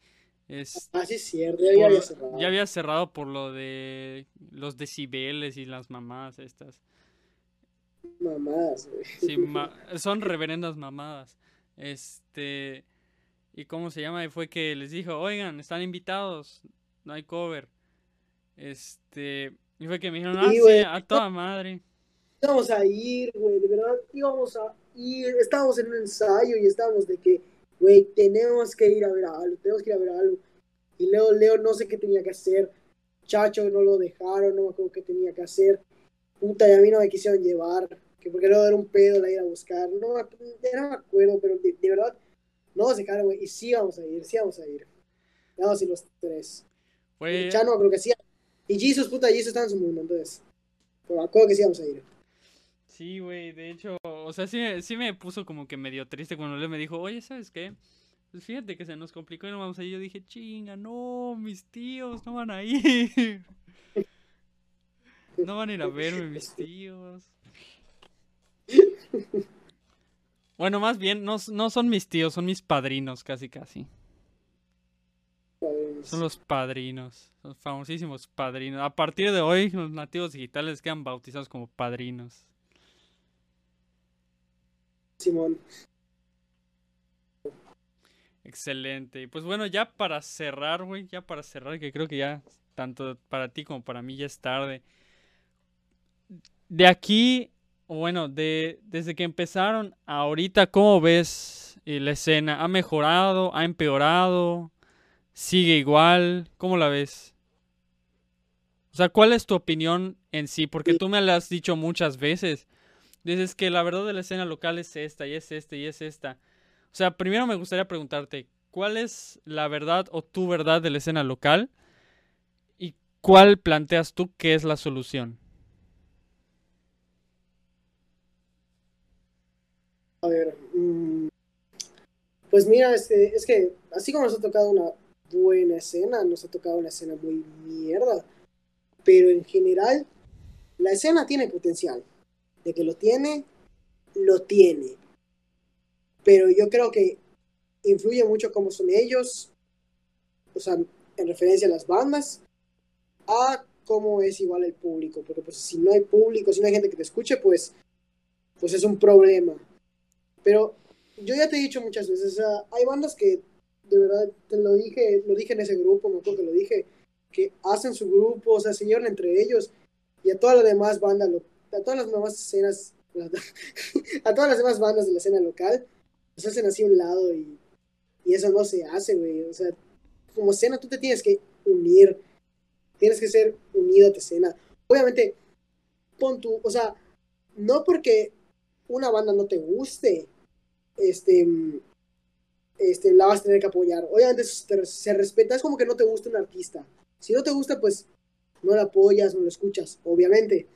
Es, Ah, sí, cierto, ya había cerrado. ya había cerrado por lo de los decibeles y las mamadas estas. Mamadas, güey. Sí, ma- son reverendas mamadas. Este, ¿y cómo se llama? Y fue que les dijo, oigan, están invitados, no hay cover. Este, y fue que me dijeron, ah, Sí, sí, güey. a toda madre. Íbamos a ir, güey, de verdad, íbamos a ir. Estábamos en un ensayo y estábamos de que, güey, tenemos que ir a ver algo, tenemos que ir a ver algo. Y Leo, Leo no sé qué tenía que hacer. Chacho no lo dejaron, no me acuerdo qué tenía que hacer. Puta, y a mí no me quisieron llevar, que porque luego era un pedo la ir a buscar. No, no me acuerdo, pero de, de verdad, no nos dejaron, güey, y sí vamos a ir, sí vamos a ir. Vamos a ir los tres. Fue, Y Chano creo que sí. Y Jesus, puta, Jesus está en su mundo, entonces. Pero acuerdo que sí vamos a ir. Sí, güey, de hecho, o sea, sí, me- sí me puso como que medio triste cuando Leo me dijo, oye, ¿sabes qué? Pues fíjate que se nos complicó y no vamos a ir. Yo dije, chinga, no, mis tíos no van a ir. No van a ir a verme mis tíos. Bueno, más bien, no, no son mis tíos, son mis padrinos, casi, casi. Son los padrinos, los famosísimos padrinos. A partir de hoy, los nativos digitales quedan bautizados como padrinos. Simón. Excelente. Y pues bueno, ya para cerrar, güey, ya para cerrar, que creo que ya tanto para ti como para mí ya es tarde. De aquí, bueno, de desde que empezaron ahorita, ¿cómo ves eh, la escena? ¿Ha mejorado? ¿Ha empeorado? ¿Sigue igual? ¿Cómo la ves? O sea, ¿cuál es tu opinión en sí? Porque tú me la has dicho muchas veces. Dices que la verdad de la escena local es esta, y es esta, y es esta. O sea, primero me gustaría preguntarte, ¿cuál es la verdad o tu verdad de la escena local? ¿Y cuál planteas tú que es la solución? A ver. mm, pues mira, este, es que así como nos ha tocado una buena escena, nos ha tocado una escena muy mierda. Pero en general, la escena tiene potencial. De que lo tiene, lo tiene. Pero yo creo que influye mucho cómo son ellos, o sea, en referencia a las bandas, a cómo es igual el público. Porque pues si no hay público, si no hay gente que te escuche, pues, pues es un problema. Pero yo ya te he dicho muchas veces, o sea, hay bandas que, de verdad, te lo dije, lo dije en ese grupo, me acuerdo que lo dije, que hacen su grupo, o sea, se llevan entre ellos, y a todas las demás bandas, lo- a todas las demás escenas, a todas las demás bandas de la escena local, los hacen así a un lado, y, eso no se hace, güey, o sea, como escena tú te tienes que unir, tienes que ser unido a tu escena. Obviamente, pon tu, o sea, no porque una banda no te guste, este, este, la vas a tener que apoyar. Obviamente se, se respeta, es como que no te gusta un artista. Si no te gusta, pues no la apoyas, no lo escuchas, obviamente.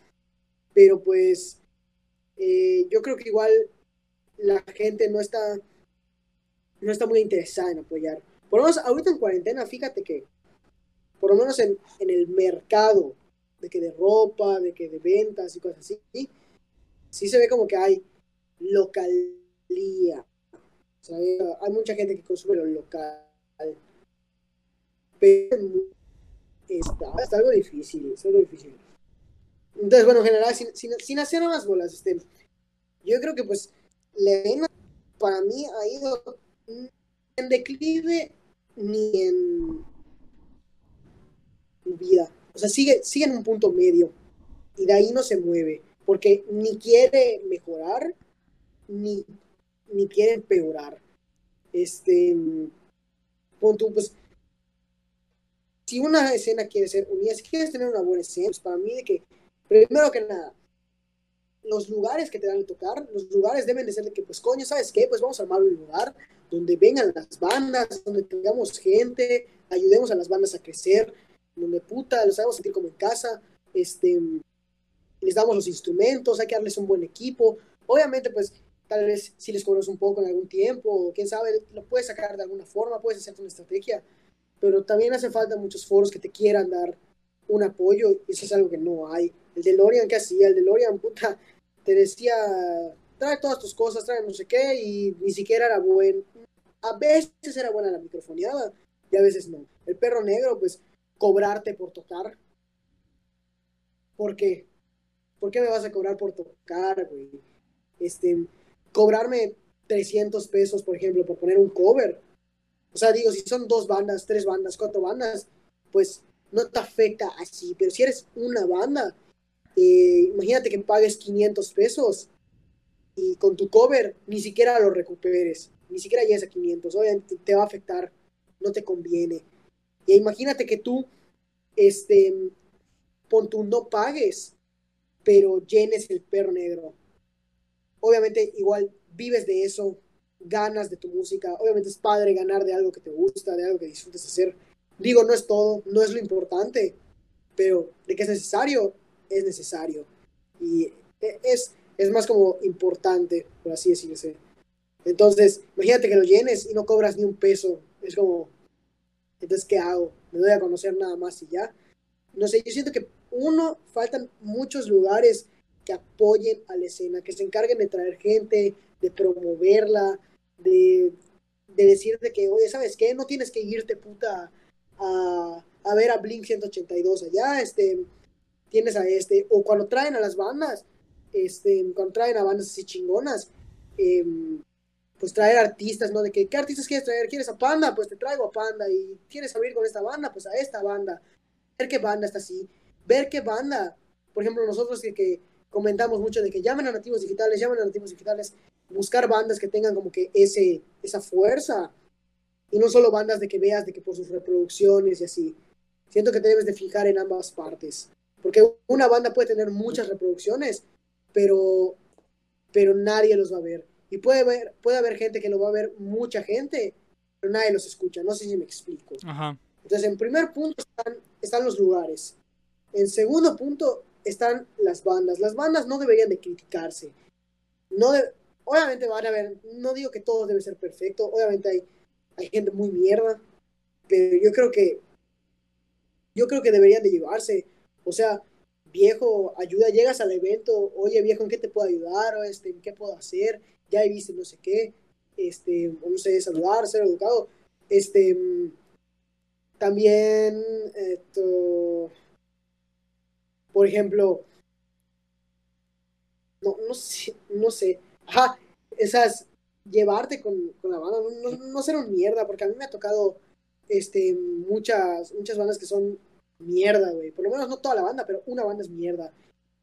Pero pues eh, yo creo que igual la gente no está, no está muy interesada en apoyar. Por lo menos ahorita en cuarentena, fíjate que, por lo menos en, en el mercado, de que de ropa, de que de ventas y cosas así, sí se ve como que hay localía. Hay, mucha gente que consume lo local. Pero está, está algo difícil, está algo difícil. Entonces, bueno, en general, sin, sin, sin hacer unas bolas, este, yo creo que pues la escena para mí ha ido en declive ni en vida. O sea, sigue, sigue en un punto medio y de ahí no se mueve porque ni quiere mejorar ni, ni quiere empeorar. Este, pon tú, pues, si una escena quiere ser unida, si quieres tener una buena escena, pues para mí de que, primero que nada, los lugares que te dan a tocar, los lugares deben de ser de que, pues, coño, ¿sabes qué? Pues vamos a armar un lugar donde vengan las bandas, donde tengamos gente, ayudemos a las bandas a crecer, donde puta, los hagamos sentir como en casa, este, les damos los instrumentos, hay que darles un buen equipo. Obviamente, pues, tal vez si les cobras un poco en algún tiempo, o quién sabe, lo puedes sacar de alguna forma, puedes hacer una estrategia, pero también hace falta muchos foros que te quieran dar un apoyo, eso es algo que no hay. El de Lorian, ¿qué hacía? El de Lorian, puta, te decía, trae todas tus cosas, trae no sé qué, y ni siquiera era buen, a veces era buena la microfoneada y a veces no. El perro negro, pues, cobrarte por tocar. ¿Por qué? ¿Por qué me vas a cobrar por tocar, güey? Este, cobrarme 300 pesos, por ejemplo, por poner un cover. O sea, digo, si son dos bandas, tres bandas, cuatro bandas, pues no te afecta así. Pero si eres una banda, eh, imagínate que pagues 500 pesos y con tu cover ni siquiera lo recuperes, ni siquiera llegues a 500. Obviamente te va a afectar, no te conviene. Y imagínate que tú, este, pon tú no pagues, pero llenes el perro negro. Obviamente, igual vives de eso, ganas de tu música. Obviamente es padre ganar de algo que te gusta, de algo que disfrutes hacer. Digo, no es todo, no es lo importante, pero de que es necesario, es necesario. Y e- es, es más como importante, por así decirse. Entonces, imagínate que lo llenes y no cobras ni un peso. Es como, entonces, ¿qué hago? Me doy a conocer nada más y ya. No sé, yo siento que uno, faltan muchos lugares que apoyen a la escena, que se encarguen de traer gente, de promoverla, de, de decirte que, oye, ¿sabes qué? No tienes que irte, puta, a, a ver a Blink 182 allá, este, tienes a este, o cuando traen a las bandas, este, cuando traen a bandas así chingonas, em, pues traer artistas, ¿no? De que, ¿qué artistas quieres traer? ¿Quieres a Panda? Pues te traigo a Panda. ¿Y quieres abrir con esta banda? Pues a esta banda. Ver qué banda está así. Ver qué banda. Por ejemplo, nosotros que, que comentamos mucho de que llamen a nativos digitales, llamen a nativos digitales. Buscar bandas que tengan como que ese, esa fuerza. Y no solo bandas de que veas de que por sus reproducciones y así. Siento que te debes de fijar en ambas partes. Porque una banda puede tener muchas reproducciones, pero, pero nadie los va a ver. Y puede, haber, puede haber gente que lo va a ver mucha gente, pero nadie los escucha. No sé si me explico. Ajá. Entonces, en primer punto están, están los lugares. En segundo punto están las bandas. Las bandas no deberían de criticarse. No de- obviamente van a haber, no digo que todo debe ser perfecto, obviamente hay, hay gente muy mierda, pero yo creo que yo creo que deberían de llevarse. O sea, viejo, ayuda, llegas al evento, oye viejo, ¿en qué te puedo ayudar? O este, ¿en qué puedo hacer? Ya viste no sé qué, este, no sé, saludar, ser educado. Este, también, esto, por ejemplo, no, no sé, no sé, ajá, esas, llevarte con, con la banda, no, no, no ser un mierda, porque a mí me ha tocado, este, muchas, muchas bandas que son mierda, güey, por lo menos no toda la banda, pero una banda es mierda,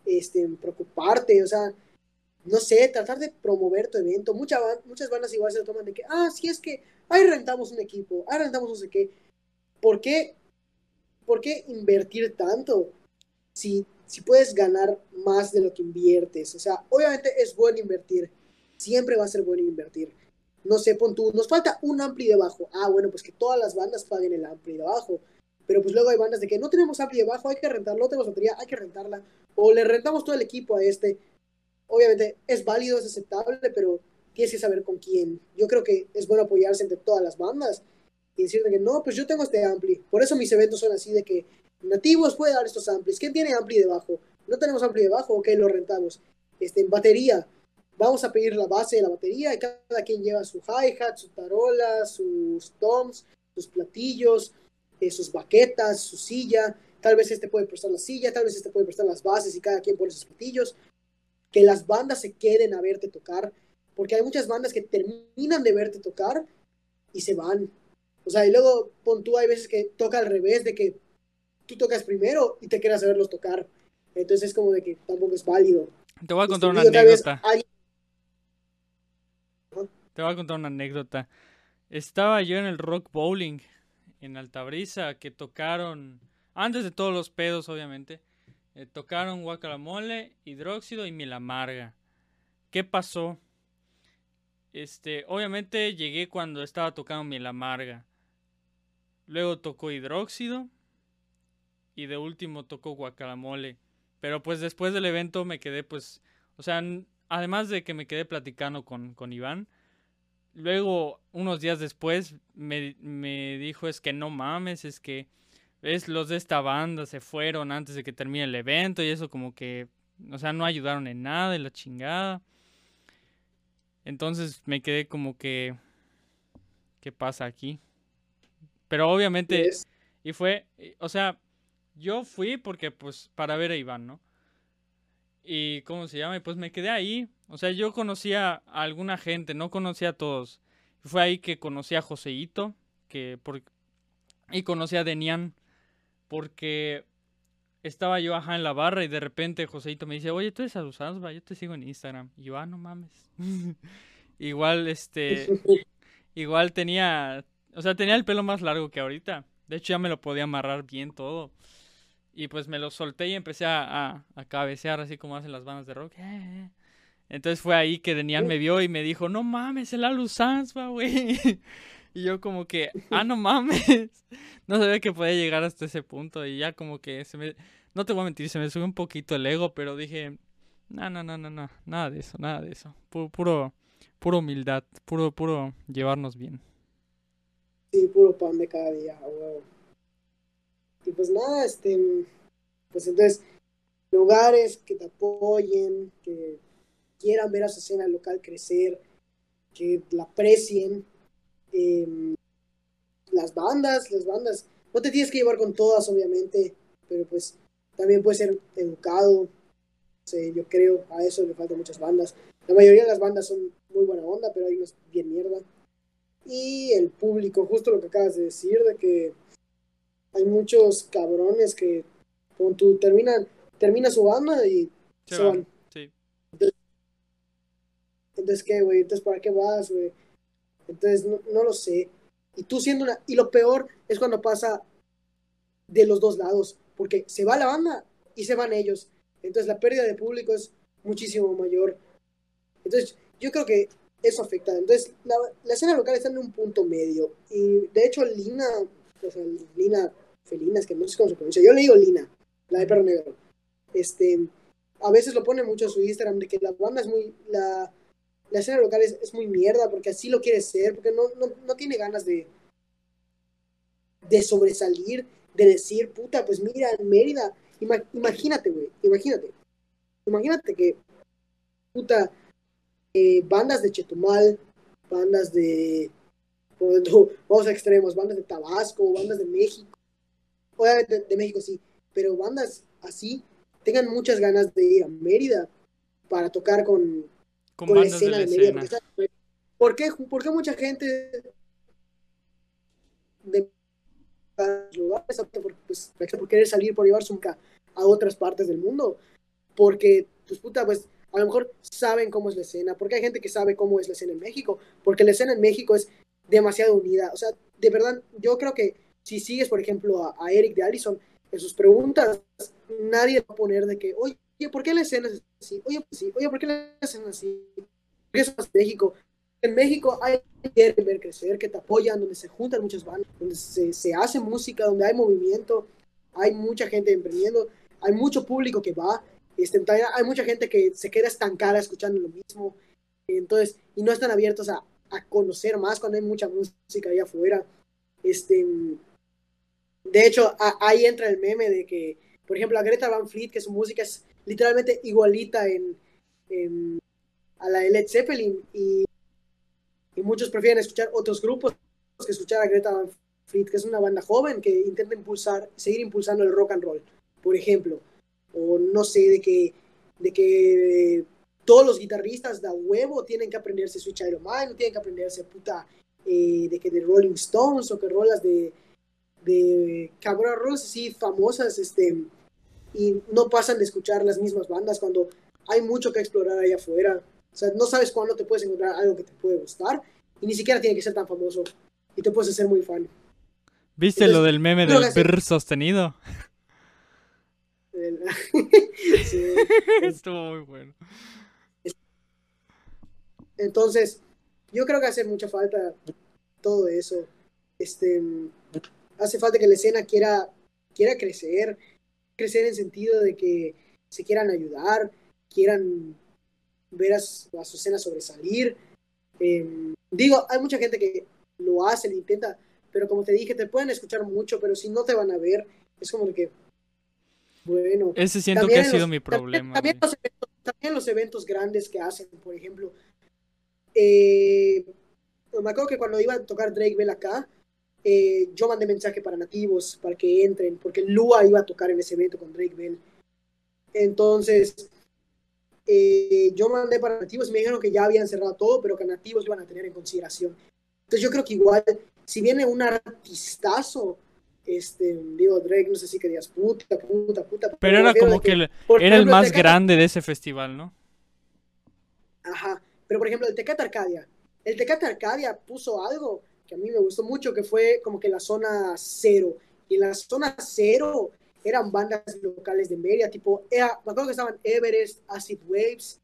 este, preocuparte, o sea, no sé, tratar de promover tu evento, muchas bandas igual se toman de que, ah, sí es que, ahí rentamos un equipo, ahí rentamos no sé qué, ¿por qué, por qué invertir tanto si, si puedes ganar más de lo que inviertes? O sea, obviamente es bueno invertir, siempre va a ser bueno invertir. No sé, pon tú, nos falta un ampli de bajo. Ah, bueno, pues que todas las bandas paguen el ampli de bajo. Pero pues luego hay bandas de que no tenemos ampli de bajo, hay que rentarlo, no tenemos batería, hay que rentarla. O le rentamos todo el equipo a este. Obviamente es válido, es aceptable, pero tienes que saber con quién. Yo creo que es bueno apoyarse entre todas las bandas y decirle que no, pues yo tengo este ampli. Por eso mis eventos son así de que nativos puede dar estos amplis. ¿Quién tiene ampli de bajo? No tenemos ampli de bajo, ok, lo rentamos. Este, batería, vamos a pedir la base de la batería y cada quien lleva su hi-hat, su tarola, sus toms, sus platillos, eh, sus baquetas, su silla. Tal vez este puede prestar la silla, tal vez este puede prestar las bases y cada quien pone sus platillos. Que las bandas se queden a verte tocar, porque hay muchas bandas que terminan de verte tocar y se van. O sea, y luego pon tú, hay veces que toca al revés, de que tú tocas primero y te quieras verlos tocar. Entonces es como de que tampoco es válido. Te voy a contar una anécdota. Te voy a contar una anécdota. Estaba yo en el Rock Bowling en Altabrisa que tocaron, antes de todos los pedos obviamente, eh, tocaron Guacalamole, Hidróxido y Miel Amarga. ¿Qué pasó? Este, obviamente llegué cuando estaba tocando Miel Amarga. Luego tocó Hidróxido y de último tocó Guacalamole. Pero pues después del evento me quedé pues, o sea, además de que me quedé platicando con, con Iván, luego unos días después me, me dijo es que no mames, es que es los de esta banda se fueron antes de que termine el evento y eso como que, o sea, no ayudaron en nada y la chingada. Entonces me quedé como que, qué pasa aquí. Pero obviamente, y fue, y- o sea, yo fui porque pues para ver a Iván, ¿no? Y cómo se llama, y pues me quedé ahí. O sea, yo conocía a alguna gente, no conocía a todos. Fue ahí que conocí a Joseito, que por... y conocí a Denian porque estaba yo ajá en la barra y de repente Joseito me dice, "Oye, tú eres Alusanzba, yo te sigo en Instagram." Y yo, "Ah, no mames." igual este igual tenía, o sea, tenía el pelo más largo que ahorita. De hecho, ya me lo podía amarrar bien todo. Y pues me lo solté y empecé a, a, a cabecear así como hacen las bandas de rock. Eh, eh. Entonces fue ahí que Denian me vio y me dijo, no mames, el Alu Sansba, güey. Y yo como que, ah, no mames. No sabía que podía llegar hasta ese punto. Y ya como que se me... No te voy a mentir, se me sube un poquito el ego, pero dije, no, no, no, no, no. Nada de eso, nada de eso. Puro, puro, puro humildad, puro, puro llevarnos bien. Sí, puro pan de cada día, huevo. Y pues nada, este, pues entonces, lugares que te apoyen, que quieran ver a su escena local crecer, que la aprecien, em, las bandas, las bandas, no te tienes que llevar con todas, obviamente, pero pues también puedes ser educado, no sé, yo creo, a eso le faltan muchas bandas. La mayoría de las bandas son muy buena onda, pero hay unas bien mierda y el público, justo lo que acabas de decir, de que hay muchos cabrones que con tu terminan, termina su banda y Se se, van, van. Entonces, ¿qué, güey? Entonces, ¿para qué vas, güey? Entonces, no, no lo sé. Y tú siendo una... Y lo peor es cuando pasa de los dos lados, porque se va la banda y se van ellos. Entonces, la pérdida de público es muchísimo mayor. Entonces, yo creo que eso afecta. Entonces, la, escena local está en un punto medio. Y, de hecho, Lina, o sea, Lina Felina, es que no sé cómo se pronuncia. Yo le digo Lina, la de perro negro. Este, a veces lo pone mucho en su Instagram de que la banda es muy... la escena local es, es muy mierda porque así lo quiere ser, porque no, no, no tiene ganas de, de sobresalir, de decir, puta, pues mira, Mérida, ima- imagínate, güey, imagínate, imagínate que, puta, eh, bandas de Chetumal, bandas de, vamos a extremos, bandas de Tabasco, bandas de México, obviamente de, de México sí, pero bandas así tengan muchas ganas de ir a Mérida para tocar con, Con con la escena de escena. ¿sabes? ¿Por qué, por qué mucha gente de lugares por, pues, por querer salir, por llevar su a otras partes del mundo? Porque, pues puta, pues a lo mejor saben cómo es la escena, porque hay gente que sabe cómo es la escena en México, porque la escena en México es demasiado unida. O sea, de verdad, yo creo que si sigues, por ejemplo, a, a Eric de Allison, en sus preguntas, nadie va a poner de que, oye, ¿por qué la escena es así? Oye, pues sí, oye, ¿por qué la escena es así? ¿Por qué eso es México? En México hay que quieren ver crecer, que te apoyan, donde se juntan muchas bandas, donde se, se hace música, donde hay movimiento, hay mucha gente emprendiendo, hay mucho público que va, este, hay mucha gente que se queda estancada escuchando lo mismo, entonces, y no están abiertos a, a conocer más cuando hay mucha música allá afuera. Este, de hecho, ahí entra el meme de que, por ejemplo, a Greta Van Fleet, que su música es literalmente igualita en, a la de Led Zeppelin, y, y muchos prefieren escuchar otros grupos que escuchar a Greta Van Fleet, que es una banda joven que intenta impulsar, seguir impulsando el rock and roll, por ejemplo. O no sé, de que, de que todos los guitarristas de huevo tienen que aprenderse Switch Iron Man, tienen que aprenderse puta eh, de que de Rolling Stones o que rolas de, de cabrón, rolas así famosas, este, y no pasan de escuchar las mismas bandas cuando hay mucho que explorar allá afuera. O sea, no sabes cuándo te puedes encontrar algo que te puede gustar y ni siquiera tiene que ser tan famoso y te puedes hacer muy fan. ¿Viste Entonces, lo del meme del que sí. brr sostenido? El- Sí. Estuvo muy bueno. Entonces, yo creo que hace mucha falta todo eso. Este, hace falta que la escena quiera, quiera crecer, crecer en sentido de que se quieran ayudar, quieran ver a su, a su escena sobresalir. Eh, digo, hay mucha gente que lo hace, lo intenta, pero como te dije, te pueden escuchar mucho, pero si no te van a ver, es como que, bueno, Ese siento también que ha sido los- mi problema. También, güey. los eventos, también los eventos grandes que hacen, por ejemplo. eh, me acuerdo que cuando iba a tocar Drake Bell acá, eh, yo mandé mensaje para nativos, para que entren, porque Lua iba a tocar en ese evento con Drake Bell. Entonces, eh, yo mandé para nativos y me dijeron que ya habían cerrado todo, pero que nativos lo iban a tener en consideración. Entonces yo creo que igual, si viene un artistazo, este, digo, Drake, no sé si querías puta, puta, puta. Pero era prefiero como que el- era el más Tecate- grande de ese festival, ¿no? Ajá. Pero por ejemplo, el Tecate Arcadia. El Tecate Arcadia puso algo que a mí me gustó mucho, que fue como que la zona cero. Y en la zona cero eran bandas locales de Mérida, tipo, me acuerdo que estaban Everest, Acid Waves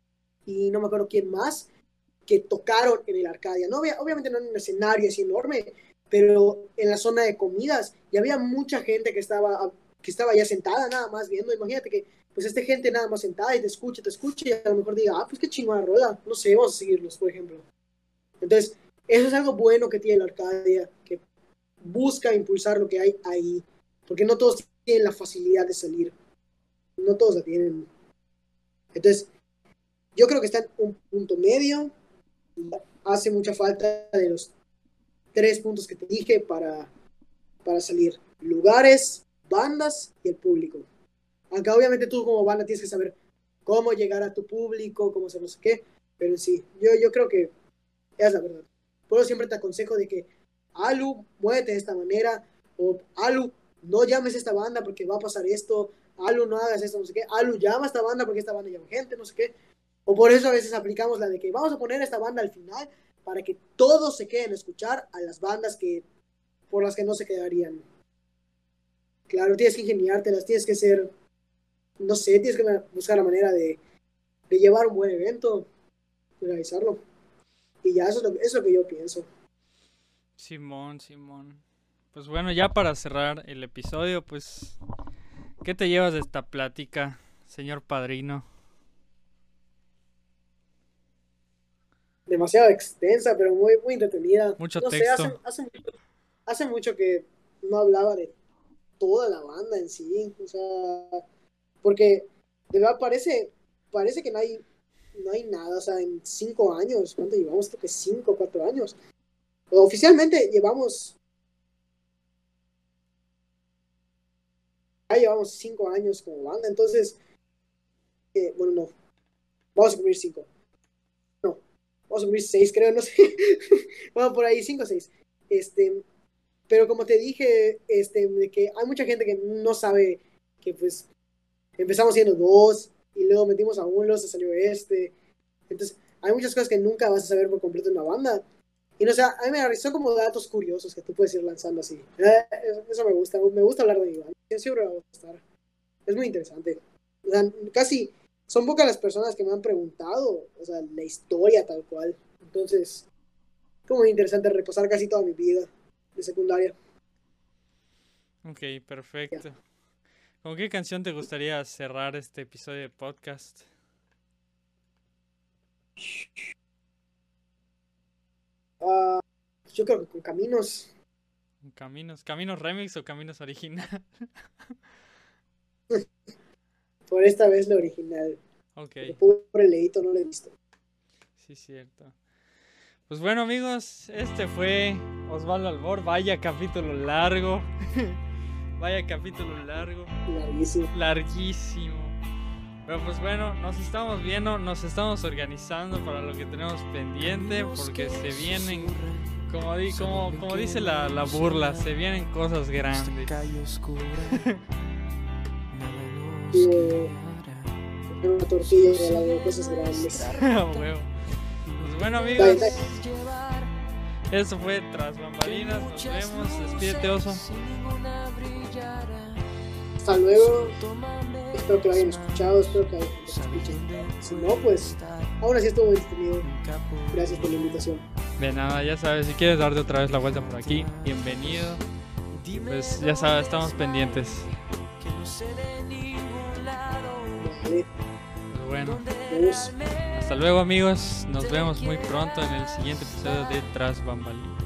y no me acuerdo quién más, que tocaron en el Arcadia. No había, obviamente no en un escenario así enorme, pero en la zona de comidas y había mucha gente que estaba, que estaba ya sentada nada más viendo. Imagínate que pues esta gente nada más sentada y te escucha, te escucha y a lo mejor diga, ah, pues qué chingona rola, no sé, vamos a seguirlos, por ejemplo. Entonces, eso es algo bueno que tiene la Arcadia, que busca impulsar lo que hay ahí, porque no todos tienen la facilidad de salir, no todos la tienen. Entonces, yo creo que está en un punto medio, hace mucha falta de los tres puntos que te dije para, para salir, lugares, bandas y el público. Aunque obviamente tú como banda tienes que saber cómo llegar a tu público, cómo hacer no sé qué, pero sí, yo, yo creo que es la verdad. Por siempre te aconsejo de que, Alu, muévete de esta manera, o Alu, no llames esta banda porque va a pasar esto, Alu, no hagas esto, no sé qué, Alu, llama a esta banda porque esta banda llama gente, no sé qué. O por eso a veces aplicamos la de que vamos a poner esta banda al final para que todos se queden a escuchar a las bandas que por las que no se quedarían. Claro, tienes que ingeniártelas, tienes que ser, no sé, tienes que buscar la manera de, de llevar un buen evento, de realizarlo. Y ya eso es, lo, eso es lo que yo pienso. Simón, Simón. Pues bueno, ya para cerrar el episodio, pues, ¿qué te llevas de esta plática, señor padrino? Demasiado extensa, pero muy, muy entretenida. Mucho no sé, texto. hace, hace, hace mucho que no hablaba de toda la banda en sí. O sea, porque de verdad parece, parece que no hay, no hay nada. O sea, en cinco años, ¿cuánto llevamos? Creo que cinco cuatro años. Oficialmente llevamos. Ya llevamos cinco años como banda, entonces. eh, bueno, no. Vamos a cumplir cinco. No. Vamos a cumplir seis, creo, no sé. bueno, por ahí, cinco o seis. Este. Pero como te dije, este, que hay mucha gente que no sabe que pues empezamos siendo dos y luego metimos a uno, se salió este. Entonces, hay muchas cosas que nunca vas a saber por completo en una banda. Y no sé, a mí me son como datos curiosos que tú puedes ir lanzando así. Eh, eso me gusta, me gusta hablar de mi banda. Siempre me va a gustar. Es muy interesante. O sea, casi son pocas las personas que me han preguntado, o sea, la historia tal cual. Entonces, como muy interesante repasar casi toda mi vida de secundaria. Ok, perfecto. ¿Con qué canción te gustaría cerrar este episodio de podcast? Ah, yo creo que con Caminos. ¿Caminos? ¿Caminos remix o Caminos original? Por esta vez la original. ok, El pobre Leito no lo he visto. sí, cierto. Pues bueno, amigos, este fue Osvaldo Albor. Vaya capítulo largo. Vaya capítulo largo. Larguísimo. larguísimo. Pero pues bueno, nos estamos viendo, nos estamos organizando para lo que tenemos pendiente, porque se vienen, como, di- como, como dice la, la burla, se vienen cosas grandes. Una tortilla de la de cosas grandes. A huevo. Pues bueno amigos, eso fue Tras Bambalinas, nos vemos, despídete oso. Hasta luego. Espero que lo hayan escuchado, espero que lo escuchen. Si no, pues aún así estuvo entretenido. Gracias por la invitación. De nada, ya sabes, si quieres darte otra vez la vuelta por aquí, bienvenido. Pues ya sabes, estamos pendientes. Vale, Pues bueno. Hasta luego amigos, nos vemos muy pronto en el siguiente episodio de Tras Bambalinas.